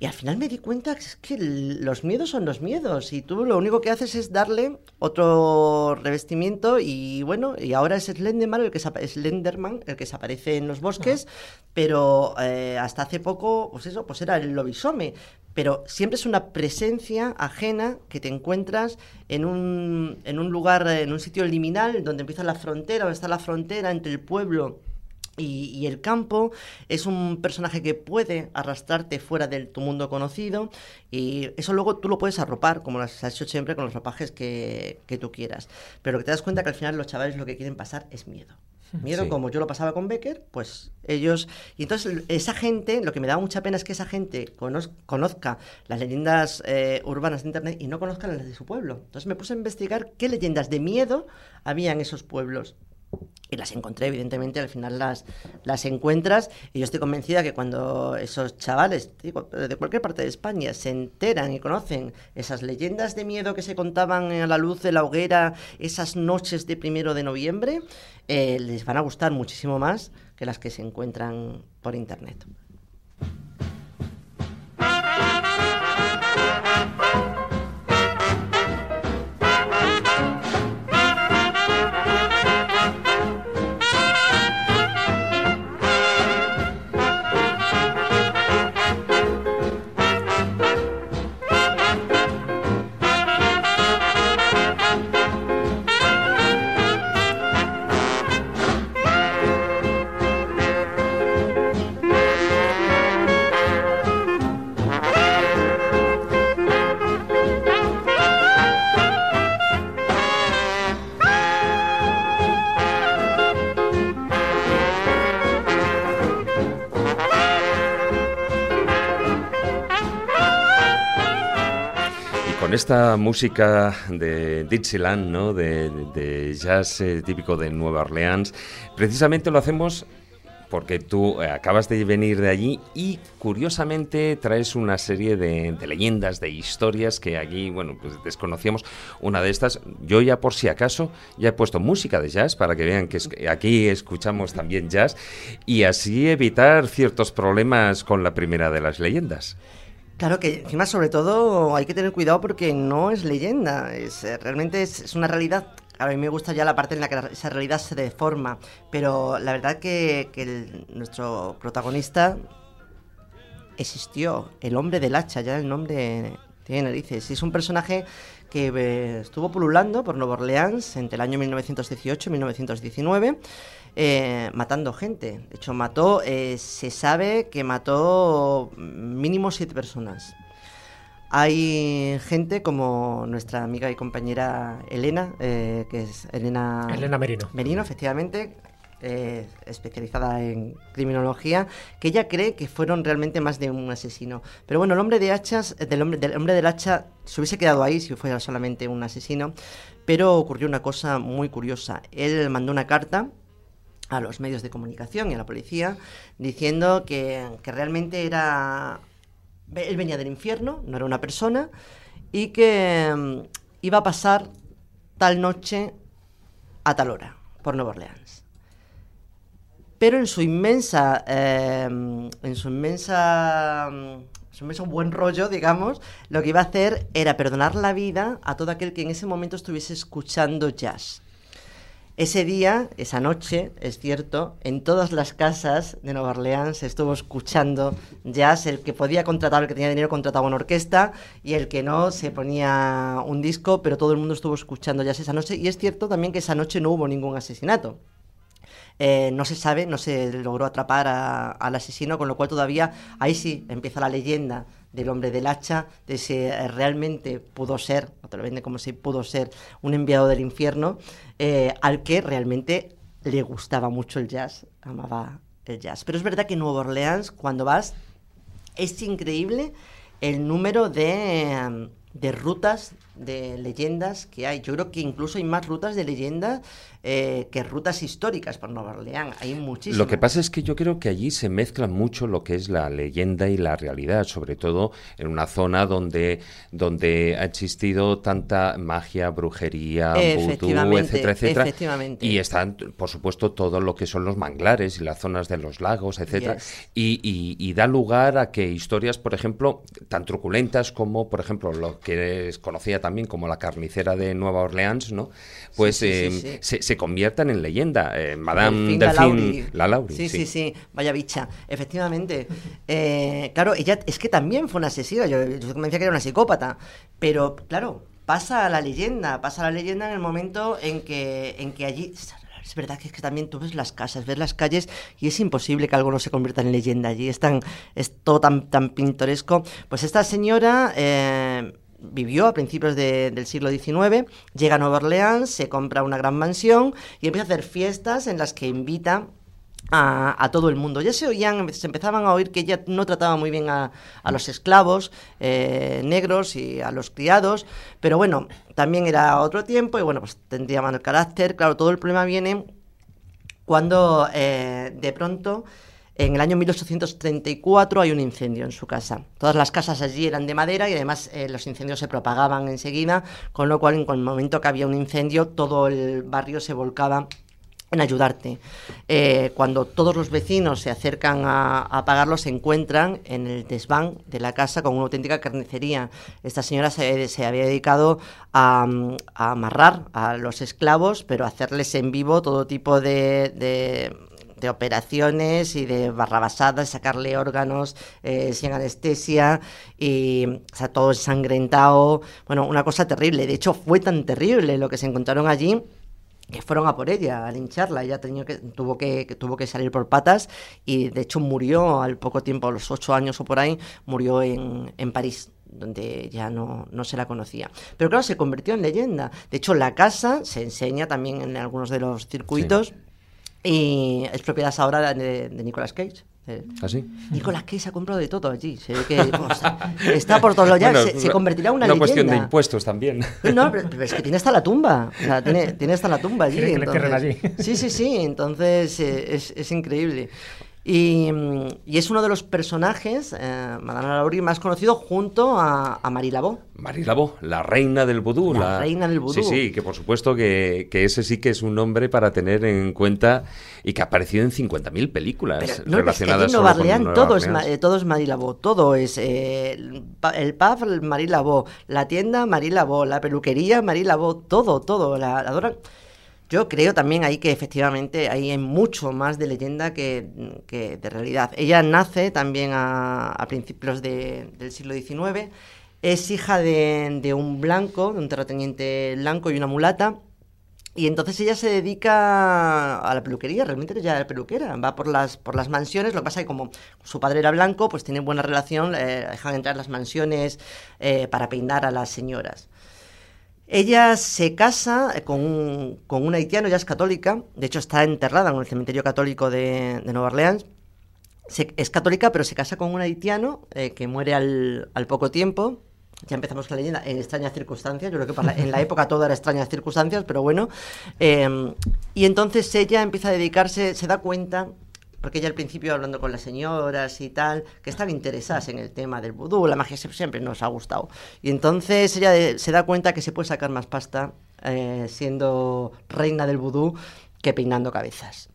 y al final me di cuenta que, es que los miedos son los miedos y tú lo único que haces es darle otro revestimiento y bueno, y ahora es Slenderman el que se, Slenderman, el que se aparece en los bosques, pero eh, hasta hace poco, pues eso, pues era el lobisome. Pero siempre es una presencia ajena que te encuentras en un, en un lugar, en un sitio liminal, donde empieza la frontera, donde está la frontera entre el pueblo y, el campo es un personaje que puede arrastrarte fuera de tu mundo conocido y eso luego tú lo puedes arropar, como lo has hecho siempre con los ropajes que, que tú quieras. Pero que te das cuenta que al final los chavales lo que quieren pasar es miedo. Miedo, sí. como yo lo pasaba con Becker, pues ellos... Y entonces esa gente, lo que me da mucha pena es que esa gente conozca las leyendas eh, urbanas de Internet y no conozca las de su pueblo. Entonces me puse a investigar qué leyendas de miedo había en esos pueblos y las encontré, evidentemente, al final las, las encuentras y yo estoy convencida que cuando esos chavales de cualquier parte de España se enteran y conocen esas leyendas de miedo que se contaban a la luz de la hoguera, esas noches de primero de noviembre, eh, les van a gustar muchísimo más que las que se encuentran por internet. Esta música de Dixieland, ¿no? de, jazz eh, típico de Nueva Orleans, precisamente lo hacemos porque tú eh, acabas de venir de allí y curiosamente traes una serie de, leyendas, de historias que aquí, bueno, pues desconocíamos. Una de estas, yo ya por si acaso, ya he puesto música de jazz para que vean que aquí escuchamos también jazz y así evitar ciertos problemas con la primera de las leyendas. Claro que encima sobre todo hay que tener cuidado porque no es leyenda, es, realmente es, una realidad. A mí me gusta ya la parte en la que esa realidad se deforma, pero la verdad que, que nuestro protagonista existió, el hombre del hacha, ya el nombre tiene narices. Es un personaje que eh, estuvo pululando por Nueva Orleans entre el año 1918 y 1919 eh, matando gente. De hecho, mató, eh, se sabe que mató mínimo siete personas. Hay gente como nuestra amiga y compañera Elena, eh, que es Elena... Elena Merino. Merino, efectivamente, eh, especializada en criminología, que ella cree que fueron realmente más de un asesino. Pero bueno, el hombre de hachas, del hombre, del hombre del hacha, se hubiese quedado ahí si fuera solamente un asesino, pero ocurrió una cosa muy curiosa. Él mandó una carta a los medios de comunicación y a la policía diciendo que, que realmente era él venía del infierno, no era una persona, y que um, iba a pasar tal noche a tal hora por Nueva Orleans. Pero en su inmensa, eh, en su inmensa, su inmenso buen rollo, digamos, lo que iba a hacer era perdonar la vida a todo aquel que en ese momento estuviese escuchando jazz. Ese día, esa noche, es cierto, en todas las casas de Nueva Orleans se estuvo escuchando jazz. El que podía contratar, el que tenía dinero, contrataba una orquesta y el que no se ponía un disco, pero todo el mundo estuvo escuchando jazz esa noche. Y es cierto también que esa noche no hubo ningún asesinato. Eh, no se sabe, no se logró atrapar al asesino, con lo cual todavía ahí sí empieza la leyenda del hombre del hacha, de si eh, realmente pudo ser, o te lo vende como si pudo ser un enviado del infierno, eh, al que realmente le gustaba mucho el jazz, amaba el jazz. Pero es verdad que en Nueva Orleans, cuando vas, es increíble el número de, em, de rutas de leyendas que hay. Yo creo que incluso hay más rutas de leyendas eh, que rutas históricas por Nueva Orleans. Hay muchísimas. Lo que pasa es que yo creo que allí se mezcla mucho lo que es la leyenda y la realidad, sobre todo en una zona donde, donde ha existido tanta magia, brujería, vudú, etcétera, etcétera. Y están, por supuesto, todo lo que son los manglares y las zonas de los lagos, etcétera. Y, y, da lugar a que historias, por ejemplo, tan truculentas como, por ejemplo, lo que es conocida también como la carnicera de Nueva Orleans, ¿no? Pues eh, se se conviertan en leyenda. Eh, Madame Delphine, la Lauri. Sí, sí, sí, vaya bicha. Efectivamente. Eh, claro, ella es que también fue una asesina. Yo, yo me decía que era una psicópata. Pero, claro, pasa a la leyenda. Pasa a la leyenda en el momento en que, en que allí es verdad que, es que también tú ves las casas, ves las calles y es imposible que algo no se convierta en leyenda allí. Es, tan, es todo tan, tan pintoresco. Pues esta señora eh, vivió a principios del siglo XIX, llega a Nueva Orleans, se compra una gran mansión y empieza a hacer fiestas en las que invita a, todo el mundo. Ya se oían, se empezaban a oír que ella no trataba muy bien a, los esclavos eh, negros y a los criados, pero bueno, también era otro tiempo y bueno, pues tendría mal carácter. Claro, todo el problema viene cuando eh, de pronto en el año 1834 hay un incendio en su casa. Todas las casas allí eran de madera y además eh, los incendios se propagaban enseguida, con lo cual en el momento que había un incendio todo el barrio se volcaba en ayudarte. Eh, cuando todos los vecinos se acercan a, apagarlo, se encuentran en el desván de la casa con una auténtica carnicería. Esta señora se, había dedicado a, amarrar a los esclavos, pero a hacerles en vivo todo tipo de operaciones y de barrabasadas, sacarle órganos eh, sin anestesia y todo ensangrentado. Bueno, una cosa terrible. De hecho, fue tan terrible lo que se encontraron allí que fueron a por ella, a lincharla. Ella tenía que, tuvo, que, tuvo que salir por patas y de hecho murió al poco tiempo, a los ocho años o por ahí, murió en, en París donde ya no, no, se la conocía. Pero claro, se convirtió en leyenda. De hecho, la casa se enseña también en algunos de los circuitos. Y es propiedad ahora de, de Nicolas Cage. ¿Ah, sí? Nicolas Cage ha comprado de todo allí. Se ve que está por todos lados. se, convertirá en una, una cuestión de impuestos también. No, pero, es que tiene hasta la tumba. O sea, tiene, tiene hasta la tumba allí. Entonces, allí. Sí, sí, sí. Entonces eh, es, es increíble. Y, es uno de los personajes, eh, Madame más conocido junto a, a Marie Laveau. Marie Laveau, la reina del vudú. La, reina del vudú. Sí, sí, que por supuesto que, ese sí que es un nombre para tener en cuenta y que ha aparecido en 50.000 películas relacionadas es que Nueva Orleans, todo, es, eh, todo es Marie Laveau, todo es eh, el pub Marie Laveau, la tienda Marie Laveau, la peluquería Marie Laveau, todo, todo, la, la yo creo también ahí que efectivamente hay mucho más de leyenda que, de realidad. Ella nace también a, principios del siglo XIX, es hija de, un blanco, de un terrateniente blanco y una mulata, y entonces ella se dedica a la peluquería, realmente ella era peluquera, va por las, por las mansiones, lo que pasa es que como su padre era blanco, pues tiene buena relación, dejan entrar las mansiones eh, para peinar a las señoras. Ella se casa con un, con un haitiano, ella es católica, de hecho está enterrada en el cementerio católico de, Nueva Orleans. es católica, pero se casa con un haitiano eh, que muere al, poco tiempo. Ya empezamos con la leyenda en extrañas circunstancias. Yo creo que en la época todo era extrañas circunstancias, pero bueno. Em, y entonces ella empieza a dedicarse, se da cuenta porque ella al principio hablando con las señoras y tal, que están interesadas en el tema del vudú, la magia siempre nos ha gustado. Y entonces ella se da cuenta que se puede sacar más pasta eh, siendo reina del vudú que peinando cabezas.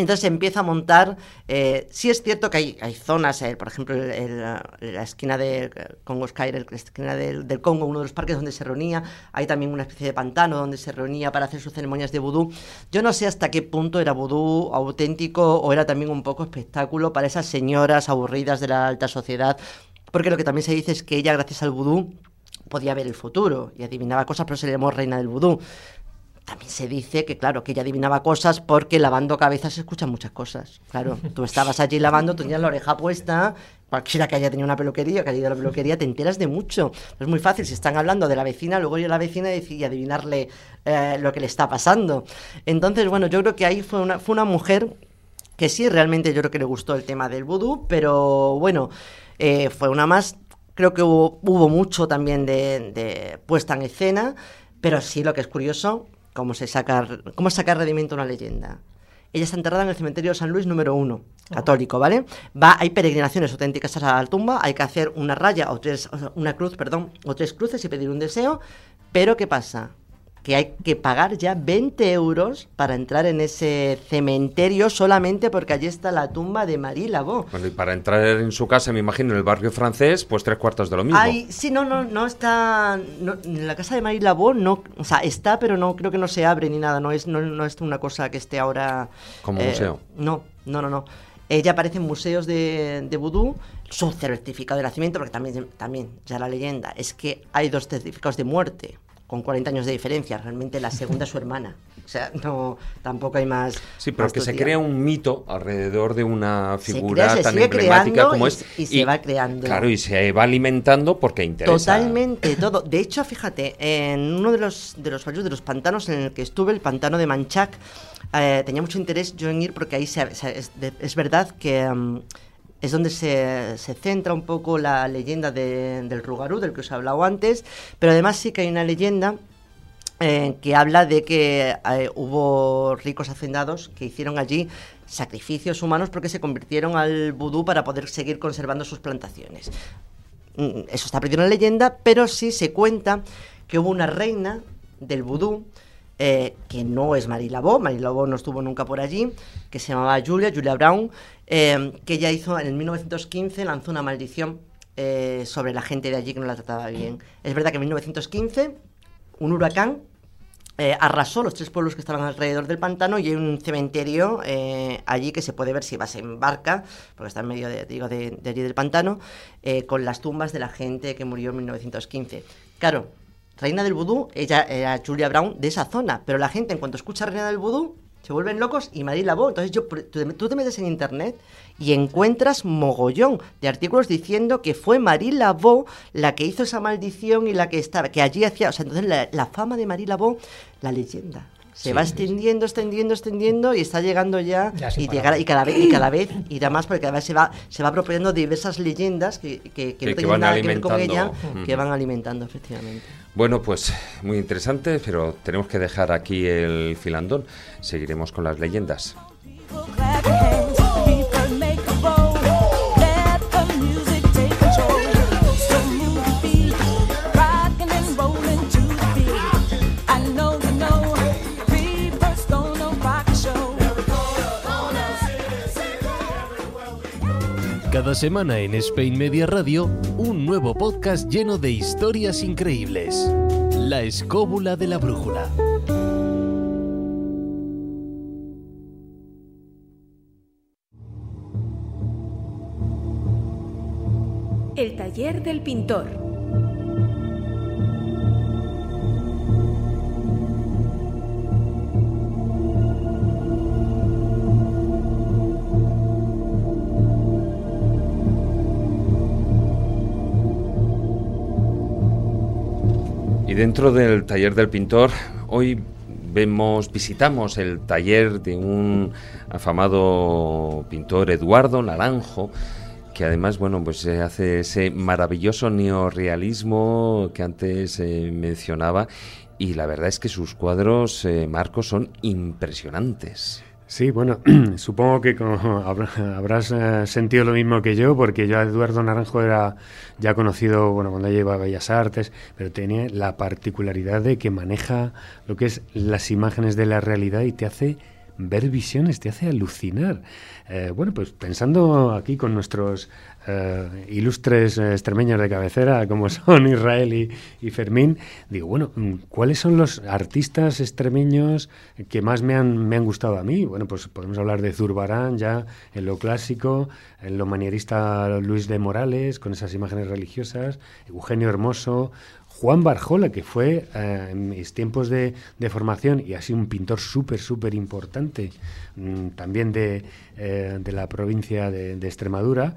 Entonces empieza a montar, eh, sí es cierto que hay, zonas, eh, por ejemplo, el, la esquina de Congo Sky, la esquina del, del, Congo, uno de los parques donde se reunía, hay también una especie de pantano donde se reunía para hacer sus ceremonias de vudú. Yo no sé hasta qué punto era vudú auténtico o era también un poco espectáculo para esas señoras aburridas de la alta sociedad, porque lo que también se dice es que ella, gracias al vudú, podía ver el futuro y adivinaba cosas, pero se le llamó reina del vudú también se dice que, claro, que ella adivinaba cosas porque lavando cabezas se escuchan muchas cosas. Claro, tú estabas allí lavando, tenías la oreja puesta, cualquiera que haya tenido una peluquería, que haya ido a la peluquería, te enteras de mucho. Es muy fácil, si están hablando de la vecina, luego ir a la vecina y adivinarle eh, lo que le está pasando. Entonces, bueno, yo creo que ahí fue una, fue una mujer que sí, realmente yo creo que le gustó el tema del vudú, pero bueno, eh, fue una más, creo que hubo, hubo mucho también de, de puesta en escena, pero sí lo que es curioso cómo se saca, cómo sacar rendimiento una leyenda. Ella está enterrada en el cementerio de San Luis número uno, católico, ¿vale? Va, hay peregrinaciones auténticas a la tumba, hay que hacer una raya o tres, una cruz, perdón, o tres cruces y pedir un deseo, pero ¿qué pasa? Que hay que pagar ya 20 euros para entrar en ese cementerio solamente porque allí está la tumba de Marie Lavaux. Bueno, y para entrar en su casa, me imagino, en el barrio francés, pues tres cuartos de lo mismo. Ay, sí, no, no, no está... en la casa de Marie Lavaux no... O sea, está, pero no creo que no se abre ni nada. No es, no, no es una cosa que esté ahora... Como museo. Eh, no, no, no, no. Ella aparece en museos de, de vudú, su certificado de nacimiento, porque también, también, ya la leyenda, es que hay dos certificados de muerte con 40 años de diferencia. Realmente la segunda es su hermana. O sea, no, tampoco hay más. Sí, pero que se crea un mito alrededor de una figura tan emblemática como y, es. Y, se va creando. Claro, y se va alimentando porque interesa. Totalmente, todo. De hecho, fíjate, en uno de los, de los de los pantanos en el que estuve, el pantano de Manchac, eh, tenía mucho interés yo en ir porque ahí se, es, verdad que. Mm, es donde se, centra un poco la leyenda del Rugarú, del que os he hablado antes, pero además sí que hay una leyenda eh, que habla de que eh, hubo ricos hacendados que hicieron allí sacrificios humanos porque se convirtieron al vudú para poder seguir conservando sus plantaciones. Mm, eso está perdido en la leyenda, pero sí se cuenta que hubo una reina del vudú eh, que no es Marie Laveau no estuvo nunca por allí, que se llamaba Julia, Julia Brown, eh, que ella hizo en el 1915, lanzó una maldición eh, sobre la gente de allí que no la trataba bien. Es verdad que en 1915 un huracán arrasó los tres pueblos que estaban alrededor del pantano y hay un cementerio allí que se puede ver si vas en barca, porque está en medio de, digo, de allí del pantano, con las tumbas de la gente que murió en 1915. Claro, Reina del Vudú, ella era Julia Brown de esa zona, pero la gente en cuanto escucha Reina del Vudú se vuelven locos y Marie Lavaux. Entonces yo, tú te metes en internet y encuentras mogollón de artículos diciendo que fue Marie Lavaux la que hizo esa maldición y la que estaba, que allí hacía, o sea, entonces la, fama de Marie Lavaux, la leyenda se va extendiendo, extendiendo, extendiendo y está llegando ya, y, y, cada vez, y cada vez irá más porque cada vez se va, se va proponiendo diversas leyendas que, que, no tienen nada que ver con ella, que van alimentando efectivamente. Bueno, pues muy interesante, pero tenemos que dejar aquí el filandón. Seguiremos con las leyendas. Cada semana en Spain Media Radio, un nuevo podcast lleno de historias increíbles. La escóbula de la brújula. El taller del pintor. Dentro del taller del pintor, hoy vemos, visitamos el taller de un afamado pintor Eduardo Naranjo, que además, bueno, pues hace ese maravilloso neorrealismo que antes eh, mencionaba y la verdad es que sus cuadros, eh, Marcos, son impresionantes. Sí, bueno, supongo que habrás eh, sentido lo mismo que yo, porque yo Eduardo Naranjo era ya conocido, bueno, cuando lleva Bellas Artes, pero tiene la particularidad de que maneja lo que es las imágenes de la realidad y te hace ver visiones, te hace alucinar. Eh, bueno, pues pensando aquí con nuestros eh, ilustres eh, extremeños de cabecera, como son Israel y, Fermín, digo, bueno, ¿cuáles son los artistas extremeños que más me han, me han gustado a mí? Bueno, pues podemos hablar de Zurbarán ya en lo clásico, en lo manierista Luis de Morales, con esas imágenes religiosas, Eugenio Hermoso, Juan Barjola, que fue eh, en mis tiempos de, de, formación y ha sido un pintor súper, súper importante, mm, también de, de, la provincia de, Extremadura,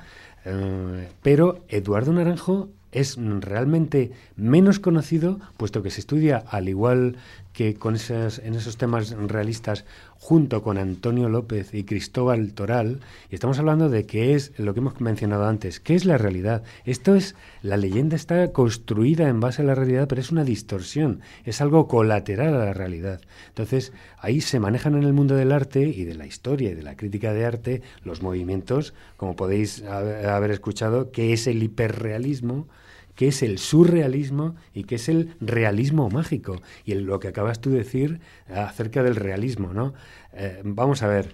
pero Eduardo Naranjo es realmente menos conocido, puesto que se estudia al igual que con esos, en esos temas realistas junto con Antonio López y Cristóbal Toral, y estamos hablando de qué es lo que hemos mencionado antes, qué es la realidad. Esto es, la leyenda está construida en base a la realidad, pero es una distorsión, es algo colateral a la realidad. Entonces, ahí se manejan en el mundo del arte y de la historia y de la crítica de arte los movimientos, como podéis haber escuchado, que es el hiperrealismo, qué es el surrealismo y qué es el realismo mágico. Y lo que acabas tú de decir acerca del realismo, ¿no? Eh, vamos a ver,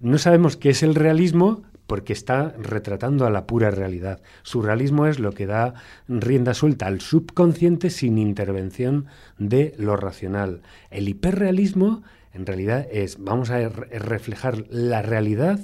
no sabemos qué es el realismo porque está retratando a la pura realidad. Surrealismo es lo que da rienda suelta al subconsciente sin intervención de lo racional. El hiperrealismo, en realidad, es, vamos a reflejar la realidad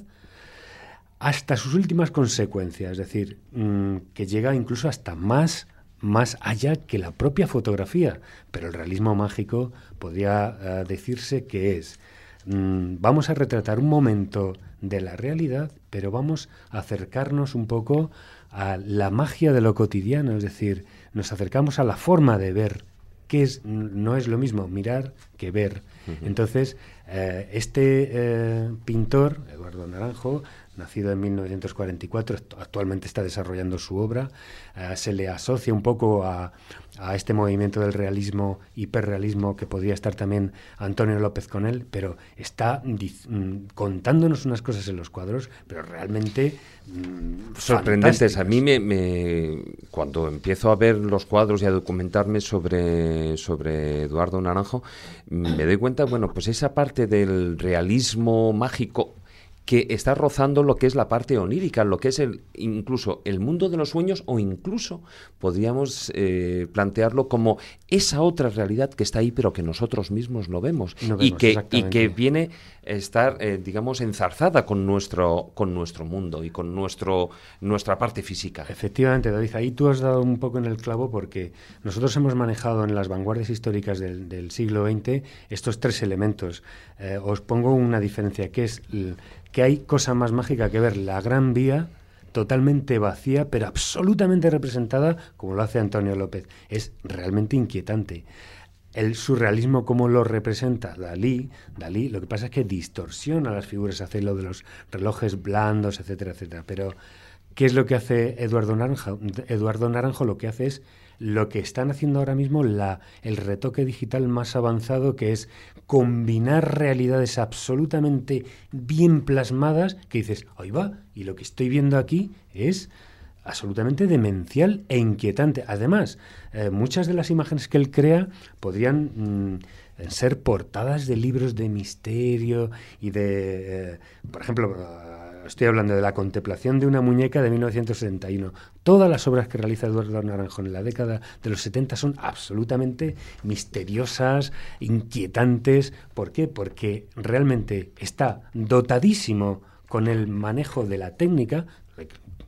hasta sus últimas consecuencias, es decir, mm, que llega incluso hasta más, más allá que la propia fotografía. Pero el realismo mágico podría eh, decirse que es, mm, vamos a retratar un momento de la realidad, pero vamos a acercarnos un poco a la magia de lo cotidiano, es decir, nos acercamos a la forma de ver, que es, no es lo mismo mirar que ver. Entonces, eh, este eh, pintor, Eduardo Naranjo, nacido en 1944, actualmente está desarrollando su obra, eh, se le asocia un poco a, este movimiento del realismo, hiperrealismo, que podría estar también Antonio López con él, pero está mm, contándonos unas cosas en los cuadros, pero realmente mm, sorprendentes. A mí me, cuando empiezo a ver los cuadros y a documentarme sobre, sobre Eduardo Naranjo, me doy cuenta, bueno, pues esa parte del realismo mágico que está rozando lo que es la parte onírica, lo que es el incluso el mundo de los sueños o incluso podríamos eh, plantearlo como esa otra realidad que está ahí pero que nosotros mismos no vemos, y, que, y que viene a estar eh, digamos enzarzada con nuestro con nuestro mundo y con nuestro nuestra parte física. Efectivamente, David, ahí tú has dado un poco en el clavo porque nosotros hemos manejado en las vanguardias históricas del, siglo XX estos tres elementos. Eh, os pongo una diferencia que es que hay cosa más mágica que ver la Gran Vía totalmente vacía, pero absolutamente representada, como lo hace Antonio López. Es realmente inquietante. El surrealismo, como lo representa Dalí, Dalí, lo que pasa es que distorsiona las figuras, hace lo de los relojes blandos, etcétera, etcétera. Pero, ¿qué es lo que hace Eduardo Naranjo? Eduardo Naranjo lo que hace es lo que están haciendo ahora mismo la, el retoque digital más avanzado, que es combinar realidades absolutamente bien plasmadas, que dices, ahí va, y lo que estoy viendo aquí es absolutamente demencial e inquietante. Además, eh, muchas de las imágenes que él crea podrían mm, ser portadas de libros de misterio y de, eh, por ejemplo, estoy hablando de la contemplación de una muñeca de 1961. Todas las obras que realiza Eduardo Naranjo en la década de los 70 son absolutamente misteriosas, inquietantes. ¿Por qué? Porque realmente está dotadísimo con el manejo de la técnica,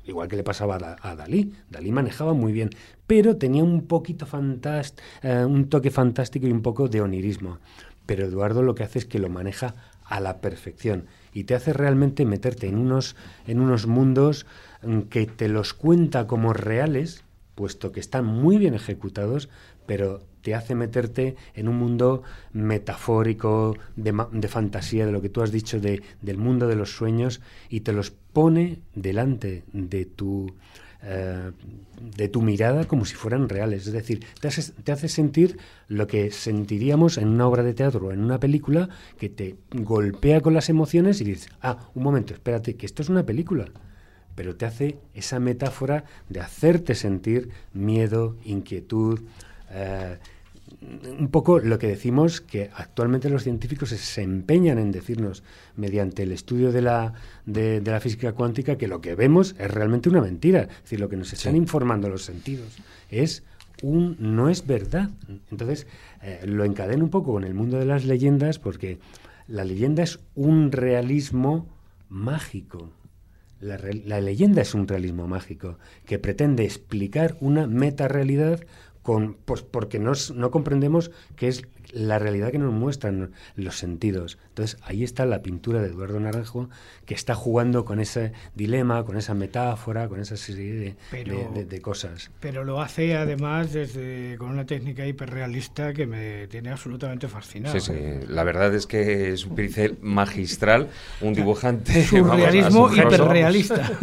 igual que le pasaba a, Dalí. Dalí manejaba muy bien, pero tenía un poquito eh, un toque fantástico y un poco de onirismo. Pero Eduardo lo que hace es que lo maneja a la perfección. Y te hace realmente meterte en unos, en unos mundos mm, que te los cuenta como reales, puesto que están muy bien ejecutados, pero te hace meterte en un mundo metafórico, de, de, fantasía, de lo que tú has dicho, de, del mundo de los sueños, y te los pone delante de tu, eh, de tu mirada como si fueran reales. Es decir, te hace, sentir lo que sentiríamos en una obra de teatro o en una película que te golpea con las emociones y dices, ah, un momento, espérate, que esto es una película. Pero te hace esa metáfora de hacerte sentir miedo, inquietud, eh, un poco lo que decimos que actualmente los científicos se empeñan en decirnos mediante el estudio de la, de, la física cuántica que lo que vemos es realmente una mentira. Es decir, lo que nos están informando los sentidos es un no es verdad. Entonces, eh, lo encadeno un poco con el mundo de las leyendas porque la leyenda es un realismo mágico. La, la leyenda es un realismo mágico que pretende explicar una meta realidad con, pues porque nos, no comprendemos que es la realidad que nos muestran los sentidos. Entonces ahí está la pintura de Eduardo Naranjo que está jugando con ese dilema, con esa metáfora, con esa serie de, de, cosas. Pero lo hace además desde con una técnica hiperrealista que me tiene absolutamente fascinado. Sí, sí. La verdad es que es un pincel magistral, un dibujante surrealismo hiperrealista,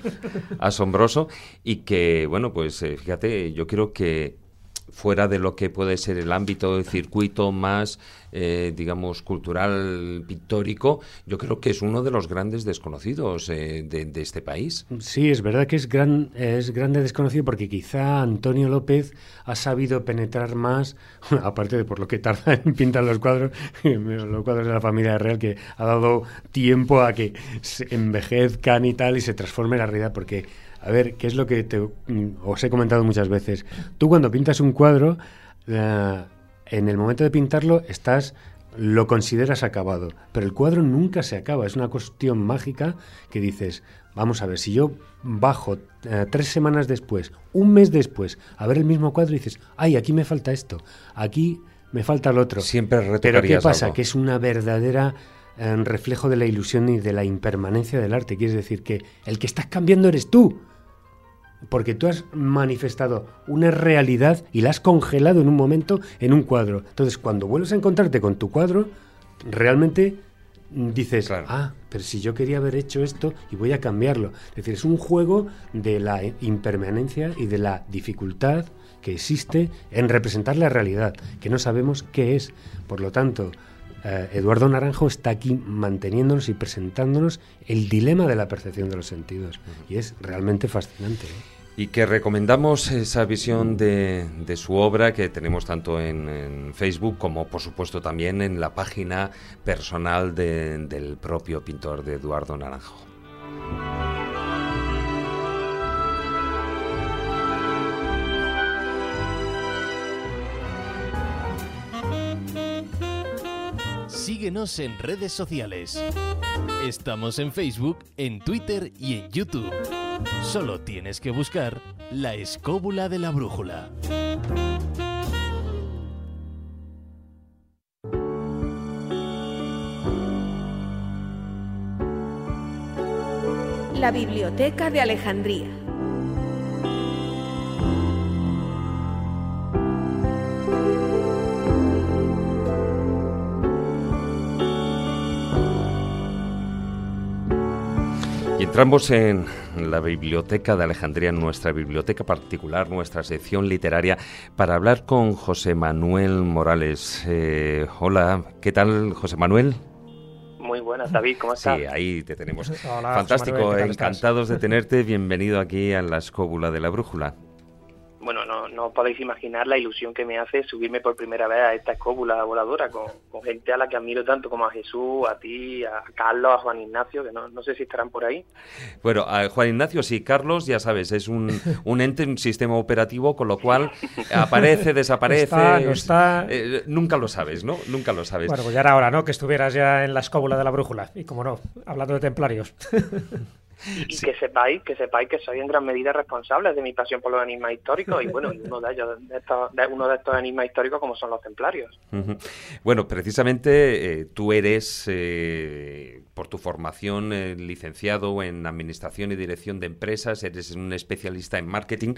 asombroso y que bueno pues eh, fíjate yo creo que fuera de lo que puede ser el ámbito del circuito más, eh, digamos, cultural, pictórico, yo creo que es uno de los grandes desconocidos eh, de, este país. Sí, es verdad que es, gran, es grande desconocido porque quizá Antonio López ha sabido penetrar más, aparte de por lo que tarda en pintar los cuadros, los cuadros de la familia real, que ha dado tiempo a que se envejezcan y tal y se transforme la realidad, porque a ver, ¿qué es lo que te, mm, os he comentado muchas veces? Tú cuando pintas un cuadro, eh, en el momento de pintarlo estás lo consideras acabado, pero el cuadro nunca se acaba, es una cuestión mágica que dices, vamos a ver, si yo bajo eh, tres semanas después, un mes después, a ver el mismo cuadro y dices, ay, aquí me falta esto, aquí me falta el otro. Siempre Pero ¿qué pasa? Que es una verdadera eh, reflejo de la ilusión y de la impermanencia del arte. Quieres decir que el que estás cambiando eres tú porque tú has manifestado una realidad y la has congelado en un momento en un cuadro. Entonces, cuando vuelves a encontrarte con tu cuadro, realmente dices, ah, pero si yo quería haber hecho esto y voy a cambiarlo. Es decir, es un juego de la impermanencia y de la dificultad que existe en representar la realidad, que no sabemos qué es. Por lo tanto, eh, Eduardo Naranjo está aquí manteniéndonos y presentándonos el dilema de la percepción de los sentidos. Y es realmente fascinante. Y que recomendamos esa visión de, su obra que tenemos tanto en, Facebook como por supuesto también en la página personal del propio pintor de Eduardo Naranjo. Síguenos en redes sociales. Estamos en Facebook, en Twitter y en YouTube. Solo tienes que buscar la escóbula de la brújula. La Biblioteca de Alejandría. Entramos en la biblioteca de Alejandría, nuestra biblioteca particular, nuestra sección literaria, para hablar con José Manuel Morales. Eh, hola, ¿qué tal, José Manuel? Muy buenas, David, ¿cómo estás? Sí, ahí te tenemos. Fantástico, encantados de tenerte. Bienvenido aquí a la escóbula de la brújula bueno, no, no podéis imaginar la ilusión que me hace subirme por primera vez a esta escóbula voladora con, gente a la que admiro tanto como a Jesús, a ti, a Carlos, a Juan Ignacio, que no, no sé si estarán por ahí. Bueno, a Juan Ignacio sí, Carlos, ya sabes, es un, un ente, un sistema operativo, con lo cual aparece, desaparece. no está. Eh, nunca lo sabes, ¿no? Nunca lo sabes. Bueno, pues ya era hora, ¿no? Que estuvieras ya en la escóbula de la brújula. Y como no, hablando de templarios. y, que sepáis que sepáis que soy en gran medida responsable de mi pasión por los enigmas históricos y bueno uno de ellos de estos, uno de estos enigmas históricos como son los templarios. Bueno precisamente eh, tú eres eh, por tu formación eh, licenciado en administración y dirección de empresas eres un especialista en marketing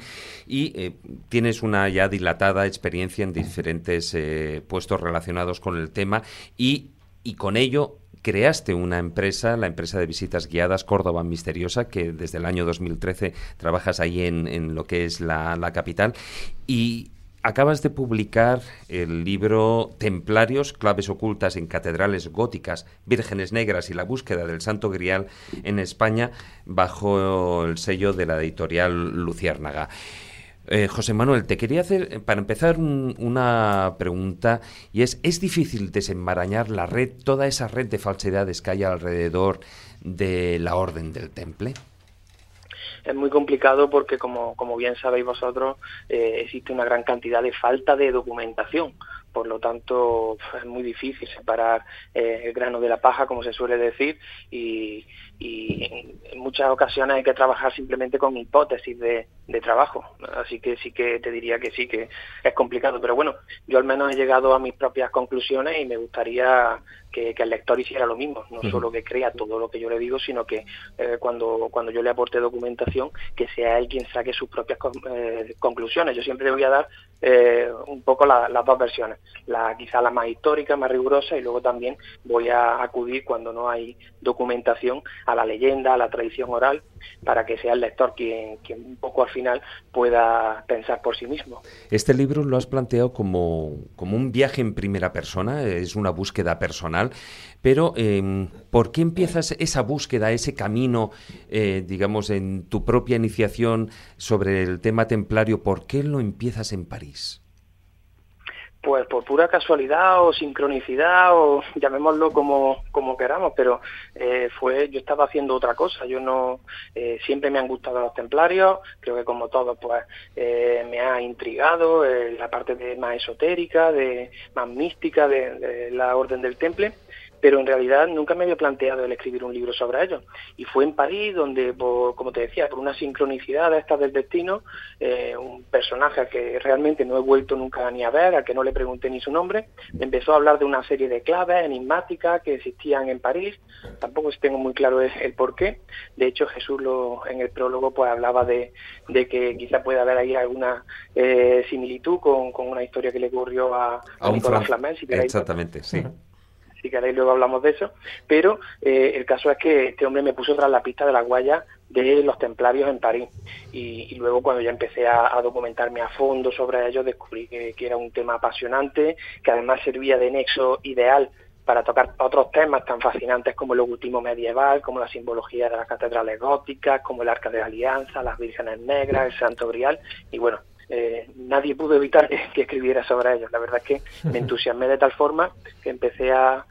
y tienes una ya dilatada experiencia en diferentes puestos relacionados con el tema y y con ello creaste una empresa, la empresa de visitas guiadas Córdoba Misteriosa, que desde el año 2013 trabajas ahí en, lo que es la, capital. Y acabas de publicar el libro Templarios, claves ocultas en catedrales góticas, vírgenes negras y la búsqueda del Santo Grial en España bajo el sello de la editorial Luciérnaga. Eh, José Manuel, te quería hacer, eh, para empezar, una pregunta, y es, ¿es difícil desenmarañar la red, toda esa red de falsedades que hay alrededor de la Orden del Temple? es muy complicado porque, como, como bien sabéis vosotros, eh, existe una gran cantidad de falta de documentación por lo tanto es muy difícil separar eh, el grano de la paja, como se suele decir, y, en muchas ocasiones hay que trabajar simplemente con hipótesis de, trabajo, así que sí que te diría que sí, que es complicado, pero bueno, yo al menos he llegado a mis propias conclusiones y me gustaría que, el lector hiciera lo mismo, no solo que crea todo lo que yo le digo, sino que eh, cuando, cuando yo le aporte documentación, que sea él quien saque sus propias eh, conclusiones. Yo siempre le voy a dar eh, un poco las dos versiones, la quizá la más histórica, más rigurosa, y luego también voy a acudir cuando no hay documentación a la leyenda, a la tradición oral, para que sea el lector quien, quien un poco al final pueda pensar por sí mismo. Este libro lo has planteado como, como un viaje en primera persona, es una búsqueda personal, pero em, ¿por qué empiezas esa búsqueda, ese camino, eh, digamos, en tu propia iniciación sobre el tema templario? ¿Por qué lo empiezas en París? Pues por pura casualidad o sincronicidad o llamémoslo como, como queramos, pero eh, fue yo estaba haciendo otra cosa. Yo no eh, siempre me han gustado los templarios, creo que como todos pues me ha intrigado la parte de más esotérica, de más mística de la orden del temple pero en realidad nunca me había planteado el escribir un libro sobre ello. Y fue en París donde, como te decía, por una sincronicidad de estas del destino, eh, un personaje que realmente no he vuelto nunca ni a ver, al que no le pregunté ni su nombre, me empezó a hablar de una serie de claves enigmáticas que existían en París. Tampoco tengo muy claro el, por qué. De hecho, Jesús lo, en el prólogo pues hablaba de, que quizá pueda haber ahí alguna eh, similitud con, una historia que le ocurrió a, a, Nicolás Flamel. Exactamente, sí si queréis luego hablamos de eso, pero eh, el caso es que este hombre me puso tras la pista de la guaya de los templarios en París. Y, luego cuando ya empecé a, documentarme a fondo sobre ellos descubrí que, era un tema apasionante, que además servía de nexo ideal para tocar otros temas tan fascinantes como el ocultismo medieval, como la simbología de las catedrales góticas, como el Arca de la Alianza, las vírgenes negras, el Santo Grial, y bueno, eh, nadie pudo evitar que, escribiera sobre ellos. La verdad es que me entusiasmé de tal forma que empecé a,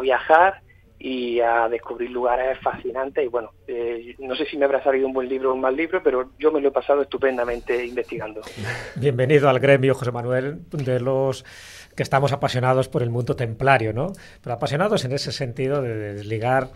viajar y a descubrir lugares fascinantes y bueno, eh, no sé si me habrá salido un buen libro o un mal libro, pero yo me lo he pasado estupendamente investigando. Bienvenido al gremio, José Manuel, de los que estamos apasionados por el mundo templario, ¿no? Pero apasionados en ese sentido de desligar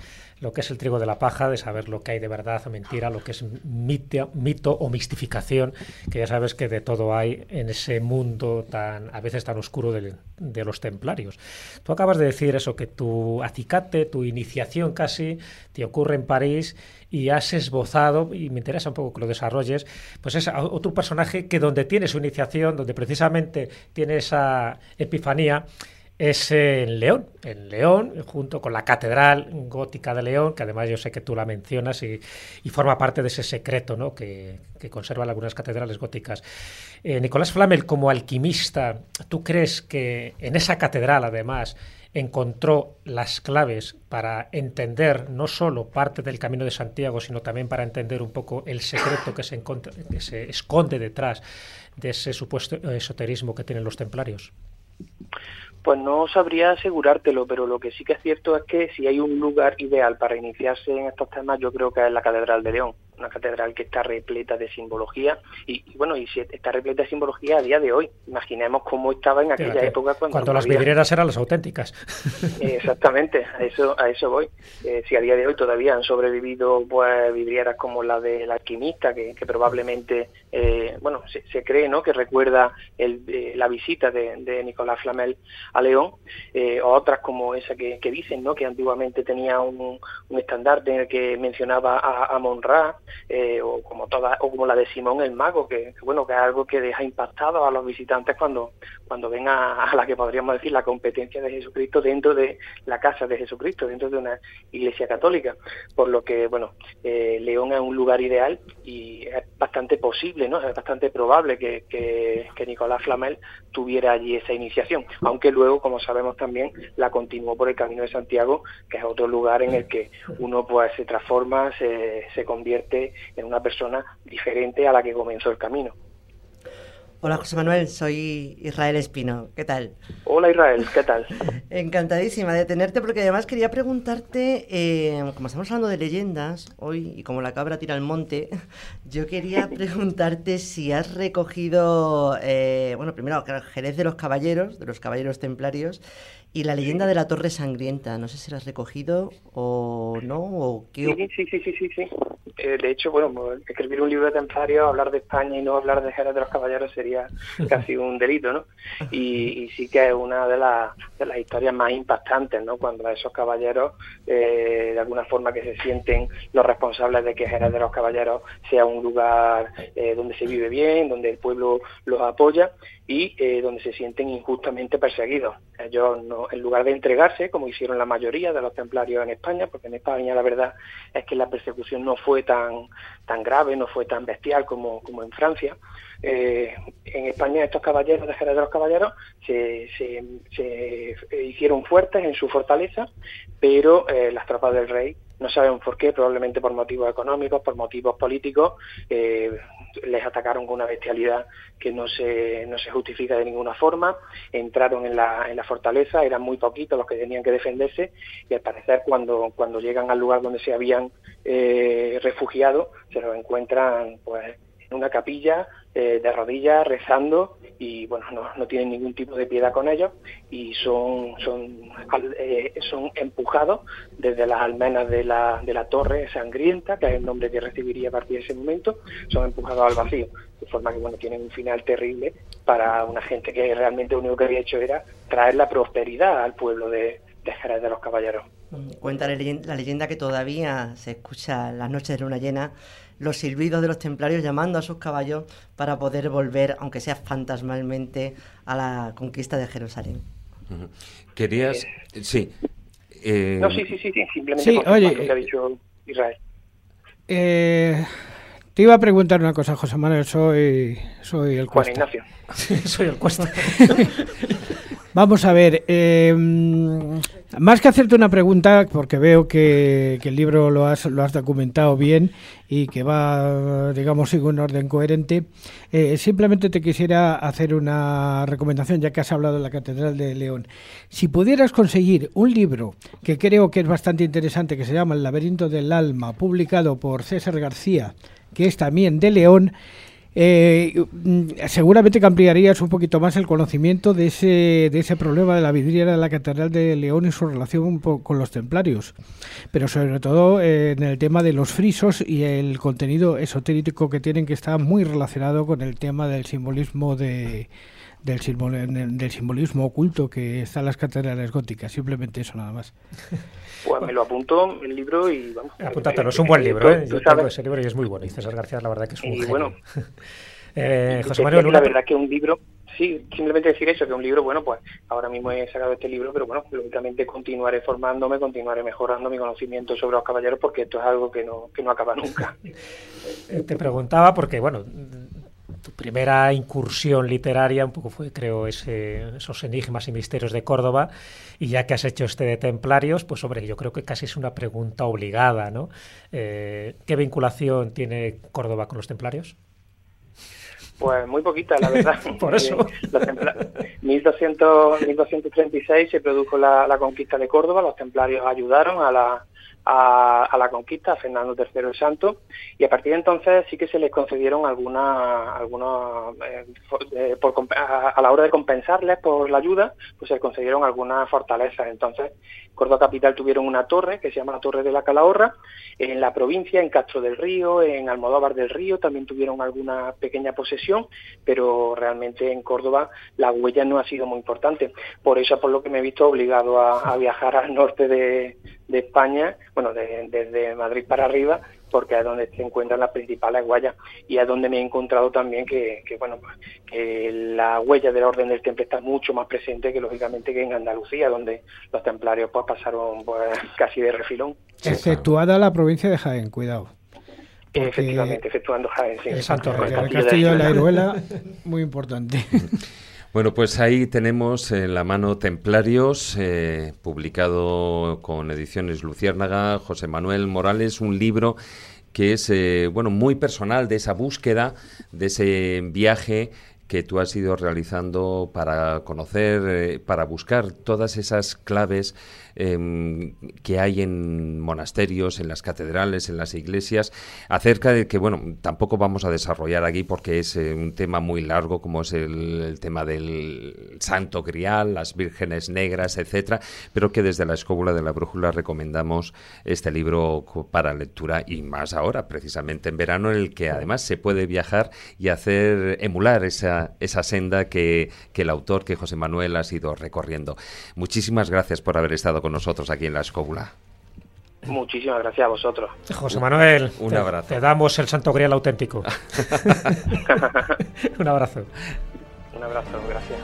lo que es el trigo de la paja, de saber lo que hay de verdad o mentira, lo que es mito, o mistificación, que ya sabes que de todo hay en ese mundo tan a veces tan oscuro de, de los templarios. Tú acabas de decir eso, que tu acicate, tu iniciación casi, te ocurre en París y has esbozado, y me interesa un poco que lo desarrolles, pues es otro personaje que donde tiene su iniciación, donde precisamente tiene esa epifanía, es en León, en León, junto con la Catedral Gótica de León, que además yo sé que tú la mencionas y, forma parte de ese secreto ¿no? que, conservan algunas catedrales góticas. Eh, Nicolás Flamel, como alquimista, ¿tú crees que en esa catedral, además, encontró las claves para entender no solo parte del Camino de Santiago, sino también para entender un poco el secreto que se, que se esconde detrás de ese supuesto esoterismo que tienen los templarios? Pues no sabría asegurártelo, pero lo que sí que es cierto es que si hay un lugar ideal para iniciarse en estos temas, yo creo que es la Catedral de León una catedral que está repleta de simbología y, bueno, y si está repleta de simbología a día de hoy. Imaginemos cómo estaba en aquella época cuando... Cuando las vidrieras eran las auténticas. Exactamente, a eso, a eso voy. Eh, si a día de hoy todavía han sobrevivido pues vidrieras como la del alquimista, que, probablemente, eh, bueno, se, cree, ¿no?, que recuerda eh, la visita de, Nicolás Flamel a León, o otras como esa que, dicen, ¿no?, que antiguamente tenía un, estandarte en el que mencionaba a, a Monra, eh, o como la de Simón el Mago que, bueno que es algo que deja impactado a los visitantes cuando cuando ven a, la que podríamos decir la competencia de Jesucristo dentro de la casa de Jesucristo dentro de una iglesia católica por lo que bueno eh, León es un lugar ideal y es bastante posible no es bastante probable que, que, que Nicolás Flamel tuviera allí esa iniciación aunque luego como sabemos también la continuó por el Camino de Santiago que es otro lugar en el que uno pues se transforma se, se convierte en una persona diferente a la que comenzó el camino. Hola José Manuel, soy Israel Espino. ¿Qué tal? Hola Israel, ¿qué tal? Encantadísima de tenerte porque además quería preguntarte, eh, como estamos hablando de leyendas hoy y como la cabra tira al monte, yo quería preguntarte si has recogido, eh, bueno, primero Jerez de los Caballeros, de los Caballeros Templarios, y la leyenda de la Torre Sangrienta, no sé si la has recogido o no, o qué... Sí, sí, sí, sí, sí. Eh, de hecho, bueno, pues, escribir un libro de templario, hablar de España y no hablar de Jerez de los Caballeros sería casi un delito, ¿no? Y, sí que es una de, de, las historias más impactantes, ¿no? Cuando esos caballeros, eh, de alguna forma que se sienten los responsables de que Jerez de los Caballeros sea un lugar eh, donde se vive bien, donde el pueblo los apoya y eh, donde se sienten injustamente perseguidos. Ellos, no, en lugar de entregarse, como hicieron la mayoría de los templarios en España, porque en España la verdad es que la persecución no fue tan, tan grave, no fue tan bestial como, como en Francia, eh, en España estos caballeros de los Caballeros se, se, hicieron fuertes en su fortaleza, pero eh, las tropas del rey no saben por qué, probablemente por motivos económicos, por motivos políticos, eh, les atacaron con una bestialidad que no se, no se justifica de ninguna forma, entraron en la, en la fortaleza, eran muy poquitos los que tenían que defenderse y al parecer cuando, cuando llegan al lugar donde se habían eh, refugiado se los encuentran pues en una capilla eh, de rodillas rezando y bueno no, no, tienen ningún tipo de piedad con ellos y son son eh, son empujados desde las almenas de la, de la torre sangrienta que es el nombre que recibiría a partir de ese momento son empujados al vacío de forma que bueno tienen un final terrible para una gente que realmente lo único que había hecho era traer la prosperidad al pueblo de, Jerez de los Caballeros. Cuenta la leyenda, que todavía se escucha las noches de luna llena los silbidos de los templarios llamando a sus caballos para poder volver, aunque sea fantasmalmente, a la conquista de Jerusalén. Querías... sí. Eh, no, sí, sí, sí, simplemente sí, oye, lo que ha dicho Israel. Eh, te iba a preguntar una cosa, José Manuel, soy, soy el Juan Ignacio. soy el Cuesta. Vamos a ver, eh, más que hacerte una pregunta, porque veo que, el libro lo has, lo has documentado bien y que va, digamos, sigue un orden coherente, eh, simplemente te quisiera hacer una recomendación, ya que has hablado de la Catedral de León. Si pudieras conseguir un libro que creo que es bastante interesante, que se llama El laberinto del alma, publicado por César García, que es también de León, eh, seguramente que ampliarías un poquito más el conocimiento de ese, de ese problema de la vidriera de la Catedral de León y su relación con los templarios, pero sobre todo eh, en el tema de los frisos y el contenido esotérico que tienen que está muy relacionado con el tema del simbolismo de, del, del simbolismo oculto que está en las catedrales góticas, simplemente eso nada más. Pues me lo apunto el libro y vamos. Apúntatelo, es un buen libro, ¿eh? Yo tengo ese libro y es muy bueno. Y César García, la verdad que es un y bueno, eh, José Manuel, la verdad que un libro, sí, simplemente decir eso, que un libro, bueno, pues ahora mismo he sacado este libro, pero bueno, lógicamente continuaré formándome, continuaré mejorando mi conocimiento sobre los caballeros, porque esto es algo que no, que no acaba nunca. Eh, te preguntaba, porque bueno, tu primera incursión literaria un poco fue, creo, ese, esos enigmas y misterios de Córdoba, y ya que has hecho este de Templarios, pues hombre, yo creo que casi es una pregunta obligada, ¿no? Eh, ¿Qué vinculación tiene Córdoba con los Templarios? Pues muy poquita, la verdad. Por eso. Eh, 1200, 1236 se produjo la, la conquista de Córdoba, los templarios ayudaron a la, a, la conquista, a Fernando III el Santo, y a partir de entonces sí que se les concedieron algunas, algunos, eh, eh, a, la hora de compensarles por la ayuda, pues se les concedieron algunas fortalezas. Entonces, Córdoba Capital tuvieron una torre que se llama la Torre de la Calahorra, en la provincia, en Castro del Río, en Almodóvar del Río, también tuvieron alguna pequeña posesión, pero realmente en Córdoba la huella no ha sido muy importante. Por eso, por lo que me he visto obligado a viajar al norte de, de España, bueno, desde Madrid para arriba, porque es donde se encuentran las principales huellas y es donde me he encontrado también que, bueno, pues, que la huella de la Orden del Temple está mucho más presente que lógicamente que en Andalucía, donde los templarios pues pasaron pues, casi de refilón. Exceptuada la provincia de Jaén, cuidado. Efectivamente, exceptuando Jaén, sí. El Santo el Castillo de la Iruela, muy importante. Bueno, pues ahí tenemos en la mano Templarios, eh, publicado con ediciones Luciérnaga, José Manuel Morales, un libro que es eh, bueno muy personal de esa búsqueda, de ese viaje que tú has ido realizando para conocer, eh, para buscar todas esas claves em, que hay en monasterios, en las catedrales, en las iglesias, acerca de que, bueno, tampoco vamos a desarrollar aquí porque es eh, un tema muy largo, como es el, tema del Santo Grial, las vírgenes negras, etcétera, pero que desde la escóbula de la brújula recomendamos este libro para lectura y más ahora, precisamente en verano, en el que además se puede viajar y hacer emular esa, esa senda que, que el autor, que José Manuel, ha sido recorriendo. Muchísimas gracias por haber estado con nosotros aquí en la escóbula. Muchísimas gracias a vosotros. José Manuel, Un te, abrazo. te damos el Santo Grial auténtico. Un abrazo. Un abrazo, gracias.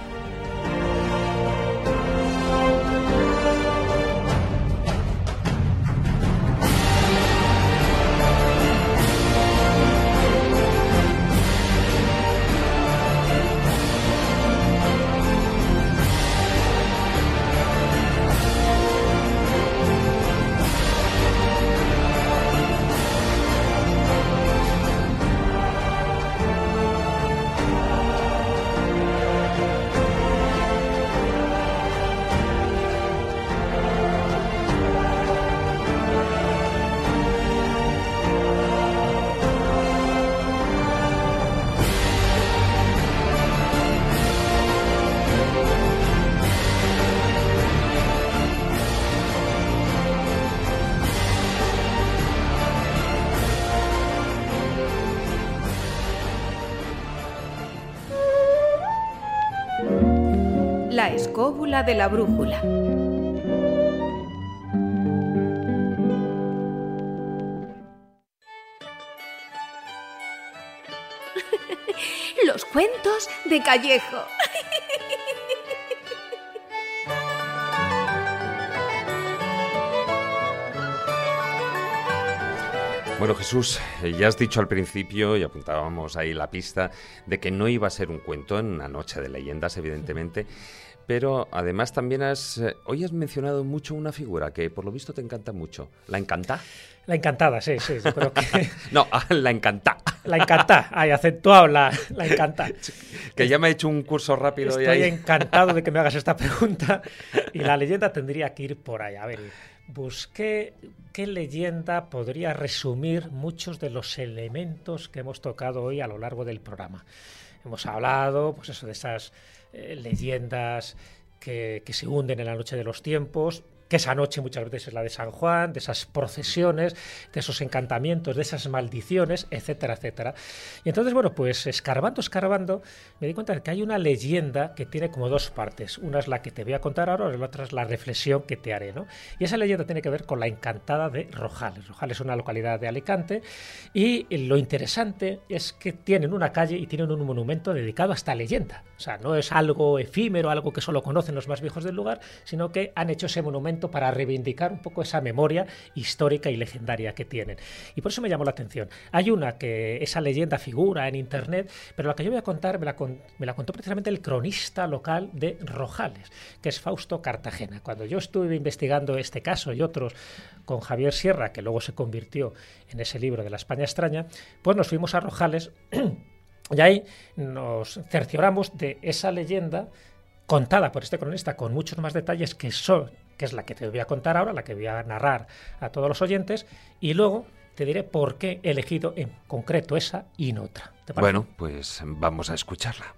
La escóbula de la brújula. Los cuentos de Callejo. Bueno, Jesús, ya has dicho al principio, y apuntábamos ahí la pista, de que no iba a ser un cuento en una noche de leyendas, evidentemente, pero además también has, eh, hoy has mencionado mucho una figura que por lo visto te encanta mucho. ¿La encanta? La encantada, sí, sí, yo creo que... No, ah, la encanta. La encanta, ay, acentuado la, la encanta. Que ya me he hecho un curso rápido y Estoy ahí- encantado de que me hagas esta pregunta y la leyenda tendría que ir por ahí. A ver, busqué qué leyenda podría resumir muchos de los elementos que hemos tocado hoy a lo largo del programa. Hemos hablado, pues eso, de esas eh, leyendas que, que se hunden en la noche de los tiempos, que esa noche muchas veces es la de San Juan, de esas procesiones, de esos encantamientos, de esas maldiciones, etcétera, etcétera. Y entonces, bueno, pues escarbando, escarbando, me di cuenta de que hay una leyenda que tiene como dos partes. Una es la que te voy a contar ahora, la otra es la reflexión que te haré, ¿no? Y esa leyenda tiene que ver con la encantada de Rojales. Rojales es una localidad de Alicante y lo interesante es que tienen una calle y tienen un monumento dedicado a esta leyenda. O sea, no es algo efímero, algo que solo conocen los más viejos del lugar, sino que han hecho ese monumento para reivindicar un poco esa memoria histórica y legendaria que tienen. Y por eso me llamó la atención. Hay una que esa leyenda figura en internet, pero la que yo voy a contar me la, me la contó precisamente el cronista local de Rojales, que es Fausto Cartagena. Cuando yo estuve investigando este caso y otros con Javier Sierra, que luego se convirtió en ese libro de la España extraña, pues nos fuimos a Rojales y ahí nos cercioramos de esa leyenda contada por este cronista con muchos más detalles que son, que es la que te voy a contar ahora, la que voy a narrar a todos los oyentes, y luego te diré por qué he elegido en concreto esa y no otra. ¿Te parece? Bueno, pues vamos a escucharla.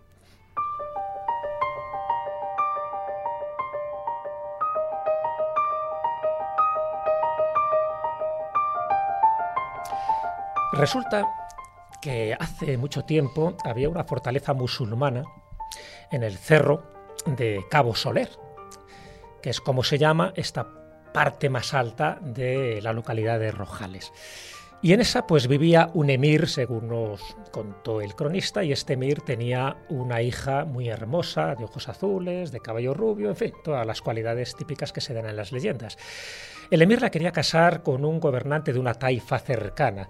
Resulta que hace mucho tiempo había una fortaleza musulmana en el cerro de Cabo Soler, que es como se llama esta parte más alta de la localidad de Rojales. Y en esa pues vivía un emir, según nos contó el cronista, y este emir tenía una hija muy hermosa, de ojos azules, de cabello rubio, en fin, todas las cualidades típicas que se dan en las leyendas. El emir la quería casar con un gobernante de una taifa cercana,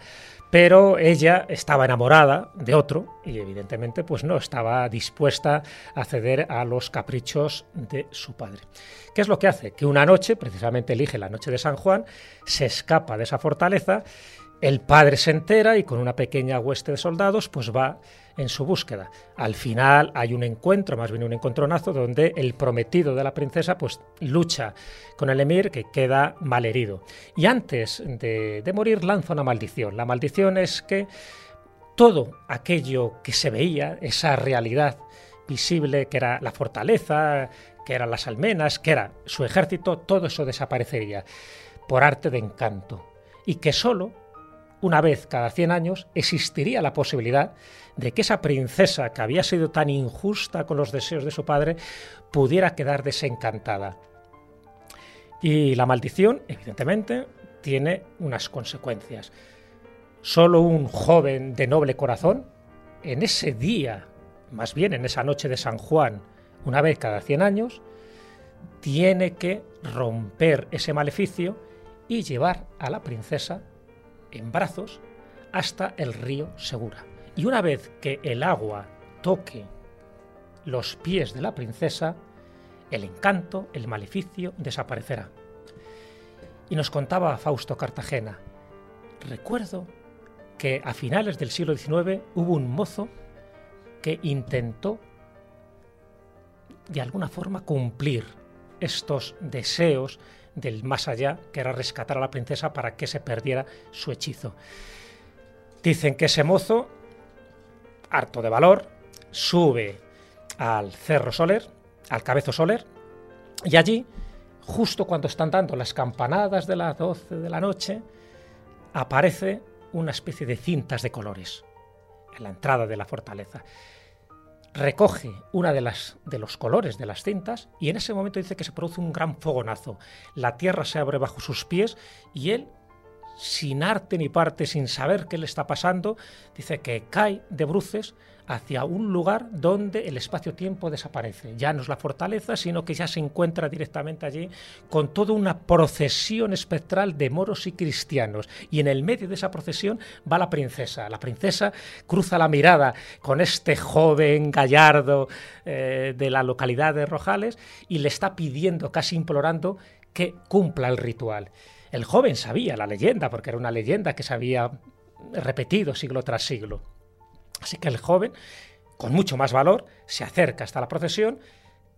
pero ella estaba enamorada de otro y evidentemente pues no estaba dispuesta a ceder a los caprichos de su padre. ¿Qué es lo que hace? Que una noche, precisamente elige la noche de San Juan, se escapa de esa fortaleza, el padre se entera y con una pequeña hueste de soldados pues va en su búsqueda. Al final hay un encuentro, más bien un encontronazo, donde el prometido de la princesa pues lucha con el emir que queda malherido. Y antes de, de morir lanza una maldición. La maldición es que todo aquello que se veía, esa realidad visible que era la fortaleza, que eran las almenas, que era su ejército, todo eso desaparecería por arte de encanto. Y que solo una vez cada 100 años existiría la posibilidad de que esa princesa que había sido tan injusta con los deseos de su padre pudiera quedar desencantada. Y la maldición, evidentemente, tiene unas consecuencias. Solo un joven de noble corazón, en ese día, más bien en esa noche de San Juan, una vez cada 100 años, tiene que romper ese maleficio y llevar a la princesa en brazos hasta el río Segura. Y una vez que el agua toque los pies de la princesa, el encanto, el maleficio desaparecerá. Y nos contaba Fausto Cartagena, recuerdo que a finales del siglo XIX hubo un mozo que intentó de alguna forma cumplir estos deseos del más allá, que era rescatar a la princesa para que se perdiera su hechizo. Dicen que ese mozo, harto de valor, sube al Cerro Soler, al Cabezo Soler, y allí, justo cuando están dando las campanadas de las 12 de la noche, aparece una especie de cintas de colores en la entrada de la fortaleza. Recoge una de las de los colores de las cintas y en ese momento dice que se produce un gran fogonazo. La tierra se abre bajo sus pies y él sin arte ni parte, sin saber qué le está pasando, dice que cae de bruces hacia un lugar donde el espacio-tiempo desaparece. Ya no es la fortaleza, sino que ya se encuentra directamente allí con toda una procesión espectral de moros y cristianos. Y en el medio de esa procesión va la princesa. La princesa cruza la mirada con este joven gallardo eh, de la localidad de Rojales y le está pidiendo, casi implorando, que cumpla el ritual. El joven sabía la leyenda, porque era una leyenda que se había repetido siglo tras siglo. Así que el joven, con mucho más valor, se acerca hasta la procesión,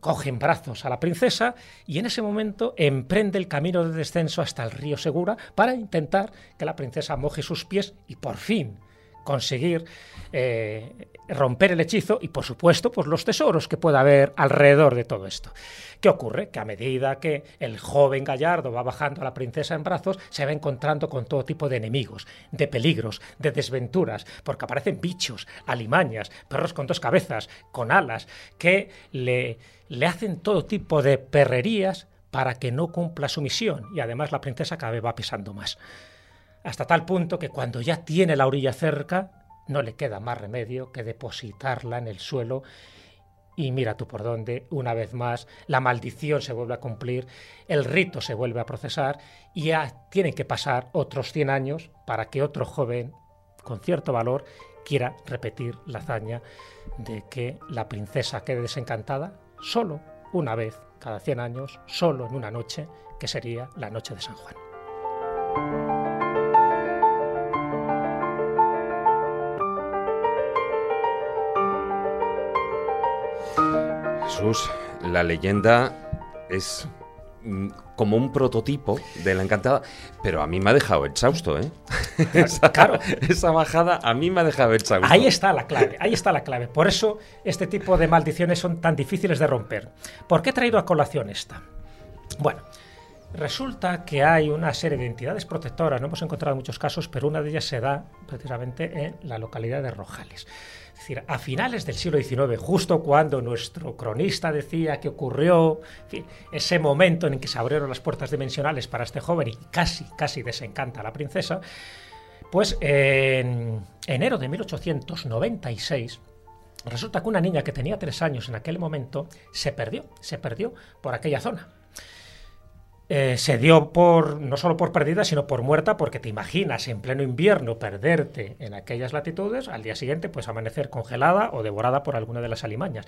coge en brazos a la princesa y en ese momento emprende el camino de descenso hasta el río Segura para intentar que la princesa moje sus pies y por fin conseguir eh, romper el hechizo y, por supuesto, pues los tesoros que pueda haber alrededor de todo esto. ¿Qué ocurre? Que a medida que el joven gallardo va bajando a la princesa en brazos, se va encontrando con todo tipo de enemigos, de peligros, de desventuras, porque aparecen bichos, alimañas, perros con dos cabezas, con alas, que le, le hacen todo tipo de perrerías para que no cumpla su misión y además la princesa cada vez va pesando más hasta tal punto que cuando ya tiene la orilla cerca, no le queda más remedio que depositarla en el suelo y mira tú por dónde, una vez más, la maldición se vuelve a cumplir, el rito se vuelve a procesar y ya tienen que pasar otros 100 años para que otro joven con cierto valor quiera repetir la hazaña de que la princesa quede desencantada solo una vez cada 100 años, solo en una noche, que sería la noche de San Juan. Jesús, la leyenda es mm, como un prototipo de la encantada, pero a mí me ha dejado exhausto, ¿eh? esa, claro. Esa bajada a mí me ha dejado exhausto. Ahí está la clave, ahí está la clave. Por eso este tipo de maldiciones son tan difíciles de romper. ¿Por qué he traído a colación esta? Bueno, resulta que hay una serie de entidades protectoras, no hemos encontrado muchos casos, pero una de ellas se da precisamente en la localidad de Rojales. Es decir, a finales del siglo XIX, justo cuando nuestro cronista decía que ocurrió ese momento en que se abrieron las puertas dimensionales para este joven y casi, casi desencanta a la princesa, pues en enero de 1896, resulta que una niña que tenía tres años en aquel momento se perdió, se perdió por aquella zona. Eh, se dio por no solo por perdida, sino por muerta, porque te imaginas en pleno invierno perderte en aquellas latitudes, al día siguiente pues amanecer congelada o devorada por alguna de las alimañas.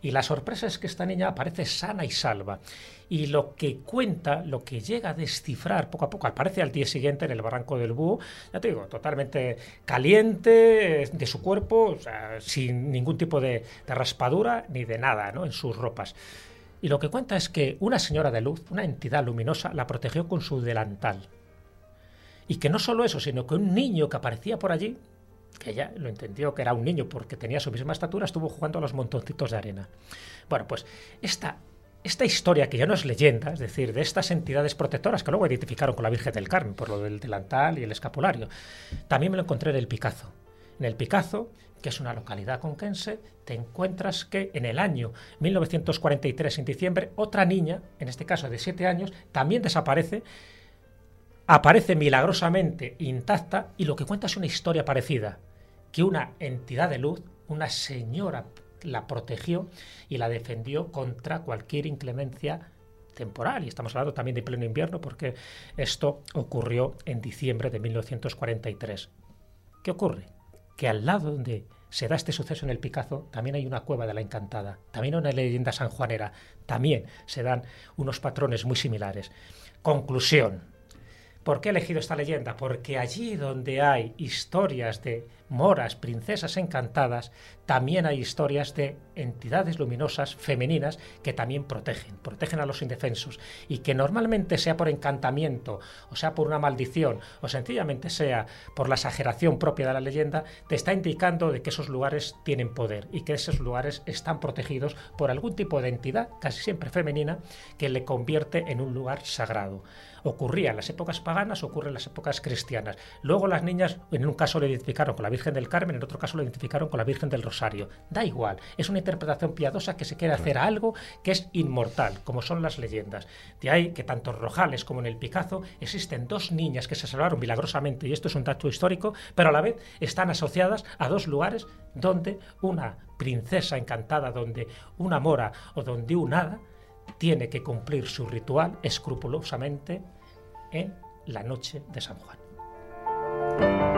Y la sorpresa es que esta niña aparece sana y salva. Y lo que cuenta, lo que llega a descifrar poco a poco, aparece al día siguiente en el barranco del búho, ya te digo, totalmente caliente de su cuerpo, sin ningún tipo de, de, raspadura ni de nada ¿no? en sus ropas. Y lo que cuenta es que una señora de luz, una entidad luminosa, la protegió con su delantal. Y que no solo eso, sino que un niño que aparecía por allí, que ella lo entendió que era un niño porque tenía su misma estatura, estuvo jugando a los montoncitos de arena. Bueno, pues esta, esta historia, que ya no es leyenda, es decir, de estas entidades protectoras que luego identificaron con la Virgen del Carmen por lo del delantal y el escapulario, también me lo encontré en el Picazo. En el Picazo, que es una localidad conquense, te encuentras que en el año 1943, en diciembre, otra niña, en este caso de 7 años, también desaparece aparece milagrosamente intacta y lo que cuenta es una historia parecida, que una entidad de luz, una señora, la protegió y la defendió contra cualquier inclemencia temporal. Y estamos hablando también de pleno invierno porque esto ocurrió en diciembre de 1943. ¿Qué ocurre? Que al lado donde se da este suceso en el Picazo, también hay una cueva de la Encantada, también una leyenda sanjuanera, también se dan unos patrones muy similares. Conclusión, ¿Por qué he elegido esta leyenda? Porque allí donde hay historias de moras, princesas encantadas, también hay historias de entidades luminosas femeninas que también protegen, protegen a los indefensos y que normalmente sea por encantamiento o sea por una maldición o sencillamente sea por la exageración propia de la leyenda, te está indicando de que esos lugares tienen poder y que esos lugares están protegidos por algún tipo de entidad, casi siempre femenina, que le convierte en un lugar sagrado. Ocurría en las épocas paganas, ocurre en las épocas cristianas. Luego las niñas, en un caso lo identificaron con la Virgen del Carmen, en otro caso lo identificaron con la Virgen del Rosario. Da igual, es una interpretación piadosa que se quiere hacer a algo que es inmortal, como son las leyendas. De ahí que tanto en Rojales como en el Picazo existen dos niñas que se salvaron milagrosamente, y esto es un dato histórico, pero a la vez están asociadas a dos lugares donde una princesa encantada, donde una mora o donde un hada tiene que cumplir su ritual escrupulosamente en la noche de San Juan.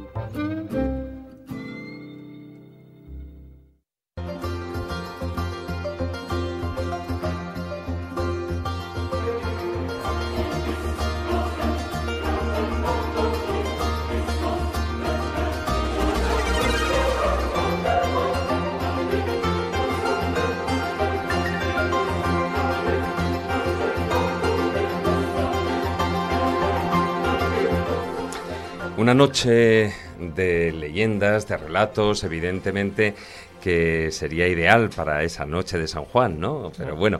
Una noche de leyendas, de relatos, evidentemente que sería ideal para esa noche de San Juan, ¿no? Pero bueno,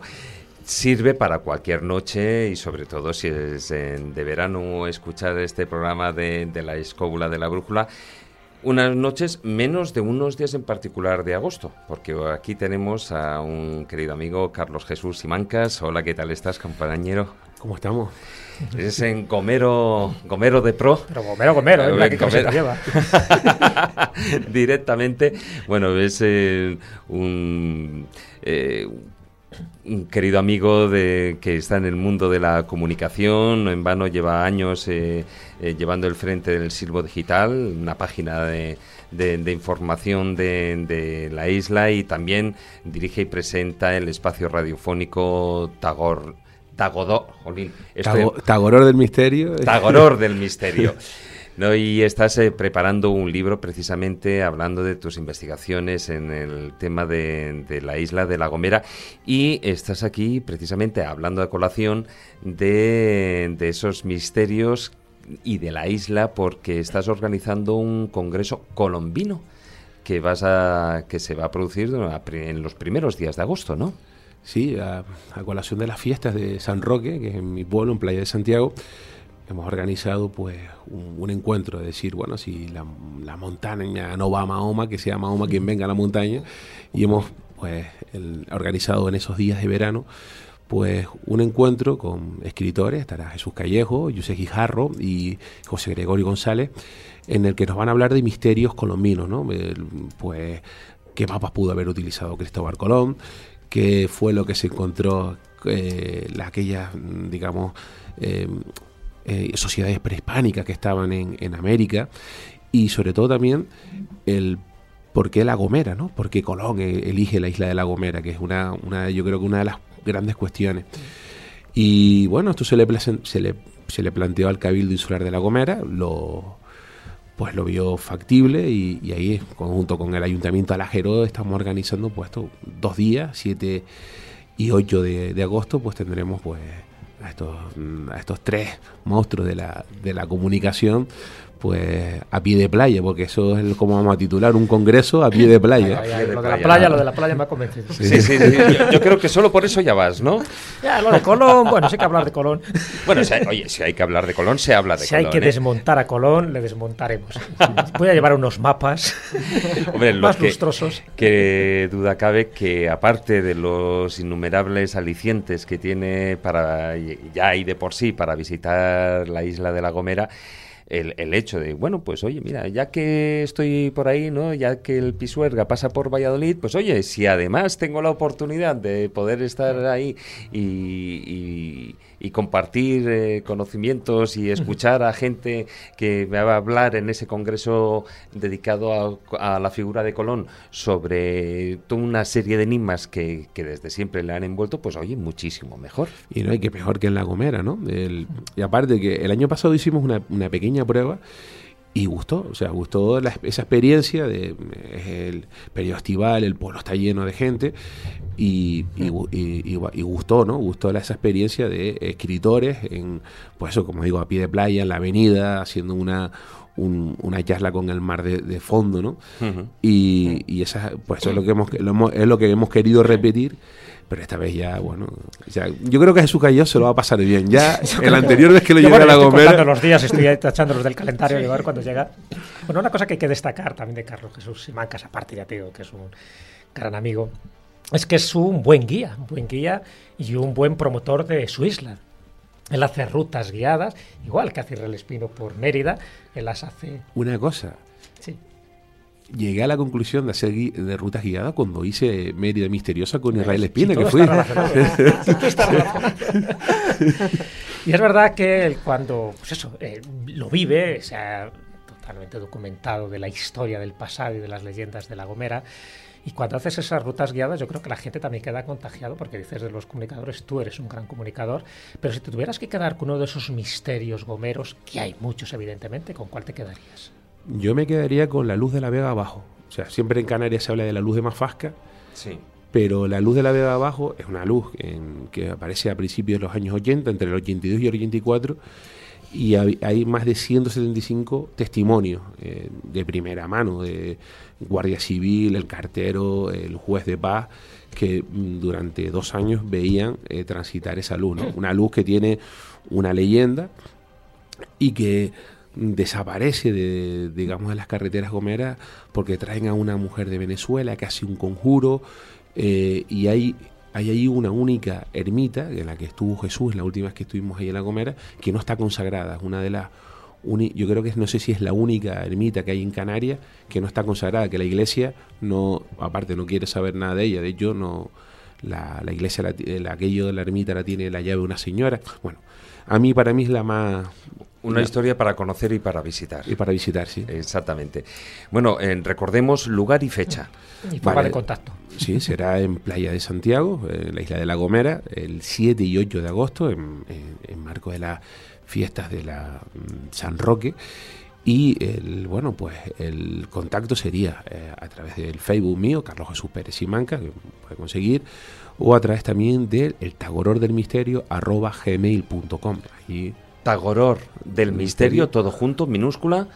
sirve para cualquier noche y sobre todo si es de verano escuchar este programa de, de la escóbula de la brújula unas noches menos de unos días en particular de agosto, porque aquí tenemos a un querido amigo, Carlos Jesús Simancas. Hola, ¿qué tal estás, compañero? ¿Cómo estamos? Es en Gomero, Gomero de Pro. Pero Gomero, Gomero, ¿eh? ¿Qué Gomero. lleva? Directamente, bueno, es eh, un... Eh, un querido amigo de, que está en el mundo de la comunicación, en vano lleva años eh, eh, llevando el frente del Silbo Digital, una página de, de, información de, de, la isla y también dirige y presenta el espacio radiofónico Tagor. Tagodor, Tagoror del misterio. Tagoror del misterio. No, y estás eh, preparando un libro precisamente hablando de tus investigaciones en el tema de, la isla de La Gomera y estás aquí precisamente hablando a colación de, esos misterios y de la isla porque estás organizando un congreso colombino que vas a que se va a producir en los primeros días de agosto, ¿no? Sí, a, colación de las fiestas de San Roque, que es en mi pueblo, en Playa de Santiago hemos organizado pues un, encuentro de decir, bueno, si la, montaña no va a Mahoma, que sea Mahoma quien venga a la montaña, y hemos pues organizado en esos días de verano pues un encuentro con escritores, estará Jesús Callejo, José Guijarro y José Gregorio González, en el que nos van a hablar de misterios colombinos, ¿no? pues qué mapas pudo haber utilizado Cristóbal Colón, qué fue lo que se encontró eh, aquellas, digamos, eh, eh, sociedades prehispánicas que estaban en, en, América y sobre todo también el por qué La Gomera, ¿no? Por qué Colón elige la isla de La Gomera, que es una, una yo creo que una de las grandes cuestiones. Y bueno, esto se le, se le, se le planteó al Cabildo Insular de La Gomera, lo, pues lo vio factible y, ahí, junto con el Ayuntamiento Alajero, estamos organizando pues dos días, 7 y 8 de, de agosto, pues tendremos pues a estos, a estos tres monstruos de la, de la comunicación pues a pie de playa, porque eso es como vamos a titular, un congreso a pie de playa. lo de la playa, lo de la playa me ha convencido. Sí, sí, sí, yo, creo que solo por eso ya vas, ¿no? Ya, lo de Colón, bueno, sí hay que hablar de Colón. Bueno, oye, si hay que hablar de Colón, se habla de si Colón. Si hay que ¿eh? desmontar a Colón, le desmontaremos. Voy a llevar unos mapas Hombre, más que, lustrosos. Que duda cabe que aparte de los innumerables alicientes que tiene para ya y de por sí para visitar la isla de La Gomera, el, el, hecho de, bueno, pues oye, mira, ya que estoy por ahí, ¿no? Ya que el Pisuerga pasa por Valladolid, pues oye, si además tengo la oportunidad de poder estar ahí y, y, y compartir eh, conocimientos y escuchar a gente que me va a hablar en ese congreso dedicado a, a la figura de Colón sobre toda una serie de enigmas que, que, desde siempre le han envuelto, pues oye, muchísimo mejor. Y no hay que mejor que en La Gomera, ¿no? El, y aparte que el año pasado hicimos una, una pequeña prueba y gustó, o sea, gustó la, esa experiencia de el periodo estival, el pueblo está lleno de gente y, y, y, y gustó, ¿no? Gustó esa experiencia de escritores en, pues eso, como digo, a pie de playa, en la avenida, haciendo una, un, una charla con el mar de, de fondo, ¿no? Uh -huh. y, y, esa, pues eso es lo que hemos, lo hemos, es lo que hemos querido repetir pero esta vez ya, bueno, ya, yo creo que a Jesús Cayó se lo va a pasar bien. Ya el anterior vez que lo llevé bueno, a la estoy Gomera. los días, estoy tachándolos del calendario y a ver cuando llega. Bueno, una cosa que hay que destacar también de Carlos Jesús Simancas, aparte ya te digo que es un gran amigo, es que es un buen guía, un buen guía y un buen promotor de su isla. Él hace rutas guiadas, igual que hace Israel Espino por Mérida, él las hace. Una cosa. Llegué a la conclusión de hacer de rutas guiadas cuando hice Mérida Misteriosa con Israel Espina, que fui. y es verdad que él cuando, pues eso, eh, lo vive, se ha totalmente documentado de la historia del pasado y de las leyendas de La Gomera, y cuando haces esas rutas guiadas, yo creo que la gente también queda contagiado, porque dices de los comunicadores, tú eres un gran comunicador, pero si te tuvieras que quedar con uno de esos misterios gomeros, que hay muchos evidentemente, ¿con cuál te quedarías? Yo me quedaría con la luz de la Vega abajo. O sea, siempre en Canarias se habla de la luz de Mafasca. Sí. Pero la luz de la Vega abajo es una luz en, que aparece a principios de los años 80, entre el 82 y el 84, y hay, más de 175 testimonios eh, de primera mano, de Guardia Civil, el cartero, el juez de paz, que mm, durante dos años veían eh, transitar esa luz. ¿no? Una luz que tiene una leyenda y que desaparece de, digamos, de las carreteras gomeras porque traen a una mujer de Venezuela que hace un conjuro eh, y hay, hay ahí una única ermita en la que estuvo Jesús, la última vez que estuvimos ahí en la Gomera, que no está consagrada, es una de las yo creo que no sé si es la única ermita que hay en Canarias que no está consagrada, que la iglesia no, aparte no quiere saber nada de ella, de hecho no la, la iglesia, la, el, aquello de la ermita la tiene la llave una señora, bueno, a mí para mí es la más una historia para conocer y para visitar. Y para visitar, sí. Exactamente. Bueno, eh, recordemos lugar y fecha. Y forma vale. de contacto. Sí, será en Playa de Santiago, en la isla de La Gomera, el 7 y 8 de agosto, en, en, en marco de las fiestas de la mm, San Roque. Y el, bueno, pues el contacto sería eh, a través del Facebook mío, Carlos Jesús Pérez Simanca, que puede conseguir, o a través también del el tagoror del misterio arroba gmail.com. Ahí Tagoror del misterio, todo junto, minúscula,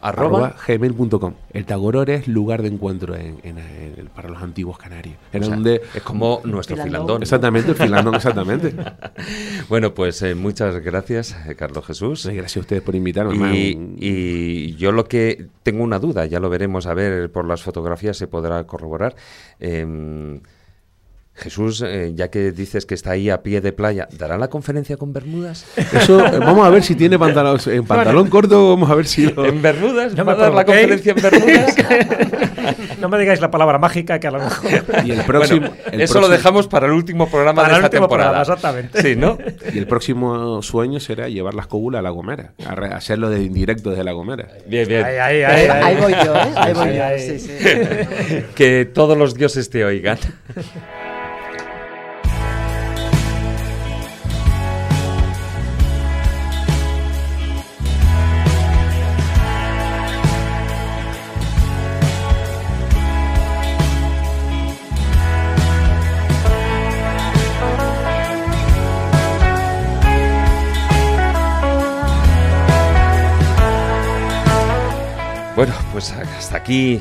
arroba, arroba gmail.com. El Tagoror es lugar de encuentro en, en, en, para los antiguos canarios. O sea, donde, es como nuestro filandón. filandón exactamente, el filandón, exactamente. bueno, pues eh, muchas gracias, eh, Carlos Jesús. Sí, gracias a ustedes por invitarme. Y, y, yo lo que tengo una duda, ya lo veremos a ver por las fotografías, se podrá corroborar. Eh, Jesús, eh, ya que dices que está ahí a pie de playa, ¿dará la conferencia con Bermudas? Eso, eh, vamos a ver si tiene pantalón, en pantalón corto, vamos a ver si lo... ¿En Bermudas? No ¿Va a me dar la conferencia en Bermudas? no me digáis la palabra mágica que a lo mejor. Y el próximo, Bueno, el eso lo dejamos para el último programa Para de el esta último temporada. programa, exactamente. Sí, ¿no? Y el próximo sueño será llevar las cóbulas a La Gomera, a re- hacerlo de indirecto desde La Gomera. Bien, bien. Ahí, ahí, Ahí, ahí, ahí. ahí voy yo, ¿eh? Ahí voy Sí, yo, ahí. sí, sí. que todos los dioses te oigan. Bueno, pues hasta aquí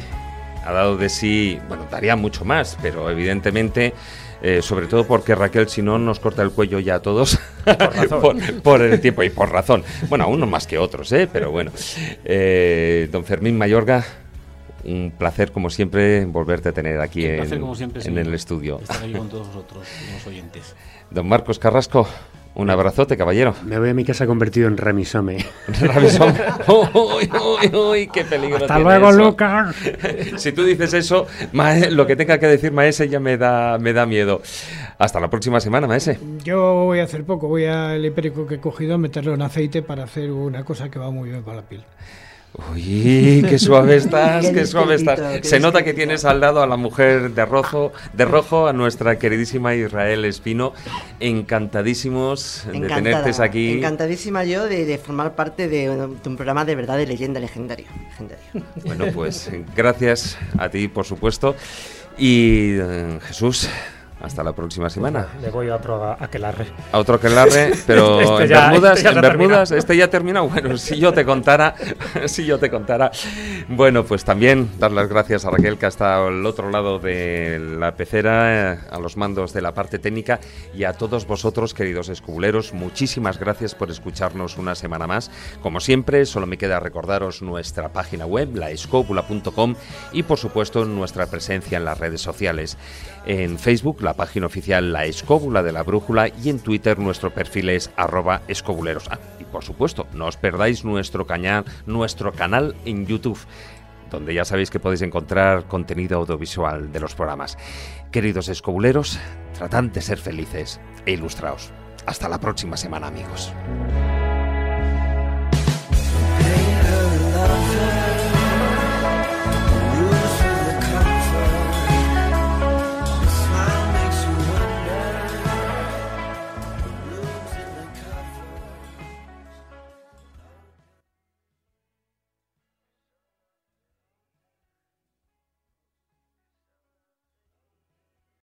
ha dado de sí, bueno, daría mucho más, pero evidentemente, eh, sobre todo porque Raquel, si no, nos corta el cuello ya a todos por, por el tiempo y por razón. Bueno, a unos más que otros, ¿eh? pero bueno. Eh, don Fermín Mayorga, un placer, como siempre, volverte a tener aquí Un en, placer, como siempre, en sí, el estudio. Estar aquí con todos vosotros, los oyentes. Don Marcos Carrasco, un abrazote, caballero. Me voy a mi casa convertido en Ramisome. Rabisón. ¡Uy, uy, uy! ¡Qué peligro Hasta tiene luego, eso! Lucas. Si tú dices eso, lo que tenga que decir Maese ya me da, me da miedo. Hasta la próxima semana, Maese. Yo voy a hacer poco, voy al hipérico que he cogido a meterlo en aceite para hacer una cosa que va muy bien para la piel. Uy, qué suave estás, Qué qué suave estás. qué Se nota que tienes al lado a la mujer de rojo, de rojo, a nuestra queridísima Israel Espino. Encantadísimos de tenerte aquí. Encantadísima yo de, de formar parte de, de un programa de verdad de leyenda legendario. legendario. Bueno, pues gracias a ti, por supuesto. Y eh, Jesús, hasta la próxima semana. Le voy a otro aquelarre. A otro que larre, pero Este en ya- Bermudas, este en ha Bermudas, terminado. este ya termina. Bueno, si yo te contara, si yo te contara. Bueno, pues también dar las gracias a Raquel que ha estado al otro lado de la pecera, eh, a los mandos de la parte técnica y a todos vosotros, queridos escobuleros, muchísimas gracias por escucharnos una semana más. Como siempre, solo me queda recordaros nuestra página web, laescopula.com y por supuesto nuestra presencia en las redes sociales. En Facebook, la página oficial La Escóbula de la Brújula y en Twitter nuestro perfil es arroba escobuleros. Y por supuesto, no os perdáis nuestro, caña- nuestro canal en YouTube donde ya sabéis que podéis encontrar contenido audiovisual de los programas. Queridos escobuleros, tratad de ser felices e ilustraos. Hasta la próxima semana, amigos.